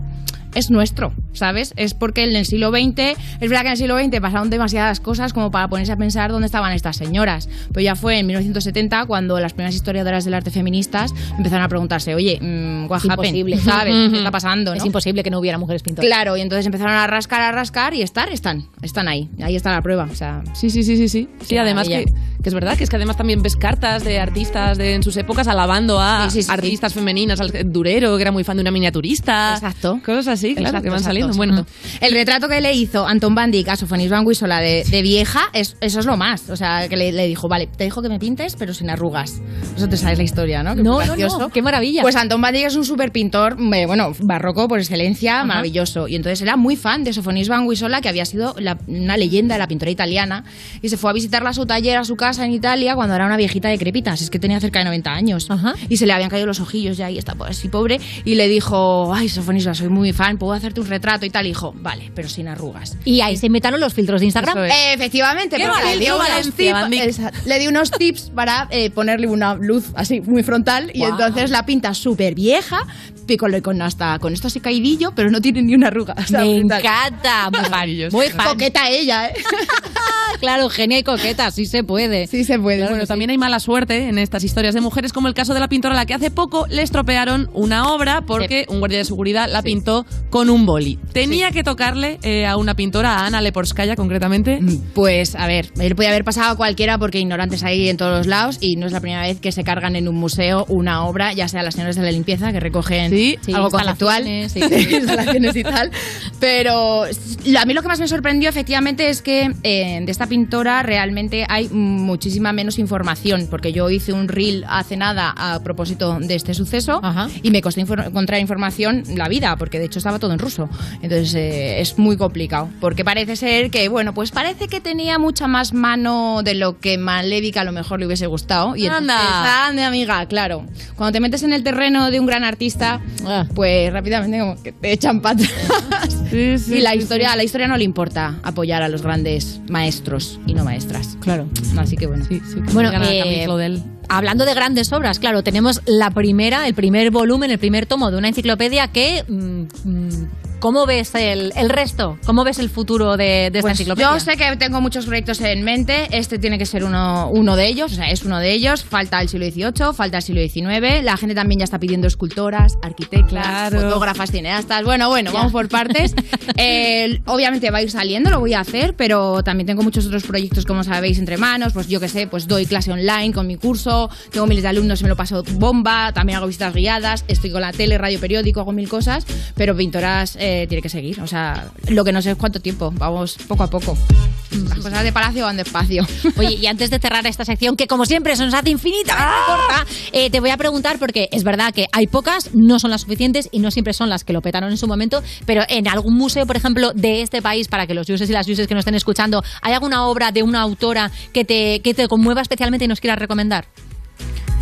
es nuestro, ¿sabes? Es porque en el siglo XX, es verdad que en el siglo XX pasaron demasiadas cosas como para ponerse a pensar dónde estaban estas señoras. Pero ya fue en 1970 cuando las primeras historiadoras del arte feministas empezaron a preguntarse, oye, mm, what Es happened? imposible. ¿Sabes? ¿Qué está pasando? Es no? imposible que no hubiera mujeres pintoras. Claro, y entonces empezaron a rascar, a rascar y estar, están, están ahí. Ahí está la prueba. O sea, Sí, sí, sí, sí, sí. Sí, además que, que es verdad, que es que además también ves cartas de artistas de, en sus épocas alabando a Sí, sí, sí, artistas femeninas, al Durero, que era muy fan de una miniaturista. Exacto. Cosas así, claro, Exacto, que van exacto. saliendo. Bueno. El retrato que le hizo Anton Bandic a Sofonis Van Wissola de, de vieja, es, eso es lo más. O sea, que le, le dijo, vale, te dijo que me pintes, pero sin arrugas. Eso te sabes la historia, ¿no? Que No, muy no, no, gracioso. qué maravilla. Pues Anton Bandic es un super pintor, eh, bueno, barroco por excelencia, maravilloso. Y entonces era muy fan de Sofonis Van Wissola, que había sido la- una leyenda de la pintora italiana, y se fue a visitarla a su taller, a su casa en Italia, cuando era una viejita decrépita. Es que tenía cerca de 90 años. Y se le habían caído los ojillos ya y está así pobre. Y le dijo, ay, Sofonisba, soy muy fan, puedo hacerte un retrato y tal. Y dijo, vale, pero sin arrugas. Y ahí se inventaron los filtros de Instagram. Eh, efectivamente, ¡Qué porque le dio, unos tips, le dio unos tips para eh, ponerle una luz así muy frontal y entonces la pinta súper vieja, con, con hasta con esto así caidillo, pero no tiene ni una arruga. o sea, Me brutal. encanta. Muy fan. Muy fan. Coqueta ella, ¿eh? claro, genia y coqueta, sí se puede. Sí se puede. bueno, también hay mala suerte en estas historias de mujeres, como el caso de la pintora a la que hace poco le estropearon una obra porque un guardia de seguridad la pintó con un boli. Tenía que tocarle eh, a una pintora, a Ana Leporskaya concretamente. Pues a ver, él puede haber pasado a cualquiera porque ignorantes hay en todos los lados y no es la primera vez que se cargan en un museo una obra, ya sea las señoras de la limpieza que recogen Sí, algo conceptual, instalaciones, sí. instalaciones y tal. Pero a mí lo que más me sorprendió efectivamente es que eh, de esta pintora realmente hay muchísima menos información porque yo hice un reel hace nada a propósito de este suceso y me costó infor- encontrar información la vida porque de hecho estaba todo en ruso. Entonces eh, es muy complicado porque parece ser que, bueno, pues parece que tenía mucha más mano de lo que Malévica a lo mejor le hubiese gustado. Y entonces, Anda. anda, amiga, claro. Cuando te metes en el terreno de un gran artista, pues rápidamente como que te echan patas. y la historia, la historia no le importa apoyar a los grandes maestros y no maestras. Claro. Así que bueno. Bueno, Gana eh. Hablando de grandes obras, claro, tenemos la primera, el primer volumen, el primer tomo de una enciclopedia que... mm, mm, ¿Cómo ves el, el resto? ¿Cómo ves el futuro de, de esta Pues enciclopedia? yo sé que tengo muchos proyectos en mente. Este tiene que ser uno, uno de ellos, o sea, es uno de ellos. Falta el siglo XVIII, falta el siglo XIX. La gente también ya está pidiendo escultoras, arquitectas, fotógrafas, cineastas. Bueno, bueno, Ya. vamos por partes. Eh, obviamente va a ir saliendo, lo voy a hacer, pero también tengo muchos otros proyectos, como sabéis, entre manos. Pues yo que sé, pues doy clase online con mi curso, tengo miles de alumnos y me lo paso bomba. También hago visitas guiadas, estoy con la tele, radio, periódico, hago mil cosas. Pero pintoras eh, tiene que seguir. O sea, lo que no sé es cuánto tiempo. Vamos poco a poco. Las cosas de palacio van despacio. Oye, y antes de cerrar esta sección, que como siempre se nos hace infinitamente corta, eh, te voy a preguntar, porque es verdad que hay pocas, no son las suficientes y no siempre son las que lo petaron en su momento, pero en algún museo, por ejemplo, de este país, para que los users y las users que nos estén escuchando, ¿hay alguna obra de una autora que te, que te conmueva especialmente y nos quieras recomendar?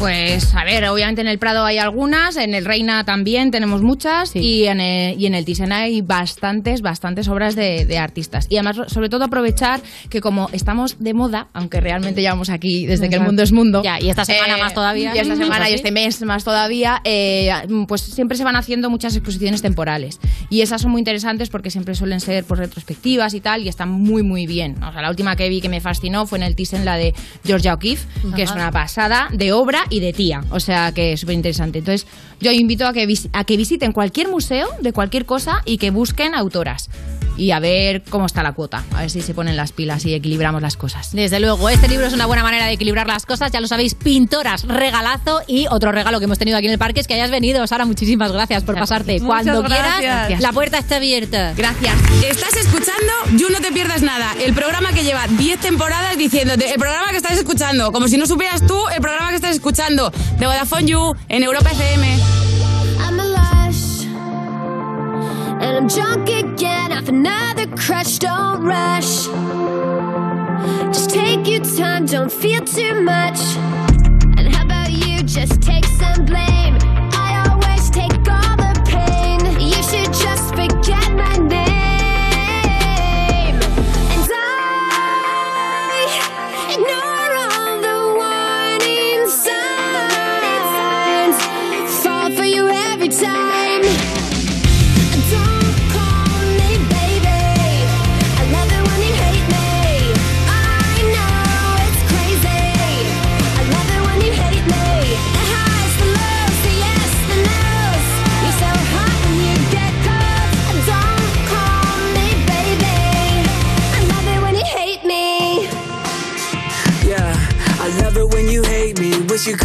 Pues a ver, obviamente en el Prado hay algunas, en el Reina también tenemos muchas y, en el, y en el Thyssen hay bastantes, bastantes obras de, de artistas. Y además, sobre todo aprovechar que como estamos de moda, aunque realmente llevamos aquí desde que el mundo es mundo. Ya, y esta semana eh, más todavía. Y esta semana y este mes más todavía, eh, pues siempre se van haciendo muchas exposiciones temporales. Y esas son muy interesantes porque siempre suelen ser por retrospectivas y tal, y están muy, muy bien. O sea, la última que vi que me fascinó fue en el Thyssen, la de Georgia O'Keeffe, que es una pasada de obra y de tía. O sea, que es súper interesante. Entonces, yo invito a que, a que visiten cualquier museo de cualquier cosa y que busquen autoras. y a ver cómo está la cuota. A ver si se ponen las pilas y equilibramos las cosas. Desde luego, este libro es una buena manera de equilibrar las cosas, ya lo sabéis, pintoras, regalazo y otro regalo que hemos tenido aquí en el parque es que hayas venido. Sara, muchísimas gracias por pasarte. Muchas Cuando gracias. quieras, la puerta está abierta. Gracias. Estás escuchando You No Te Pierdas Nada, el programa que lleva 10 temporadas diciéndote, el programa que estás escuchando, como si no supieras tú el programa que estás escuchando, de Vodafone You, en Europa FM. I'm a lush, and I'm drunk again off another crush. Don't rush, just take your time, don't feel too much. And how about you just take some blame?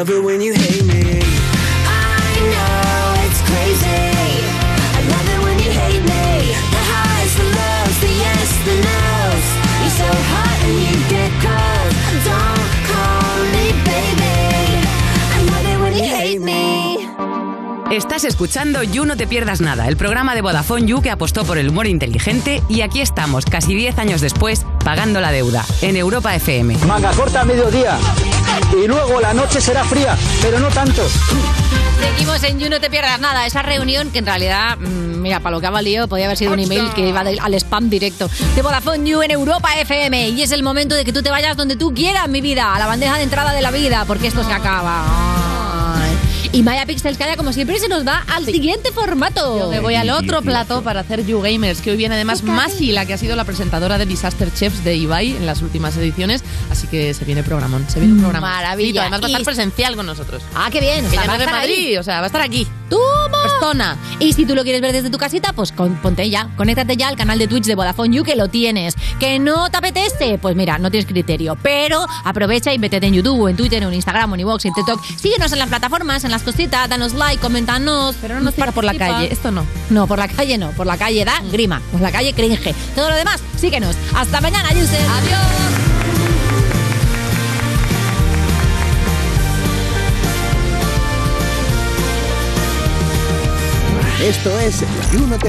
Love it when you hate me. I know it's crazy. I love it when you hate me. The highs, the lows, the yes, the no's. You're so hot and you get cold. Don't call me baby. I love it when you hate me. Estás escuchando You No Te Pierdas Nada, el programa de Vodafone You que apostó por el humor inteligente y aquí estamos, casi 10 años después, pagando la deuda, en Europa FM. Manga corta a mediodía. Y luego la noche será fría, pero no tanto. Seguimos en You No Te Pierdas Nada, esa reunión que en realidad, mm, mira, para lo que ha valido, podía haber sido un email que iba al spam directo de Vodafone You en Europa FM. Y es el momento de que tú te vayas donde tú quieras, mi vida, a la bandeja de entrada de la vida, porque esto se acaba. Y Maya Pixels Calla, como siempre, se nos va al siguiente formato. Yo me voy al otro plató para hacer You Gamers, que hoy viene además Masi, la que ha sido la presentadora de Disaster Chefs de Ibai en las últimas ediciones. Así que se viene programón, se viene un programa. Maravilla. además va a estar presencial con nosotros. Ah, qué bien. o Que sea, ya va no a es de ahí. Madrid, o sea, va a estar aquí. ¡Toma! Persona. Y si tú lo quieres ver desde tu casita, pues con- ponte ya, conéctate ya al canal de Twitch de Vodafone You que lo tienes. ¿Que no te apetece? Pues mira, no tienes criterio. Pero aprovecha y métete en YouTube, o en Twitter, o en Instagram, o en iVoox, en TikTok. Síguenos en las plataformas, en las cositas, danos like, coméntanos. Pero no nos sigas por la calle, esto no. No, por la calle no, por la calle da grima, por la calle cringe. Todo lo demás, síguenos. Hasta mañana, user. Adiós. Esto es You No Te